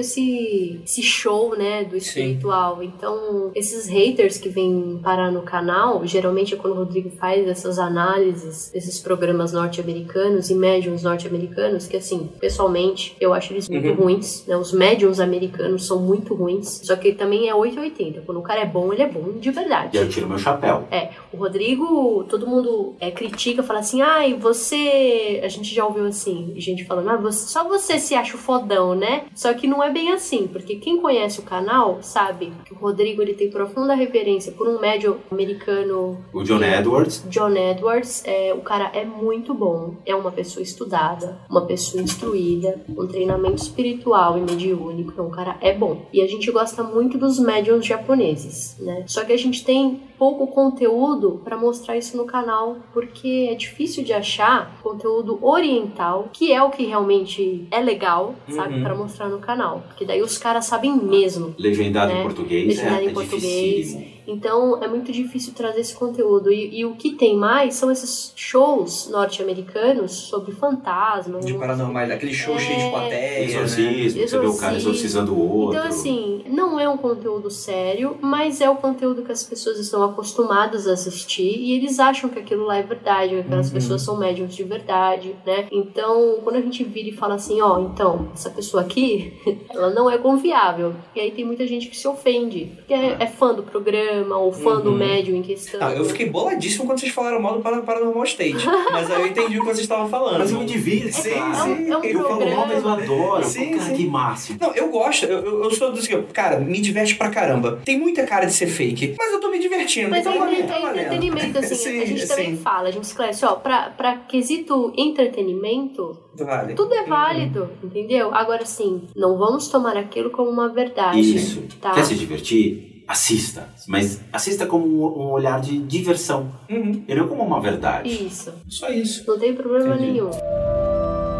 esse, esse show, né, do espiritual. Então, esses haters que vêm parar no canal, geralmente é quando o Rodrigo faz essas análises desses programas norte-americanos e médiums norte-americanos, que assim, pessoalmente, eu acho eles muito Uhum. ruins, né? Os médiums americanos são muito ruins, só que também é 880. Quando o cara é bom, ele é bom de verdade. E eu tiro meu chapéu. É, o Rodrigo, todo mundo é, critica, fala assim, ai, você. A gente já ouviu assim, gente falando, ah, você- só você se acha o fodão, né? Só que não é bem assim, porque quem conhece o canal sabe que o Rodrigo ele tem profunda referência por um médium americano. O John Edwards. John Edwards, é, o cara é muito bom, é uma pessoa estudada, uma pessoa instruída, um treinamento espiritual e mediúnico, então o cara é bom. E a gente gosta muito dos médiums japoneses, né? Só que a gente tem pouco conteúdo para mostrar isso no canal, porque é difícil de achar conteúdo oriental, que é o que realmente é legal, sabe, Uhum. para mostrar no canal, porque daí os caras sabem mesmo Legendado em né? português Legendado é, em é português. dificílimo. Então é muito difícil trazer esse conteúdo. E, e o que tem mais são esses shows norte-americanos sobre fantasmas. De paranormal, aquele show É, cheio de plateia. né? Exorcismo, você vê o cara exorcizando o outro. Então, assim, não é um conteúdo sério, mas é o conteúdo que as pessoas estão acostumadas a assistir e eles acham que aquilo lá é verdade, que aquelas Uhum. pessoas são médiums de verdade, né? Então, quando a gente vira e fala assim, ó, então, essa pessoa aqui, ela não é confiável. E aí tem muita gente que se ofende, porque é, é fã do programa ou fã do Uhum. médium em questão. Não, eu fiquei boladíssimo quando vocês falaram mal do Para- Paranormal State. mas aí eu entendi o que vocês estavam falando. Mas eu me divirto, Sim, cara. sim. É um- é um eu falo mal, mas eu adoro. Sim, cara, sim. que máximo. Não, eu gosto, eu, eu eu sou do seguinte, cara, me diverte pra caramba. Tem muita cara de ser fake, mas eu tô me divertindo. Mas é, então entre- tá é entretenimento, assim, Sim, a gente também sim. fala, a gente esclarece, ó, pra, pra quesito entretenimento, Vale. Tudo é válido, entendeu? Agora sim, não vamos tomar aquilo como uma verdade. Isso. Tá? Quer se divertir? Assista. Mas assista como um, um olhar de diversão. Uhum. E não como uma verdade. Isso. Só isso. Não tem problema Entendi. nenhum.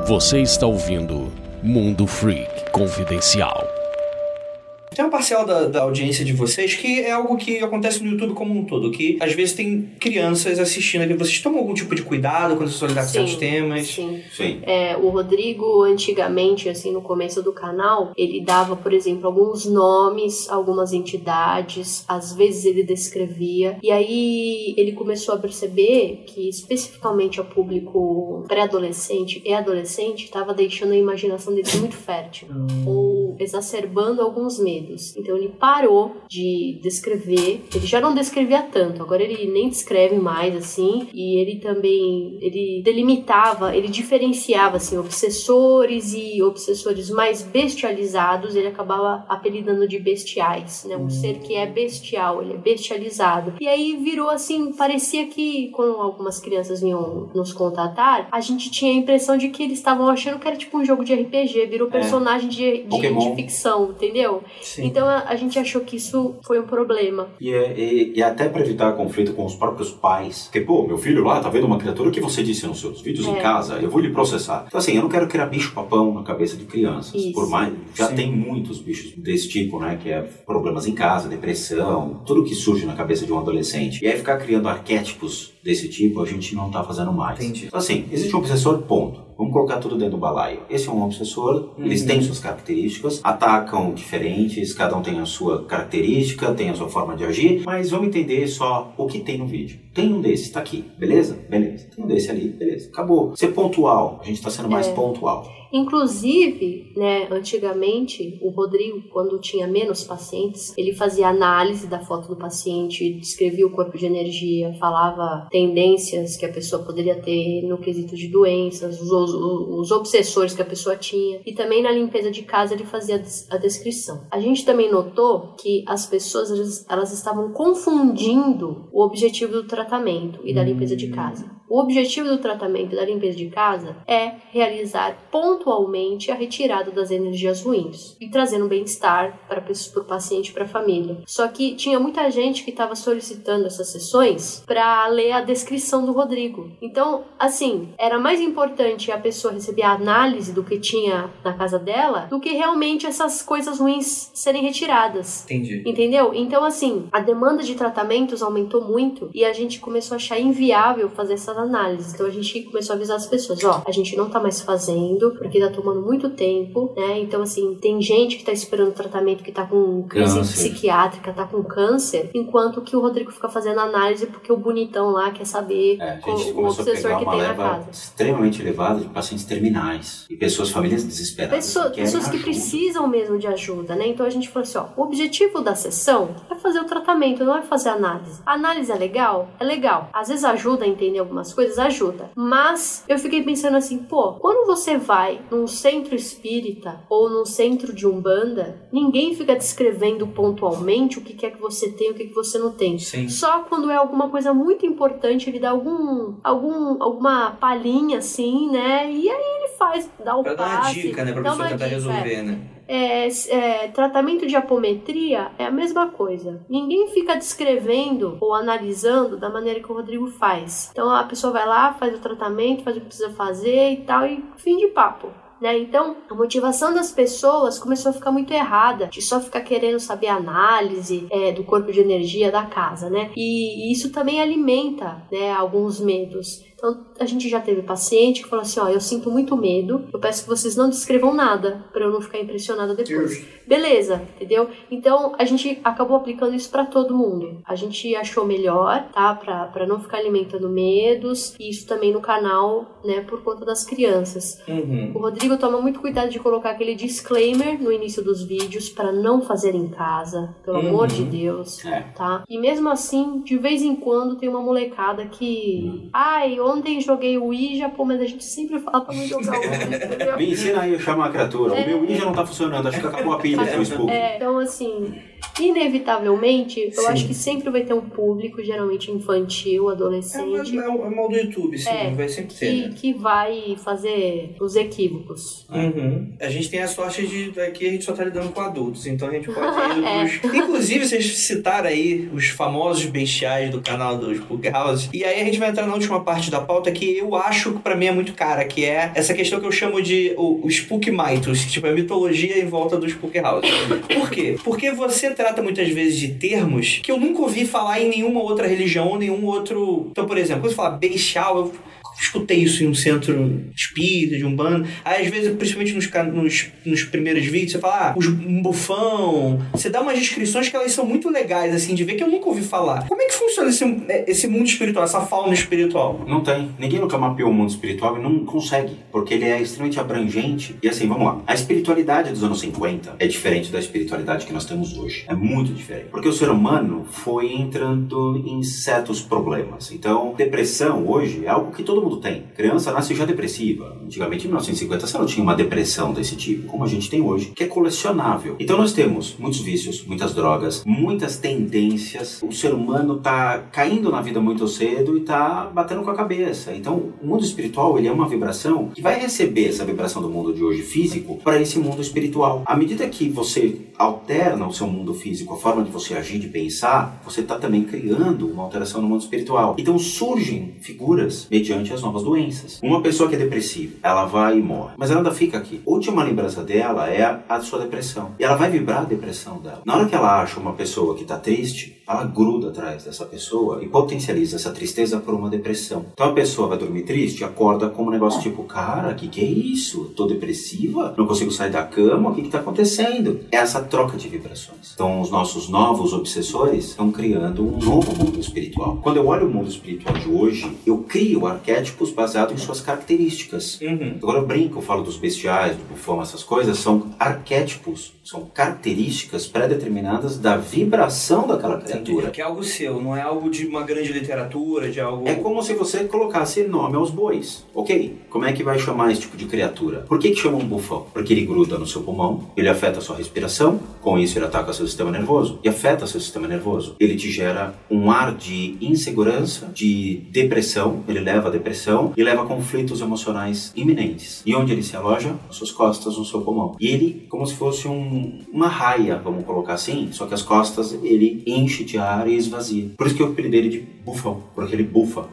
Você está ouvindo Mundo Freak Confidencial. Tem uma parcela da, da audiência de vocês que é algo que acontece no YouTube como um todo, que às vezes tem crianças assistindo aqui. Vocês tomam algum tipo de cuidado quando vocês vão lidar com certos temas? Sim. Sim. É, o Rodrigo, antigamente, assim, no começo do canal, ele dava, por exemplo, alguns nomes, algumas entidades, às vezes ele descrevia, e aí ele começou a perceber que, especificamente ao público pré-adolescente e adolescente, estava deixando a imaginação deles muito fértil, ou exacerbando alguns medos. Então ele parou de descrever, ele já não descrevia tanto, agora ele nem descreve mais, assim, e ele também, ele delimitava, ele diferenciava, assim, obsessores e obsessores mais bestializados, ele acabava apelidando de bestiais, né? Um ser que é bestial, ele é bestializado. E aí virou assim, parecia que quando algumas crianças vinham nos contatar, a gente tinha a impressão de que eles estavam achando que era tipo um jogo de RPG, virou personagem de, de, Pokémon. De ficção, entendeu? Sim. Então a, a gente achou que isso foi um problema. E, é- e- e até para evitar conflito com os próprios pais. Porque, pô, meu filho lá tá vendo uma criatura que você disse nos seus vídeos em É. casa, eu vou lhe processar. Então, assim, eu não quero criar bicho-papão na cabeça de crianças. Isso. Por mais. Já Sim. tem muitos bichos desse tipo, né? Que é problemas em casa, depressão, tudo que surge na cabeça de um adolescente. E aí ficar criando arquétipos desse tipo, a gente não tá fazendo mais. Entendi. Então, assim, existe um obsessor, ponto. Vamos colocar tudo dentro do balaio. Esse é um obsessor, eles Uhum. têm suas características, atacam diferentes, cada um tem a sua característica, tem a sua forma de agir, mas vamos entender só o que tem no vídeo. Tem um desses, tá aqui, beleza? Beleza. Tem um desse ali, beleza. Acabou. Ser pontual, a gente tá sendo mais É. pontual. Inclusive, né, antigamente, o Rodrigo, quando tinha menos pacientes, ele fazia análise da foto do paciente, descrevia o corpo de energia, falava tendências que a pessoa poderia ter no quesito de doenças, os, os, os obsessores que a pessoa tinha. E também na limpeza de casa ele fazia a des- a descrição. A gente também notou que as pessoas elas, elas estavam confundindo o objetivo do tratamento e da limpeza de casa. O objetivo do tratamento da limpeza de casa é realizar pontualmente a retirada das energias ruins e trazendo bem-estar para o paciente e para a família. Só que tinha muita gente que estava solicitando essas sessões para ler a descrição do Rodrigo. Então, assim, era mais importante a pessoa receber a análise do que tinha na casa dela do que realmente essas coisas ruins serem retiradas. Entendi. Entendeu? Então, assim, a demanda de tratamentos aumentou muito e a gente começou a achar inviável fazer essas análises. Então, a gente começou a avisar as pessoas: ó, a gente não tá mais fazendo porque tá tomando muito tempo, né? Então, assim, tem gente que tá esperando tratamento que tá com crise Câncer. psiquiátrica, tá com câncer, enquanto que o Rodrigo fica fazendo análise porque o bonitão lá quer saber É, qual- o obsessor que tem na casa. extremamente elevada de pacientes terminais e pessoas, famílias desesperadas. Pessoa- querem pessoas que ajuda. precisam mesmo de ajuda, né? Então a gente falou assim, ó, o objetivo da sessão é fazer o tratamento, não é fazer análise. A análise é legal? É legal. Às vezes ajuda a entender algumas coisas, ajuda. Mas eu fiquei pensando assim, pô, quando você vai num centro espírita ou num centro de umbanda, ninguém fica descrevendo pontualmente o que quer que você tem, o que que você não tem. Sim. Só quando é alguma coisa muito importante, ele dá algum, algum alguma palhinha assim, né? E aí ele faz, dá o Pra dar uma passe, dica, né? Pra pessoa tentar dica, é. resolver, né? É, é, tratamento de apometria é a mesma coisa. Ninguém fica descrevendo ou analisando da maneira que o Rodrigo faz. Então a pessoa vai lá, faz o tratamento, faz o que precisa fazer e tal, e fim de papo. né? Então, a motivação das pessoas começou a ficar muito errada, de só ficar querendo saber a análise é, do corpo de energia da casa, né? E, e isso também alimenta, né, alguns medos. Então, a gente já teve paciente que falou assim: ó, eu sinto muito medo, eu peço que vocês não descrevam nada, para eu não ficar impressionada depois. Beleza, entendeu? Então, a gente acabou aplicando isso para todo mundo. A gente achou melhor, tá? Pra, pra não ficar alimentando medos, e isso também no canal, né, por conta das crianças. Uhum. O Rodrigo toma muito cuidado de colocar aquele disclaimer no início dos vídeos para não fazer em casa, pelo Uhum. amor de Deus, É. tá? E mesmo assim, de vez em quando tem uma molecada que, ai, ontem joguei o Ouija, pô, mas a gente sempre fala pra não jogar o Ouija, entendeu? Me ensina aí a chamar a criatura. O meu Ouija não tá funcionando, acho que acabou a pilha, seu Spook. É, então assim, inevitavelmente, eu Sim. acho que sempre vai ter um público, geralmente infantil, É, adolescente, é, o- é o mal do YouTube, sim, É, vai sempre ter. que, né? que vai fazer os equívocos. Uhum. A gente tem a sorte de aqui a gente só tá lidando com adultos, então a gente pode ir É. pros... Inclusive, vocês citaram aí os famosos bestiais do canal do Spook House. E aí a gente vai entrar na última parte da pauta que eu acho que pra mim é muito cara, que é essa questão que eu chamo de o, o Spook Mythos, que tipo, é a mitologia em volta do Spook House. Por quê? Porque você trata muitas vezes de termos que eu nunca ouvi falar em nenhuma outra religião ou nenhum outro. Então, por exemplo, quando você fala bestial, eu escutei isso em um centro espírita, de um bando. Aí, às vezes, principalmente nos, nos, nos primeiros vídeos, você fala, ah, os, bufão. Você dá umas descrições que elas são muito legais, assim, de ver que eu nunca ouvi falar. Como é que funciona esse, esse mundo espiritual, essa fauna espiritual? Não tem. Ninguém nunca mapeou o mundo espiritual e não consegue, porque ele é extremamente abrangente. E assim, vamos lá. A espiritualidade dos anos 50 é diferente da espiritualidade que nós temos hoje. É muito diferente. Porque o ser humano foi entrando em certos problemas. Então, depressão hoje é algo que todo mundo tem. Criança nasce já depressiva. Antigamente, em 1950, você não tinha uma depressão desse tipo, como a gente tem hoje, que é colecionável. Então, nós temos muitos vícios, muitas drogas, muitas tendências. O ser humano tá caindo na vida muito cedo e tá batendo com a cabeça. Então, o mundo espiritual, ele é uma vibração que vai receber essa vibração do mundo de hoje físico para esse mundo espiritual. À medida que você alterna o seu mundo físico, a forma de você agir, de pensar, você está também criando uma alteração no mundo espiritual. Então surgem figuras mediante as novas doenças. Uma pessoa que é depressiva, ela vai e morre, mas ela ainda fica aqui. A última lembrança dela é a, sua depressão. E ela vai vibrar a depressão dela. Na hora que ela acha uma pessoa que está triste, ela gruda atrás dessa pessoa e potencializa essa tristeza por uma depressão. Então a pessoa vai dormir triste, acorda com um negócio tipo, cara, que que é isso? Tô depressiva? Não consigo sair da cama? O que que tá acontecendo? Essa troca de vibrações. Então os nossos novos obsessores estão criando um novo mundo espiritual. Quando eu olho o mundo espiritual de hoje, eu crio arquétipos baseados em suas características. Uhum. Agora eu brinco, eu falo dos bestiais, do bufão, essas coisas, são arquétipos, são características pré-determinadas da vibração daquela criatura. Que é algo seu, não é algo de uma grande literatura, de algo. É como se você colocasse nome aos bois. Ok, como é que vai chamar esse tipo de criatura? Por que, que chama um bufão? Porque ele gruda no seu pulmão, ele afeta a sua respiração, com isso ele ataca seu sistema nervoso e afeta seu sistema nervoso. Ele te gera um ar de insegurança, de depressão, ele leva a depressão e leva a conflitos emocionais iminentes. E onde ele se aloja? Nas suas costas, no seu pulmão. E ele, como se fosse um, uma raia, vamos colocar assim, só que as costas ele enche de ar e esvazia. Por isso que eu apelidei ele de bufão, porque ele bufa.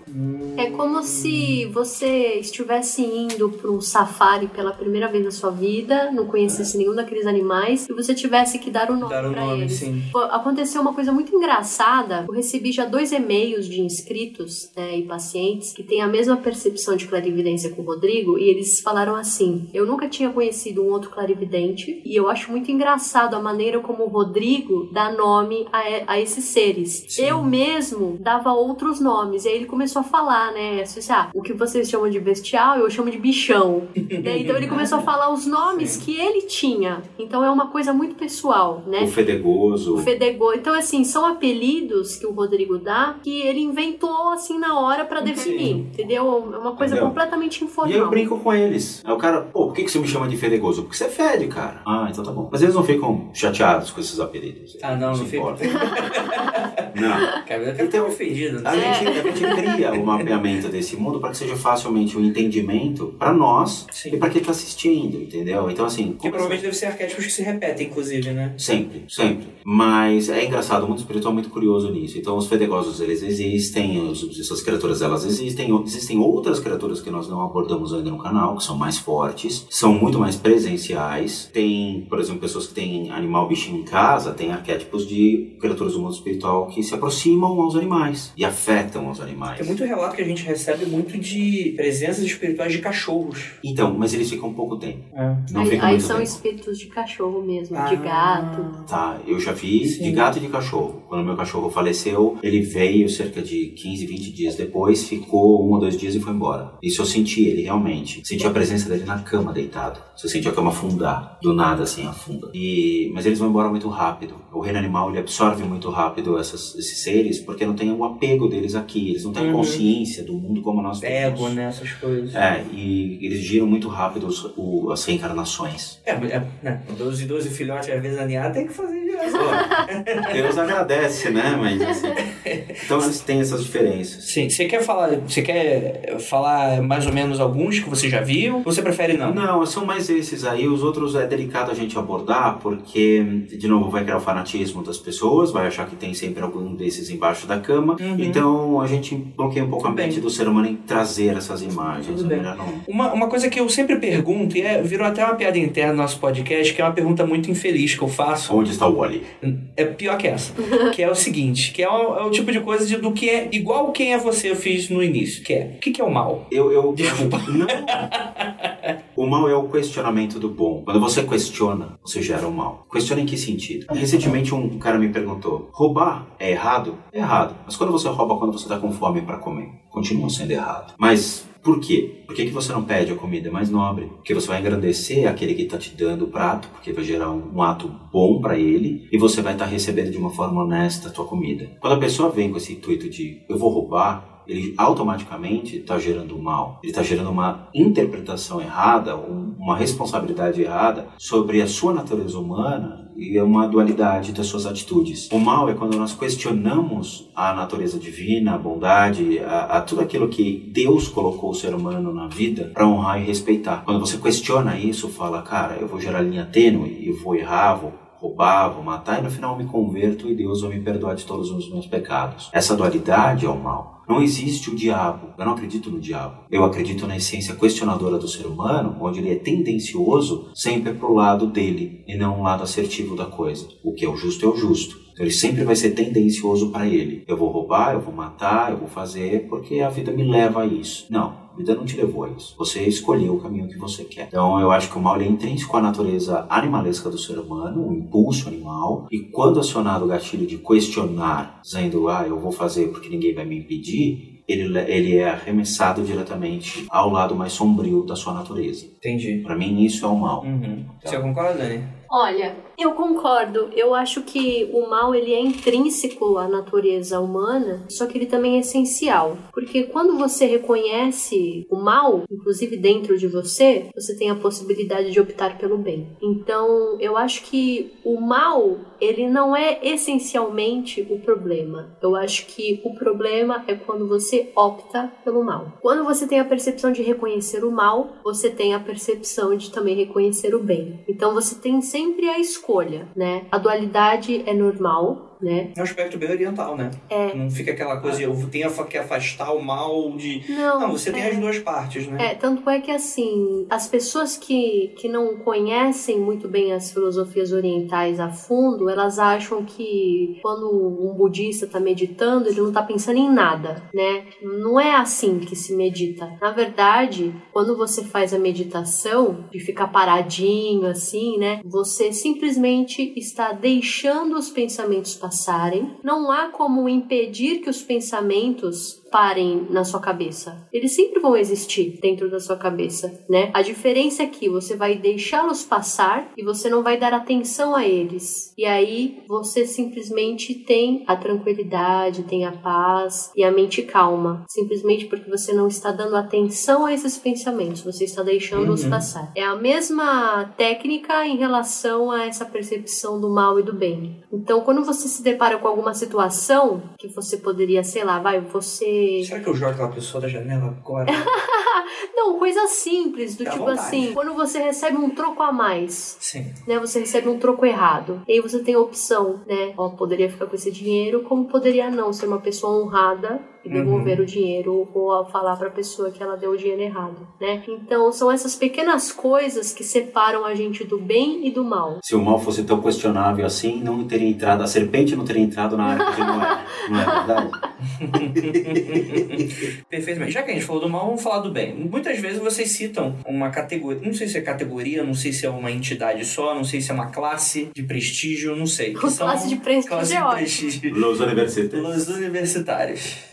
É como se você estivesse indo para um safari pela primeira vez na sua vida, não conhecesse nenhum daqueles animais e você tivesse que dar o nome Dar o para nome, eles. sim. Aconteceu uma coisa muito engraçada. Eu recebi já dois e-mails de inscritos né, e pacientes que têm a mesma percepção de clarividência com o Rodrigo e eles falaram assim: Eu nunca tinha conhecido um outro clarividente e eu acho muito engraçado a maneira como o Rodrigo dá nome a, e- a esses seres. Sim. Eu mesmo dava outros nomes. E aí ele começou a falar, né? Assim, ah, o que vocês chamam de bestial, eu chamo de bichão. né? Então ele começou a falar os nomes Sim. que ele tinha. Então é uma coisa muito pessoal, né? O fedegoso. O Fedegô. Então, assim, são apelidos que o Rodrigo dá que ele inventou, assim, na hora pra definir. Entendeu? É uma coisa Entendeu? completamente E informal. aí eu brinco com eles. Aí o cara, pô, por que, que você me chama de fedegoso? Porque você fede, cara. Ah, então tá bom. Mas eles não ficam chateados com esses apelidos. Ah, não, não fica. importam. não. Eu quero Então, ofendido. A né? gente, a gente cria o mapeamento desse mundo para que seja facilmente o entendimento para nós Sim. e para quem está assistindo, entendeu? Então, assim, Que provavelmente deve ser arquétipos que se repetem, inclusive, né? Sempre, sempre. Mas é engraçado, o mundo espiritual é muito curioso nisso. Então, os fedegosos, eles existem, essas criaturas, elas existem. Existem outras criaturas que nós não abordamos ainda no canal, que são mais fortes, são muito mais presenciais. Tem, por exemplo, pessoas que têm animal bichinho em casa, tem arquétipos de criaturas do mundo espiritual que se aproximam aos animais e afetam os animais. Tem muito relato que a gente recebe muito de presenças espirituais de cachorros. Então, mas eles ficam pouco tempo. Não aí aí são tempo. espíritos de cachorro mesmo, Ah. de gato. Tá, eu já vi Sim. de gato e de cachorro. Quando meu cachorro faleceu, ele veio cerca de 15, 20 dias depois, ficou um ou dois dias e foi embora. Isso eu senti ele realmente. Senti a presença dele na cama deitado. Você sente a cama afundar, do nada assim afunda. E mas eles vão embora muito rápido. O reino animal ele absorve muito rápido essas- esses seres porque não tem o apego deles aqui. Eles não têm Uhum. consciência do mundo como nós temos. Ego, né? Essas coisas. É, e eles giram muito rápido os- o- as reencarnações. É, é, né? 12, 12 filhotes às vezes aninhar tem que fazer. Pô, Deus agradece, né? Mas assim. Então eles têm essas diferenças. Sim, você quer falar, você quer falar mais ou menos alguns que você já viu? Ou você prefere não? Não, são mais esses aí. Os outros é delicado a gente abordar, porque, de novo, vai criar o fanatismo das pessoas, vai achar que tem sempre algum desses embaixo da cama. Uhum. Então a gente bloqueia um pouco a bem. mente do ser humano em trazer essas imagens. É. Uma, uma coisa que eu sempre pergunto, e é, virou até uma piada interna no nosso podcast, que é uma pergunta muito infeliz que eu faço. Onde está o Wally? É pior que essa. que é o seguinte, que é o, é o tipo de coisa de, do que é igual quem é você eu fiz no início, que é o que, que é o mal? Eu, eu Desculpa. Não. O mal é o questionamento do bom. Quando você questiona, você gera o mal. Questiona em que sentido? Recentemente um cara me perguntou: roubar é errado? É errado. Mas quando você rouba quando você está com fome para comer, continua sendo errado. Mas por quê? Por que, que você não pede a comida mais nobre? Porque você vai engrandecer aquele que está te dando o prato, porque vai gerar um, um ato bom para ele e você vai estar recebendo de uma forma honesta a tua comida. Quando a pessoa vem com esse intuito de eu vou roubar, ele automaticamente está gerando mal. Ele está gerando uma interpretação errada, um- uma responsabilidade errada sobre a sua natureza humana e é uma dualidade das suas atitudes. O mal é quando nós questionamos a natureza divina, a bondade, a, a tudo aquilo que Deus colocou o ser humano na vida para honrar e respeitar. Quando você questiona isso, fala, cara, eu vou gerar linha tênue, eu vou errar, vou roubar, vou matar e no final me converto e Deus vai me perdoar de todos os meus pecados. Essa dualidade é o mal. Não existe o diabo. Eu não acredito no diabo. Eu acredito na essência questionadora do ser humano, onde ele é tendencioso sempre pro lado dele e não um lado assertivo da coisa. O que é o justo é o justo. Então ele sempre vai ser tendencioso para ele. Eu vou roubar, eu vou matar, eu vou fazer porque a vida me leva a isso. Não, vida não te levou a isso. Você escolheu o caminho que você quer. Então eu acho que o mal é intrínseco à natureza animalesca do ser humano, um impulso animal. E quando acionado o gatilho de questionar, dizendo, ah, eu vou fazer porque ninguém vai me impedir, ele, ele é arremessado diretamente ao lado mais sombrio da sua natureza. Entendi. Para mim isso é o mal. Uhum. Você concorda, Dani? Olha, eu concordo. Eu acho que o mal ele é intrínseco à natureza humana, só que ele também é essencial. Porque quando você reconhece o mal, inclusive dentro de você, você tem a possibilidade de optar pelo bem. Então, eu acho que o mal, ele não é essencialmente o problema. Eu acho que o problema é quando você opta pelo mal. Quando você tem a percepção de reconhecer o mal, você tem a percepção de também reconhecer o bem. Então você tem sempre a escolha, né? A dualidade é normal, né? É um aspecto bem oriental, né? É. Não fica aquela coisa, eu tenho que afastar o mal de. Não, Não, você tem é. as duas partes, né? É, tanto é que assim, as pessoas que, que não conhecem muito bem as filosofias orientais a fundo, elas acham que quando um budista está meditando, ele não está pensando em nada, né? Não é assim que se medita. Na verdade, quando você faz a meditação, de ficar paradinho assim, né? Você simplesmente está deixando os pensamentos passarem. Não há como impedir que os pensamentos parem na sua cabeça. Eles sempre vão existir dentro da sua cabeça, né? A diferença é que você vai deixá-los passar e você não vai dar atenção a eles. E aí você simplesmente tem a tranquilidade, tem a paz e a mente calma, simplesmente porque você não está dando atenção a esses pensamentos, você está deixando-os Uhum. passar. É a mesma técnica em relação a essa percepção do mal e do bem. Então, quando você se depara com alguma situação que você poderia, sei lá, vai, você Será que eu jogo aquela pessoa da janela agora? Não, coisa simples, do à tipo vontade. assim, quando você recebe um troco a mais, Sim. né? Você recebe um troco errado. E aí você tem a opção, né? Ó, poderia ficar com esse dinheiro, como poderia não ser uma pessoa honrada e devolver o dinheiro ou a falar pra pessoa que ela deu o dinheiro errado, né? Então, são essas pequenas coisas que separam a gente do bem e do mal. Se o mal fosse tão questionável assim, não teria entrado, a serpente não teria entrado na arca de Noé. Não é verdade? Perfeitamente. Já que a gente falou do mal, vamos falar do bem. Muitas vezes vocês citam uma categoria, não sei se é categoria, não sei se é uma entidade só, não sei se é uma classe de prestígio, não sei. que são- Classe de prestígio classe é de prestígio. Los universitários. Los universitários.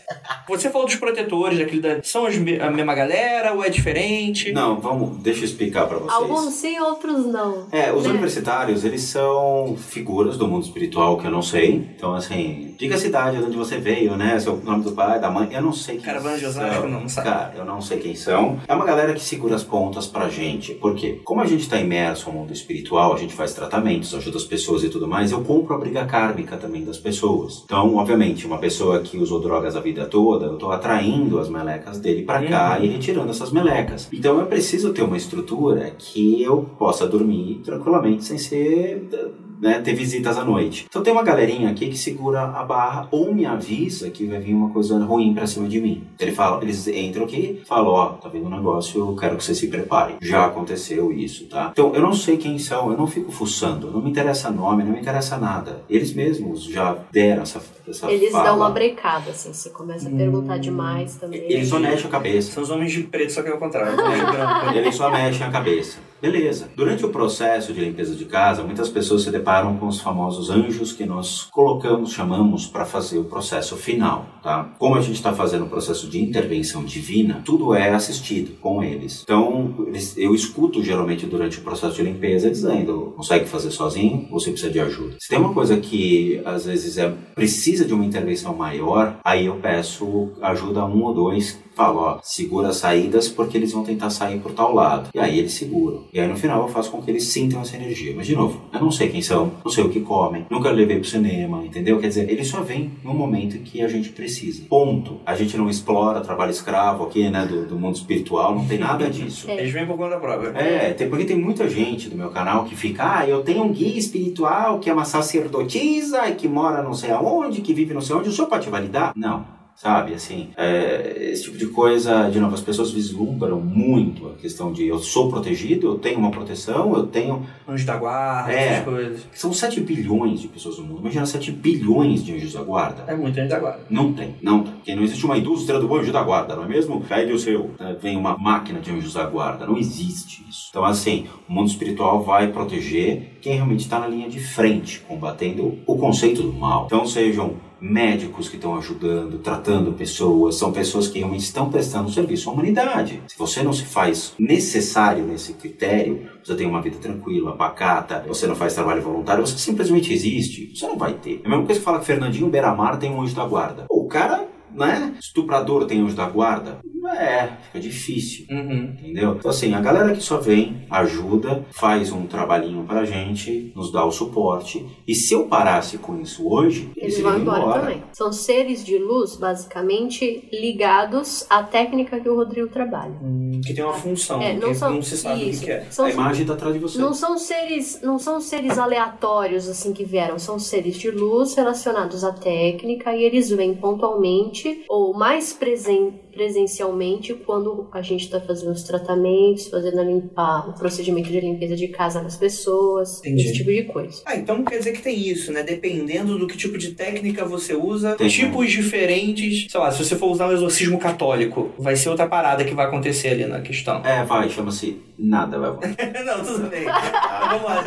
Você falou dos protetores, daquele da... são as me- a mesma galera ou é diferente? Não, vamos, deixa eu explicar pra vocês. Alguns sim, outros não. É, os né? universitários, eles são figuras do mundo espiritual que eu não sei. Então, assim, diga a cidade de onde você veio, né? Seu nome do pai, da mãe, eu não sei quem Caravana de são. Osasco, não, não sabe. Cara, eu não sei quem são. É uma galera que segura as pontas pra gente. Por quê? Como a gente tá imerso no mundo espiritual, a gente faz tratamentos, ajuda as pessoas e tudo mais, eu compro a briga kármica também das pessoas. Então, obviamente, uma pessoa que usou drogas a vida toda, eu tô atraindo as melecas dele pra cá Uhum. e retirando essas melecas. Então, eu preciso ter uma estrutura que eu possa dormir tranquilamente sem ser né, ter visitas à noite. Então tem uma galerinha aqui que segura a barra ou me avisa que vai vir uma coisa ruim pra cima de mim. Ele fala, eles entram aqui, falam, ó, tá vindo um negócio, eu quero que vocês se preparem. Já aconteceu isso, tá? Então eu não sei quem são, eu não fico fuçando, não me interessa nome, não me interessa nada. Eles mesmos já deram essa, essa Eles fala. dão uma brecada, assim, você começa a perguntar Hum. demais também. Eles só mexem a cabeça. São os homens de preto, só que é o contrário. os homens de branco. Ele só mexe a cabeça. Beleza. Durante o processo de limpeza de casa, muitas pessoas se deparam com os famosos anjos que nós colocamos, chamamos para fazer o processo final, tá? Como a gente está fazendo o processo de intervenção divina, tudo é assistido com eles. Então, eu escuto geralmente durante o processo de limpeza dizendo: consegue fazer sozinho? Você precisa de ajuda. Se tem uma coisa que às vezes é precisa de uma intervenção maior, aí eu peço ajuda a um ou dois falo, ó, segura as saídas porque eles vão tentar sair por tal lado. E aí eles seguram. E aí no final eu faço com que eles sintam essa energia. Mas de novo, eu não sei quem são, não sei o que comem, nunca levei pro cinema, entendeu? Quer dizer, eles só vêm no momento que a gente precisa. Ponto. A gente não explora trabalho escravo aqui, né, do, do mundo espiritual, não tem nada disso. É. Eles vêm por conta própria. É, tem, porque tem muita gente do meu canal que fica, ah, eu tenho um guia espiritual que é uma sacerdotisa e que mora não sei aonde, que vive não sei onde, o senhor pode validar? Não. Sabe, assim, é, esse tipo de coisa, de novo, as pessoas vislumbram muito a questão de eu sou protegido, eu tenho uma proteção, eu tenho. Anjos da guarda, É. essas coisas. São 7 bilhões de pessoas no mundo. Imagina 7 bilhões de anjos da guarda. É muito anjo da guarda. Não tem, não tem. Porque não existe uma indústria do anjo da guarda, não é mesmo? Pegue o seu. né? Vem uma máquina de anjos da guarda. Não existe isso. Então, assim, o mundo espiritual vai proteger quem realmente está na linha de frente, combatendo o conceito do mal. Então, sejam médicos que estão ajudando, tratando pessoas, são pessoas que realmente estão prestando serviço à humanidade. Se você não se faz necessário nesse critério, você tem uma vida tranquila, pacata, você não faz trabalho voluntário, você simplesmente existe, você não vai ter. É a mesma coisa que fala que Fernandinho Beiramar tem um anjo da guarda. O cara, né? Estuprador tem anjo da guarda? É, fica difícil. Uhum. Entendeu? Então, assim, a galera que só vem, ajuda, faz um trabalhinho pra gente, nos dá o suporte. E se eu parasse com isso hoje, eles, Eles vão iriam embora, também. São seres de luz, basicamente, ligados à técnica que o Rodrigo trabalha. Hum, Que tem uma função, É, que não são não se sabe isso. o que é. São A imagem tá atrás de você. Não são seres, não são seres aleatórios assim que vieram, são seres de luz relacionados à técnica e eles vêm pontualmente ou mais presen presencialmente quando a gente está fazendo os tratamentos, fazendo a limpar, o procedimento de limpeza de casa das pessoas, Entendi. esse tipo de coisa. Ah, então quer dizer que tem isso, né? Dependendo do que tipo de técnica você usa, Tem. tipos diferentes. Sei lá, se você for usar um exorcismo católico, vai ser outra parada que vai acontecer ali na questão. É, vai, chama-se nada, vai. Não, tudo bem. Vamos lá.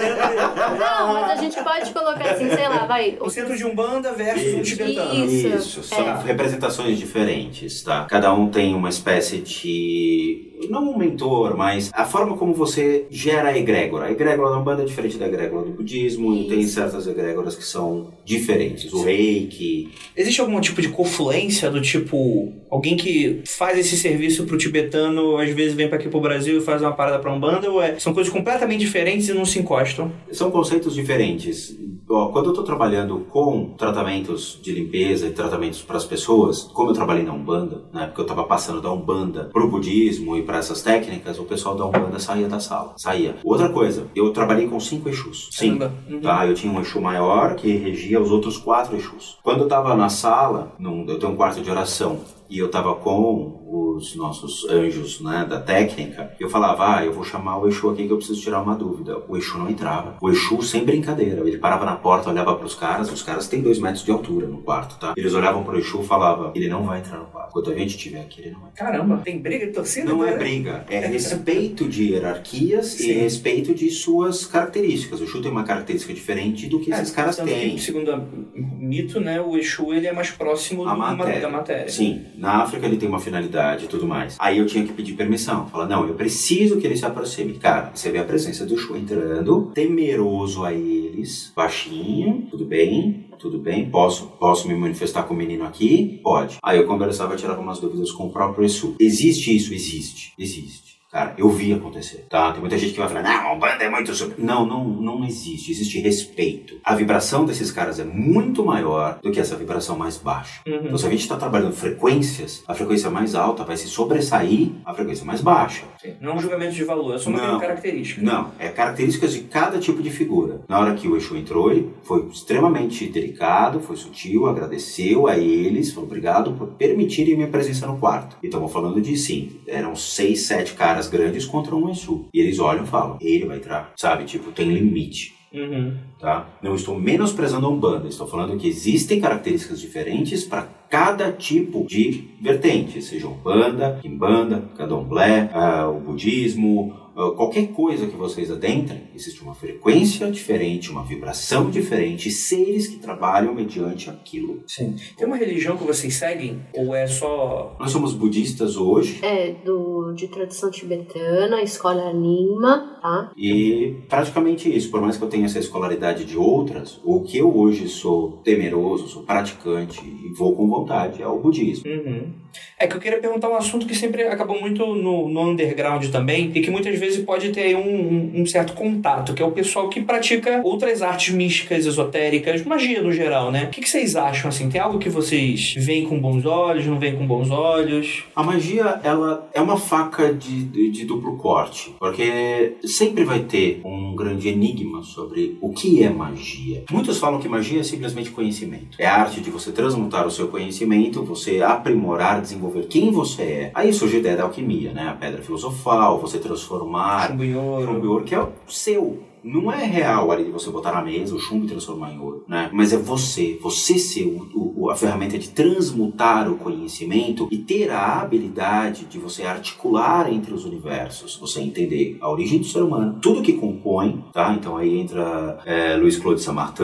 Não, mas a gente pode colocar assim, sei lá, vai. O centro de Umbanda versus um Isso. tibetano. Isso. Isso, são é. representações diferentes, tá? Cada um tem uma espécie de. Não um mentor, mas a forma como você gera a egrégora. A egrégora da Umbanda é diferente da egrégora do budismo e tem Isso. certas egrégoras que são diferentes. O reiki. Existe algum tipo de confluência do tipo alguém que faz esse serviço pro tibetano, às vezes vem pra aqui pro Brasil e faz uma parada pra Umbanda, ou é, são coisas completamente diferentes e não se encostam? São conceitos diferentes. Ó, quando eu estou trabalhando com tratamentos de limpeza e tratamentos para as pessoas, como eu trabalhei na Umbanda, né, porque eu estava passando da Umbanda pro budismo e para essas técnicas, o pessoal da Umbanda saía da sala. Saía. Outra coisa, eu trabalhei com cinco Exus. Cinco. Caramba. Uhum. Tá, eu tinha um Exu maior que regia os outros quatro Exus. Quando eu estava na sala, num, eu tenho um quarto de oração, e eu estava com os nossos anjos né, da técnica, eu falava, ah, eu vou chamar o Exu aqui que eu preciso tirar uma dúvida. O Exu não entrava. O Exu, sem brincadeira, ele parava na porta, olhava para os caras, os caras têm dois metros de altura no quarto, tá? Eles olhavam pro Exu e falavam, ele não vai entrar no quarto. Quando a gente estiver aqui, ele não vai. Caramba, tem briga de torcida? Não é né? briga, é respeito de hierarquias e Sim. respeito de suas características. O Exu tem uma característica diferente do que É, esses caras tanto que, têm. Segundo a mito, né, o Exu ele é mais próximo matéria. da matéria. Sim, na África ele tem uma finalidade e tudo mais. Aí eu tinha que pedir permissão. Falar, não, eu preciso que ele se aproxime. Cara, você vê a presença do Exu entrando, temeroso a eles, baixinho, tudo bem, tudo bem, posso, posso me manifestar com o menino aqui? Pode. Aí eu conversava, tirava umas dúvidas com o próprio Exu. Existe isso? Existe. Existe. Cara, eu vi acontecer, tá? Tem muita gente que vai falar, não, a banda é muito super. Não, não, não existe. Existe respeito. A vibração desses caras é muito maior do que essa vibração mais baixa. Uhum. Então, se a gente está trabalhando frequências, a frequência mais alta vai se sobressair à frequência mais baixa. Sim. Não é um julgamento de valor, é só uma Não. característica. Não, é características de cada tipo de figura. Na hora que o Exu entrou, ele foi extremamente delicado, foi sutil, agradeceu a eles, falou obrigado por permitirem minha presença no quarto. E estamos falando de, sim, eram seis, sete caras grandes contra um Exu. E eles olham e falam, ele vai entrar, sabe? Tipo, tem limite. Uhum. Tá? Não estou menosprezando a Umbanda, estou falando que existem características diferentes para cada tipo de vertente, seja Umbanda, Kimbanda, Candomblé, ah, o budismo, qualquer coisa que vocês adentrem, existe uma frequência diferente, uma vibração diferente, seres que trabalham mediante aquilo. Sim. Tem uma religião que vocês seguem? Ou é só. Nós somos budistas hoje É, do, de tradição tibetana, escola Nyingma, tá? e praticamente isso, por mais que eu tenha essa escolaridade de outras, o que eu hoje sou temeroso, sou praticante e vou com vontade é o budismo. Uhum. É que eu queria perguntar um assunto que sempre acabou muito no, no underground também, e que muitas vezes pode ter um, um- um certo contato, que é o pessoal que pratica outras artes místicas, esotéricas, magia no geral, né? O que, que vocês acham, assim? Tem algo que vocês veem com bons olhos, não veem com bons olhos? A magia, ela é uma faca de, de, de duplo corte, porque sempre vai ter um grande enigma sobre o que é magia. Muitos falam que magia é simplesmente conhecimento. É a arte de você transmutar o seu conhecimento, você aprimorar, desenvolver quem você é. Aí surge a ideia da alquimia, né? A pedra filosofal, você transformar em ouro, que é o seu. Não é real ali de você botar na mesa o chumbo e transformar em ouro, né? Mas é você, você ser o, o- a ferramenta de transmutar o conhecimento e ter a habilidade de você articular entre os universos, você entender a origem do ser humano, tudo que compõe, tá? Então aí entra é, Luiz Claude Samartin,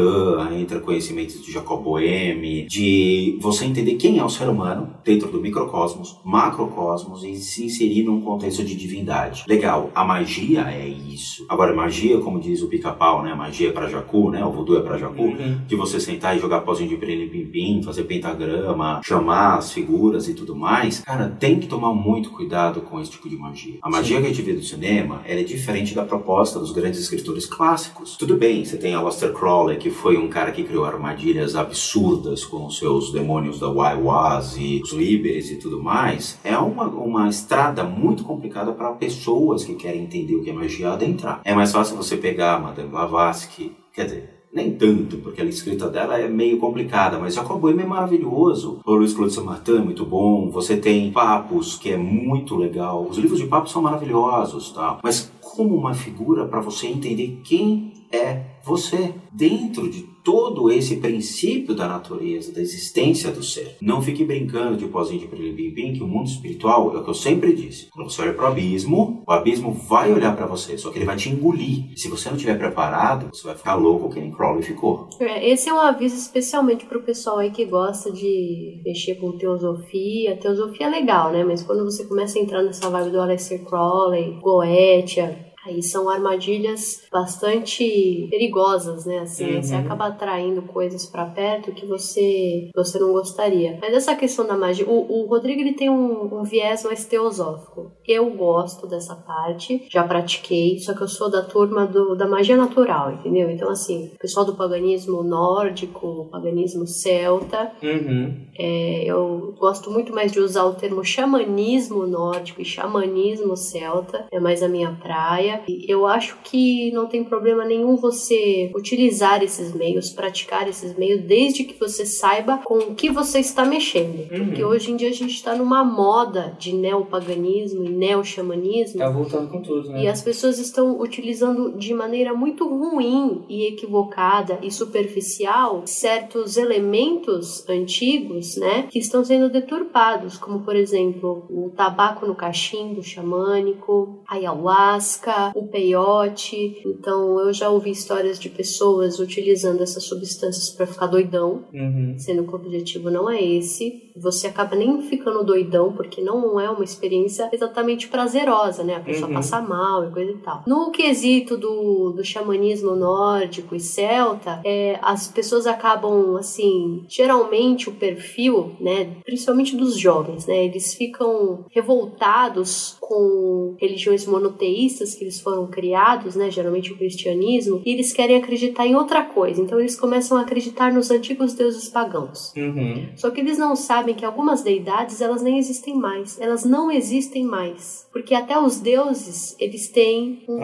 entra conhecimentos de Jacob Boehme, de você entender quem é o ser humano dentro do microcosmos, macrocosmos e se inserir num contexto de divindade. Legal, a magia é isso. Agora, magia, como diz o pica-pau, né? Magia é pra jacu, né? O voodoo é pra jacu. Uhum. De você sentar e jogar pozinho de pim fazer pentagrama, chamar as figuras e tudo mais. Cara, tem que tomar muito cuidado com esse tipo de magia. A magia que a gente vê do cinema, ela é diferente da proposta dos grandes escritores clássicos. Tudo bem, você tem Aleister Crowley, que foi um cara que criou armadilhas absurdas com os seus demônios da Waiwas e os líberes e tudo mais. É uma, uma estrada muito complicada para pessoas que querem entender o que é magia adentrar. É mais fácil você pegar Madame Blavatsky, quer dizer, Nem tanto, porque a escrita dela é meio complicada, mas Jacob Boehme é maravilhoso. O Luiz Claude Saint-Martin é muito bom. Você tem Papos, que é muito legal. Os livros de Papos são maravilhosos, tá? Mas como uma figura para você entender quem é você dentro de todo esse princípio da natureza, da existência do ser. Não fique brincando de pozinho de bim que o mundo espiritual é o que eu sempre disse. Quando você olha para o abismo, o abismo vai olhar para você, só que ele vai te engolir. Se você não estiver preparado, você vai ficar louco que nem Crowley ficou. É, esse é um aviso especialmente para o pessoal aí que gosta de mexer com teosofia. Teosofia é legal, né? Mas quando você começa a entrar nessa vibe do Aleister Crowley, Goetia, Aí são armadilhas bastante perigosas, né? Assim, uhum. você acaba atraindo coisas para perto que você você não gostaria. Mas essa questão da magia, o, o Rodrigo ele tem um, um, viés mais teosófico. Eu gosto dessa parte, já pratiquei, só que eu sou da turma do, da magia natural, entendeu? Então assim, o pessoal do paganismo nórdico, paganismo celta, uhum. é, eu gosto muito mais de usar o termo xamanismo nórdico e xamanismo celta, é mais a minha praia. Eu acho que não tem problema nenhum você utilizar esses meios, praticar esses meios, desde que você saiba com o que você está mexendo. Uhum. Porque hoje em dia a gente está numa moda de neopaganismo e neo-xamanismo. Tá voltando com tudo, né? E as pessoas estão utilizando de maneira muito ruim e equivocada e superficial certos elementos antigos, né, que estão sendo deturpados, como por exemplo, o tabaco no cachimbo xamânico, ayahuasca, o peiote. Então eu já ouvi histórias de pessoas utilizando essas substâncias para ficar doidão, uhum. sendo que o objetivo não é esse. Você acaba nem ficando doidão, porque não é uma experiência exatamente prazerosa, né? A pessoa uhum. passa mal e coisa e tal. No quesito do, do xamanismo nórdico e celta, é, as pessoas acabam, assim, geralmente o perfil, né? Principalmente dos jovens, né? Eles ficam revoltados com religiões monoteístas que eles foram criados, né, geralmente o cristianismo, e eles querem acreditar em outra coisa. Então eles começam a acreditar nos antigos deuses pagãos. Uhum. Só que eles não sabem que algumas deidades elas nem existem mais. Elas não existem mais, porque até os deuses eles têm um,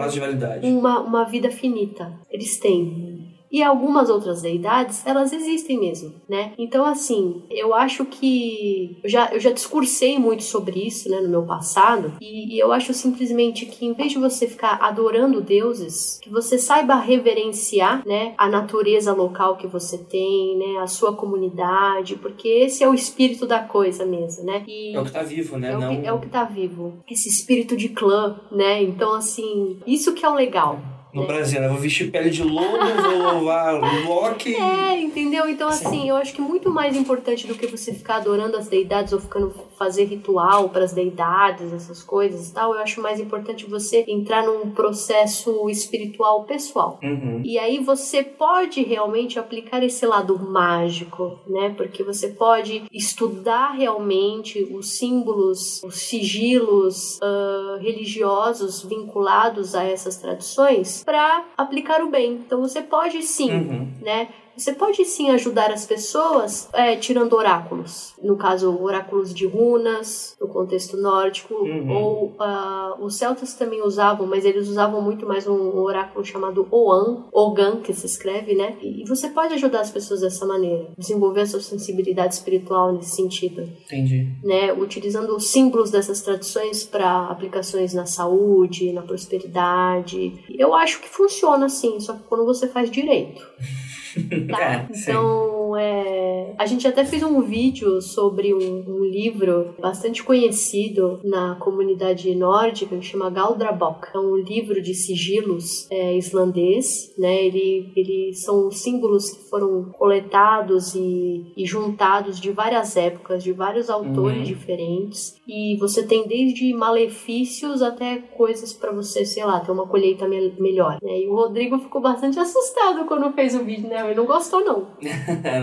uma uma vida finita. Eles têm e algumas outras deidades, elas existem mesmo, né? Então, assim, eu acho que eu já, eu já discursei muito sobre isso, né, no meu passado, e, e eu acho simplesmente que em vez de você ficar adorando deuses, que você saiba reverenciar, né, a natureza local que você tem, né, a sua comunidade, porque esse é o espírito da coisa mesmo, né? E é o que tá vivo, né? É, Não... o que, é o que tá vivo. Esse espírito de clã, né? Então, assim, isso que é o legal no. Brasil, né? Vou vestir pele de lobo, vou louvar Loki. É, entendeu? Então, Sim. assim, eu acho que muito mais importante do que você ficar adorando as deidades ou ficando fazer ritual para as deidades, essas coisas e tal, eu acho mais importante você entrar num processo espiritual pessoal. Uhum. E aí você pode realmente aplicar esse lado mágico, né? Porque você pode estudar realmente os símbolos, os sigilos uh, religiosos vinculados a essas tradições para aplicar o bem. Então você pode sim, uhum. né? Você pode sim ajudar as pessoas é, tirando oráculos. No caso, oráculos de runas, no contexto nórdico. Uhum. Ou uh, os celtas também usavam, mas eles usavam muito mais um oráculo chamado Oan, Ogan, que se escreve, né? E você pode ajudar as pessoas dessa maneira. Desenvolver a sua sensibilidade espiritual nesse sentido. Entendi. Né? Utilizando os símbolos dessas tradições para aplicações na saúde, na prosperidade. Eu acho que funciona assim, só que quando você faz direito. Tá? É, então, é, a gente até fez um vídeo sobre um, um, livro bastante conhecido na comunidade nórdica que chama Galdrabok. É um livro de sigilos é, islandês, né? Ele, ele são símbolos que foram coletados e, e juntados de várias épocas, de vários autores uhum. diferentes. E você tem desde malefícios até coisas para você, sei lá, ter uma colheita me melhor. Né? E o Rodrigo ficou bastante assustado quando fez o vídeo, né? Ele não gostou, não.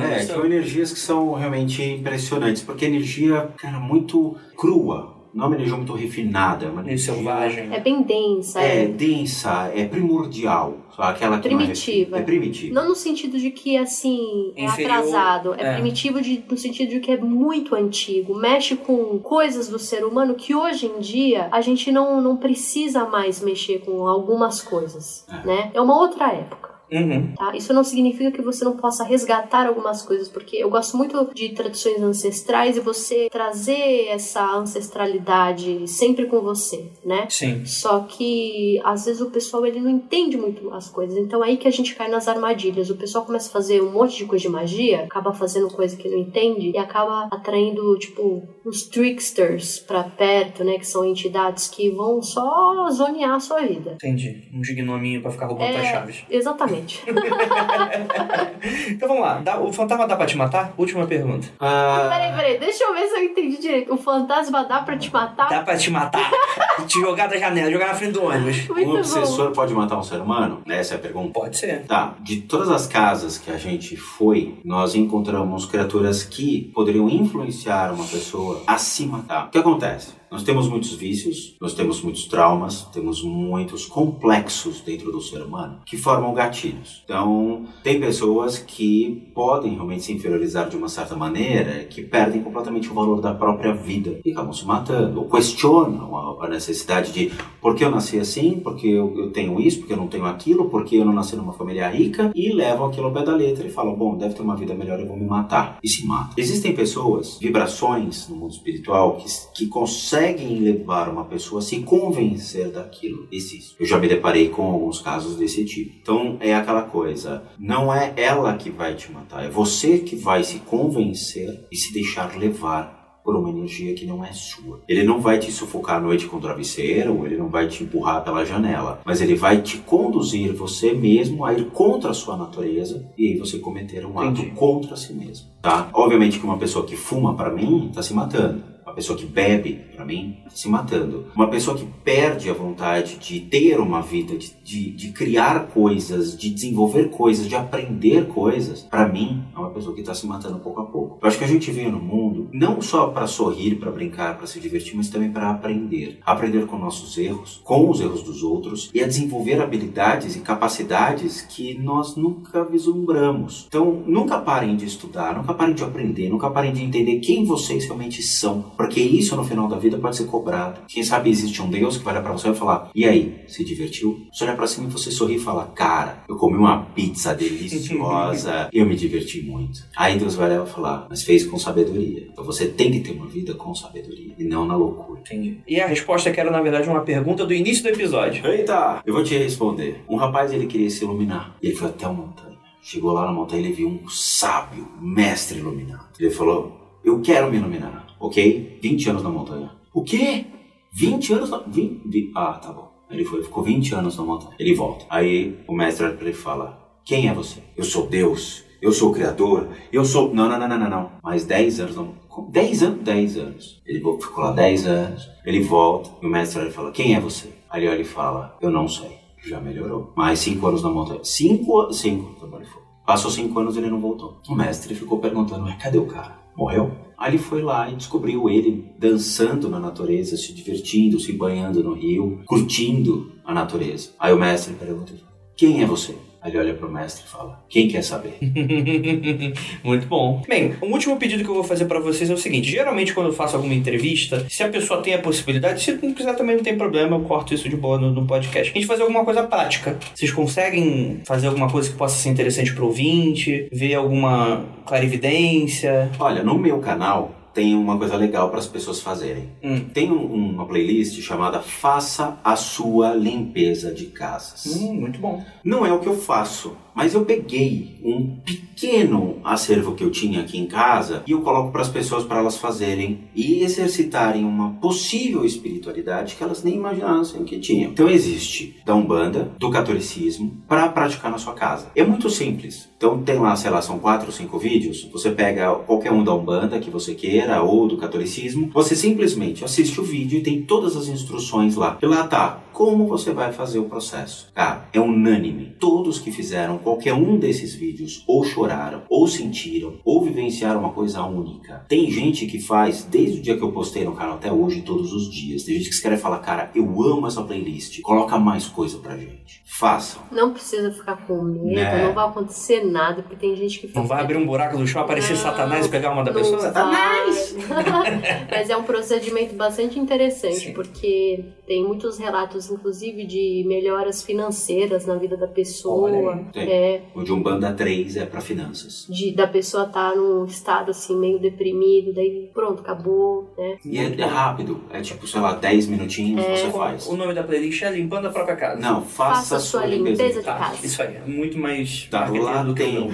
não é, são energias que são realmente impressionantes, porque energia, cara, muito crua. Não é uma energia muito refinada, é uma energia selvagem. É bem densa. É, é, densa, é primordial. Aquela que primitiva. Não é, é primitiva. Não no sentido de que, assim, é Inferior, atrasado. É, é, primitivo de, no sentido de que é muito antigo. Mexe com coisas do ser humano que hoje em dia a gente não, não precisa mais mexer com algumas coisas, é. né? É uma outra época. Uhum. Tá? Isso não significa que você não possa resgatar algumas coisas, porque eu gosto muito de tradições ancestrais e você trazer essa ancestralidade sempre com você, né? Sim. Só que às vezes o pessoal ele não entende muito as coisas, então é aí que a gente cai nas armadilhas. O pessoal começa a fazer um monte de coisa de magia, acaba fazendo coisa que não entende e acaba atraindo tipo os tricksters pra perto, né? Que são entidades que vão só zonear a sua vida. Entendi. Um gnominho pra ficar roubando É. as chaves. Exatamente. Então vamos lá. Dá- o fantasma dá pra te matar? Última pergunta. Ah, Peraí, peraí, deixa eu ver se eu entendi direito. O fantasma dá pra te matar? Dá pra te matar? te jogar da janela, jogar na frente do ônibus. Muito um bom. obsessor pode matar um ser humano? Essa é a pergunta. Pode ser. Tá, de todas as casas que a gente foi, nós encontramos criaturas que poderiam influenciar uma pessoa a se matar. O que acontece? Nós temos muitos vícios, nós temos muitos traumas, temos muitos complexos dentro do ser humano que formam gatilhos. Então, tem pessoas que podem realmente se inferiorizar de uma certa maneira, que perdem completamente o valor da própria vida e acabam se matando, ou questionam a, necessidade de por que eu nasci assim, porque eu, eu tenho isso, porque eu não tenho aquilo, porque eu não nasci numa família rica, e levam aquilo ao pé da letra e falam, bom, deve ter uma vida melhor, eu vou me matar. E se matam. Existem pessoas, vibrações no mundo espiritual, que, que conseguem levar uma pessoa a se convencer daquilo. Existe. Eu já me deparei com alguns casos desse tipo. Então, é aquela coisa, não é ela que vai te matar, é você que vai se convencer e se deixar levar por uma energia que não é sua. Ele não vai te sufocar à noite com o travesseiro, ele não vai te empurrar pela janela, mas ele vai te conduzir você mesmo a ir contra a sua natureza e aí você cometer um Entendi. ato contra si mesmo, tá? Obviamente que uma pessoa que fuma para mim está se matando. Uma pessoa que bebe, para mim, tá se matando. Uma pessoa que perde a vontade de ter uma vida, de, de, de criar coisas, de desenvolver coisas, de aprender coisas, para mim, é uma pessoa que está se matando pouco a pouco. Eu acho que a gente veio no mundo não só para sorrir, para brincar, para se divertir, mas também para aprender. Aprender com nossos erros, com os erros dos outros e a desenvolver habilidades e capacidades que nós nunca vislumbramos. Então, nunca parem de estudar, nunca parem de aprender, nunca parem de entender quem vocês realmente são, porque isso no final da vida pode ser cobrado. Quem sabe existe um Deus que vai olhar para você e vai falar: "E aí, se divertiu?" Você olha para cima e você sorri e fala: "Cara, eu comi uma pizza deliciosa, eu me diverti muito." Aí Deus vai olhar e falar: "Mas fez com sabedoria." Então você tem que ter uma vida com sabedoria e não na loucura. Entendi. E a resposta que era, na verdade, uma pergunta do início do episódio. Eita! Eu vou te responder. Um rapaz, ele queria se iluminar. E ele foi até a montanha. Chegou lá na montanha, ele viu um sábio, mestre iluminado. Ele falou, eu quero me iluminar, ok? 20 anos na montanha. O quê? 20 anos na... 20... vi- Ah, tá bom. Ele foi, ficou 20 anos na montanha. Ele volta. Aí o mestre ele fala, quem é você? Eu sou Deus. Eu sou o Criador. Eu sou... Não, não, não, não, não, não. Mais 10 anos na montanha. 10 anos? 10 anos. Ele ficou lá 10 anos. Ele volta. E o mestre olha e fala, quem é você? Aí ele e fala, eu não sei. Já melhorou. Mais 5 anos na montanha. 5 cinco, trabalho foi. Passou 5 anos e ele não voltou. O mestre ficou perguntando, mas cadê o cara? Morreu? Ele foi lá e descobriu ele dançando na natureza, se divertindo, se banhando no rio, curtindo a natureza. Aí o mestre pergunta, quem é você? Aí ele olha pro mestre e fala, quem quer saber? Muito bom. Bem, o último pedido que eu vou fazer pra vocês é o seguinte: geralmente, quando eu faço alguma entrevista, se a pessoa tem a possibilidade, se não quiser também não tem problema, eu corto isso de boa no, no podcast. A gente fazer alguma coisa prática. Vocês conseguem fazer alguma coisa que possa ser interessante pro ouvinte? Ver alguma clarividência? Olha, no meu canal tem uma coisa legal para as pessoas fazerem. Hum. Tem um- uma playlist chamada Faça a Sua Limpeza de Casas. Hum, muito bom. Não é o que eu faço, mas eu peguei um pequeno acervo que eu tinha aqui em casa e eu coloco para as pessoas para elas fazerem e exercitarem uma possível espiritualidade que elas nem imaginassem que tinham. Então existe da Umbanda, do catolicismo, para praticar na sua casa. É muito simples. Então tem lá, sei lá, são quatro ou cinco vídeos. Você pega qualquer um da Umbanda que você queira ou do catolicismo, você simplesmente assiste o vídeo e tem todas as instruções lá. E lá tá como você vai fazer o processo. Cara, é unânime. Todos que fizeram qualquer um desses vídeos ou choraram, ou sentiram, ou vivenciaram uma coisa única. Tem gente que faz desde o dia que eu postei no canal até hoje, todos os dias. Tem gente que escreve e fala, cara, eu amo essa playlist. Coloca mais coisa pra gente. Façam. Não precisa ficar com medo, Né? não vai acontecer nada, porque tem gente que fica. Não vai abrir um buraco do chão, aparecer Não, Satanás e pegar uma da pessoa? vai. Mas é um procedimento bastante interessante, Sim. porque Tem muitos relatos, inclusive, de melhoras financeiras na vida da pessoa. Olha aí, tem. É, O de Umbanda 3 é pra finanças. de, da pessoa estar num estado assim meio deprimido, daí pronto, acabou, né? E é, é rápido, é tipo, sei lá, 10 minutinhos É. você faz. O nome da playlist é Limpando a Própria Casa. Não, faça, Faça sua limpeza de Tá, casa. isso aí. É muito mais Tá, lá do que tem. nome.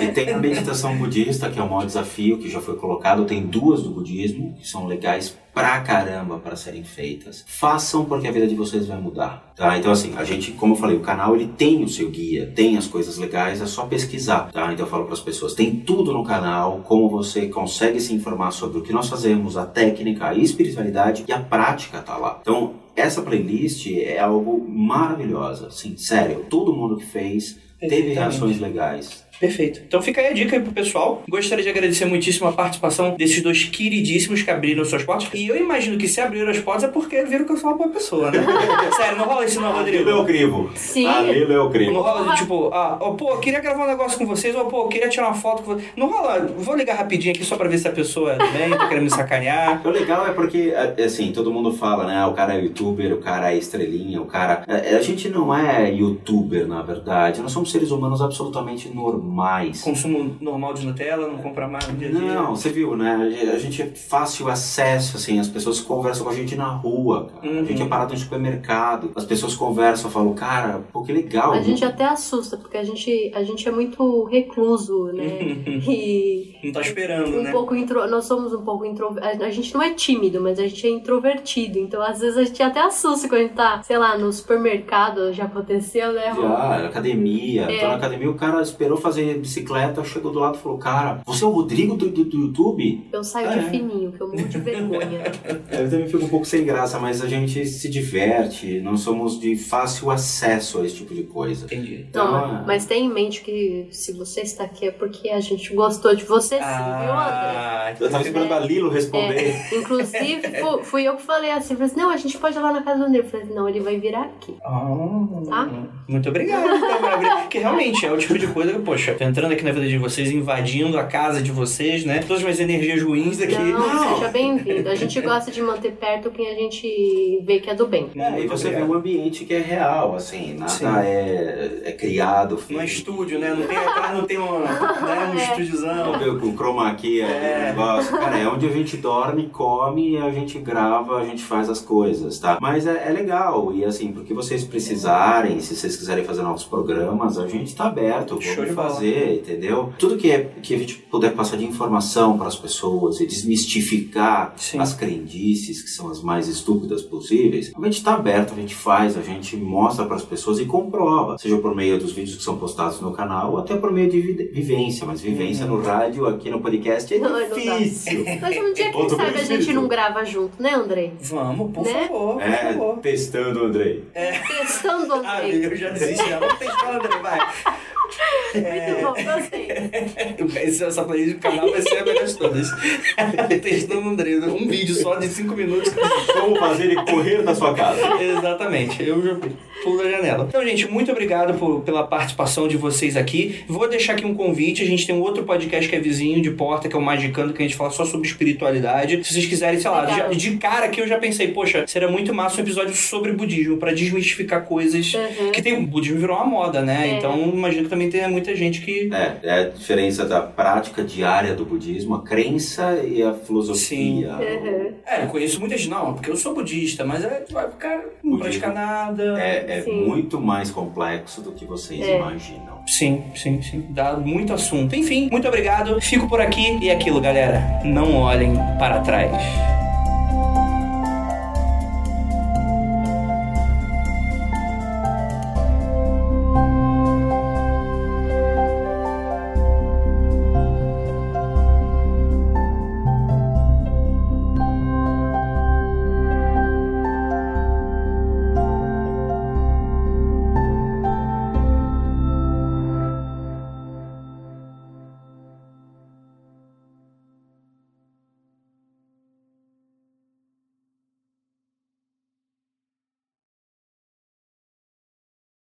E tem a meditação budista, que é o maior desafio que já foi colocado. Tem duas do budismo, que são legais pra caramba para serem feitas. Façam porque a vida de vocês vai mudar, tá? Então assim, a gente, como eu falei, o canal ele tem o seu guia, tem as coisas legais, é só pesquisar, tá? Então eu falo para as pessoas, tem tudo no canal, como você consegue se informar sobre o que nós fazemos, a técnica, a espiritualidade e a prática tá lá. Então, essa playlist é algo maravilhosa, assim, sério. Todo mundo que fez teve reações legais. Perfeito. Então fica aí a dica aí pro pessoal. Gostaria de agradecer muitíssimo a participação desses dois queridíssimos que abriram suas portas. E eu imagino que se abriram as portas é porque viram que eu sou uma boa pessoa, né? Sério, não rola isso não, Rodrigo. Ali é o crivo. Sim. Ali é o Não crivo. rola de tipo, ah, ó, pô, queria gravar um negócio com vocês, ou pô, queria tirar uma foto com vocês. Não rola, vou ligar rapidinho aqui só pra ver se a pessoa é do bem, tá querendo me sacanear. O legal é porque, é, assim, todo mundo fala, né? O cara é youtuber, o cara é estrelinha, o cara. é, A gente não é youtuber, na verdade. Nós somos seres humanos absolutamente normais. Consumo normal de Nutella, não compra mais no dia a dia. Não, você viu, né? A gente é fácil acesso, assim, as pessoas conversam com a gente na rua. Uhum. A gente é parado no supermercado, as pessoas conversam, falam, cara, pô, que legal. A gente até assusta, porque a gente, a gente é muito recluso, né? E Não tá esperando, um né? pouco intro... nós somos um pouco introvertido. A gente não é tímido, mas a gente é introvertido. Então, às vezes, a gente até assusta quando a gente tá, sei lá, no supermercado, já aconteceu, né? Já, academia. É. Na academia, o cara esperou fazer bicicleta, chegou do lado e falou, cara, você é o Rodrigo do, do, do YouTube? Eu saio É. de fininho, que eu morro de vergonha. É, Eu também fico um pouco sem graça, mas a gente se diverte, não somos de fácil acesso a esse tipo de coisa. Entendi. Então, Não, é- mas tenha em mente que se você está aqui é porque a gente gostou de você sim, viu, André? Ah, Eu tava esperando a Lilo responder. É, inclusive, fu- fui eu que falei assim, falei assim, não, a gente pode ir lá na casa do André. Eu falei, não, ele vai vir aqui. Ah, Tá? Muito obrigado, então, Gabriel. Porque realmente é o tipo de coisa que, poxa, tô entrando aqui na vida de vocês, invadindo a casa de vocês, né? Todas as minhas energias ruins aqui. Não, seja bem-vindo. A gente gosta de manter perto quem a gente vê que é do bem. É, e você vê um ambiente que é real, assim, nada é, é criado. Não é estúdio, né? Não tem, atrás não tem uma, né, um É. estúdiozão. Com chroma key, É. é. negócio. Cara, é onde a gente dorme, come, a gente grava, a gente faz as coisas, tá? Mas é, é legal, e assim, porque vocês precisarem, se vocês quiserem fazer novos programas, a gente tá aberto, Show de bola. Fazer, entendeu? Tudo que, é, que a gente puder passar de informação para as pessoas e desmistificar Sim. as crendices, que são as mais estúpidas possíveis, a gente tá aberto, a gente faz, a gente mostra para as pessoas e comprova, seja por meio dos vídeos que são postados no canal, ou até por meio de vi- vivência, mas vivência no rádio, aqui no podcast, é Não, não difícil. Mas um dia, quem Outro sabe, a gente não grava junto, né, Andrei? Vamos, por Né? favor, por É, favor. testando, Andrei. Testando, Ah, Andrei. eu já desisti, já. Vamos testar, André, vai. Muito bom, gostei. Esse- Essa playlist do canal vai ser a melhor de todas. Testando o André. Um vídeo só de 5 minutos. Como fazer ele correr da sua casa? Exatamente, eu já pulo da janela. Então, gente, muito obrigado por- pela participação de vocês aqui. Vou deixar aqui um convite. A gente tem um outro podcast que é vizinho de porta, que é o Magicando, que a gente fala só sobre espiritualidade. Se vocês quiserem, sei lá, já- de cara que eu já pensei, poxa, seria muito massa um episódio sobre budismo, pra desmistificar coisas. Uhum. Que tem, o budismo virou uma moda, né? É. Então, imagino que também tenha muita gente que. É, é a diferença da prática diária do budismo, a crença e a filosofia. Sim. Uhum. É, eu conheço muita gente, não, porque eu sou budista, mas é, vai ficar, não Budismo. pratica nada. É, é Sim. muito mais complexo do que vocês É. imaginam. Sim, sim, sim. Dá muito assunto. Enfim, muito obrigado. Fico por aqui e é aquilo, galera. Não olhem para trás.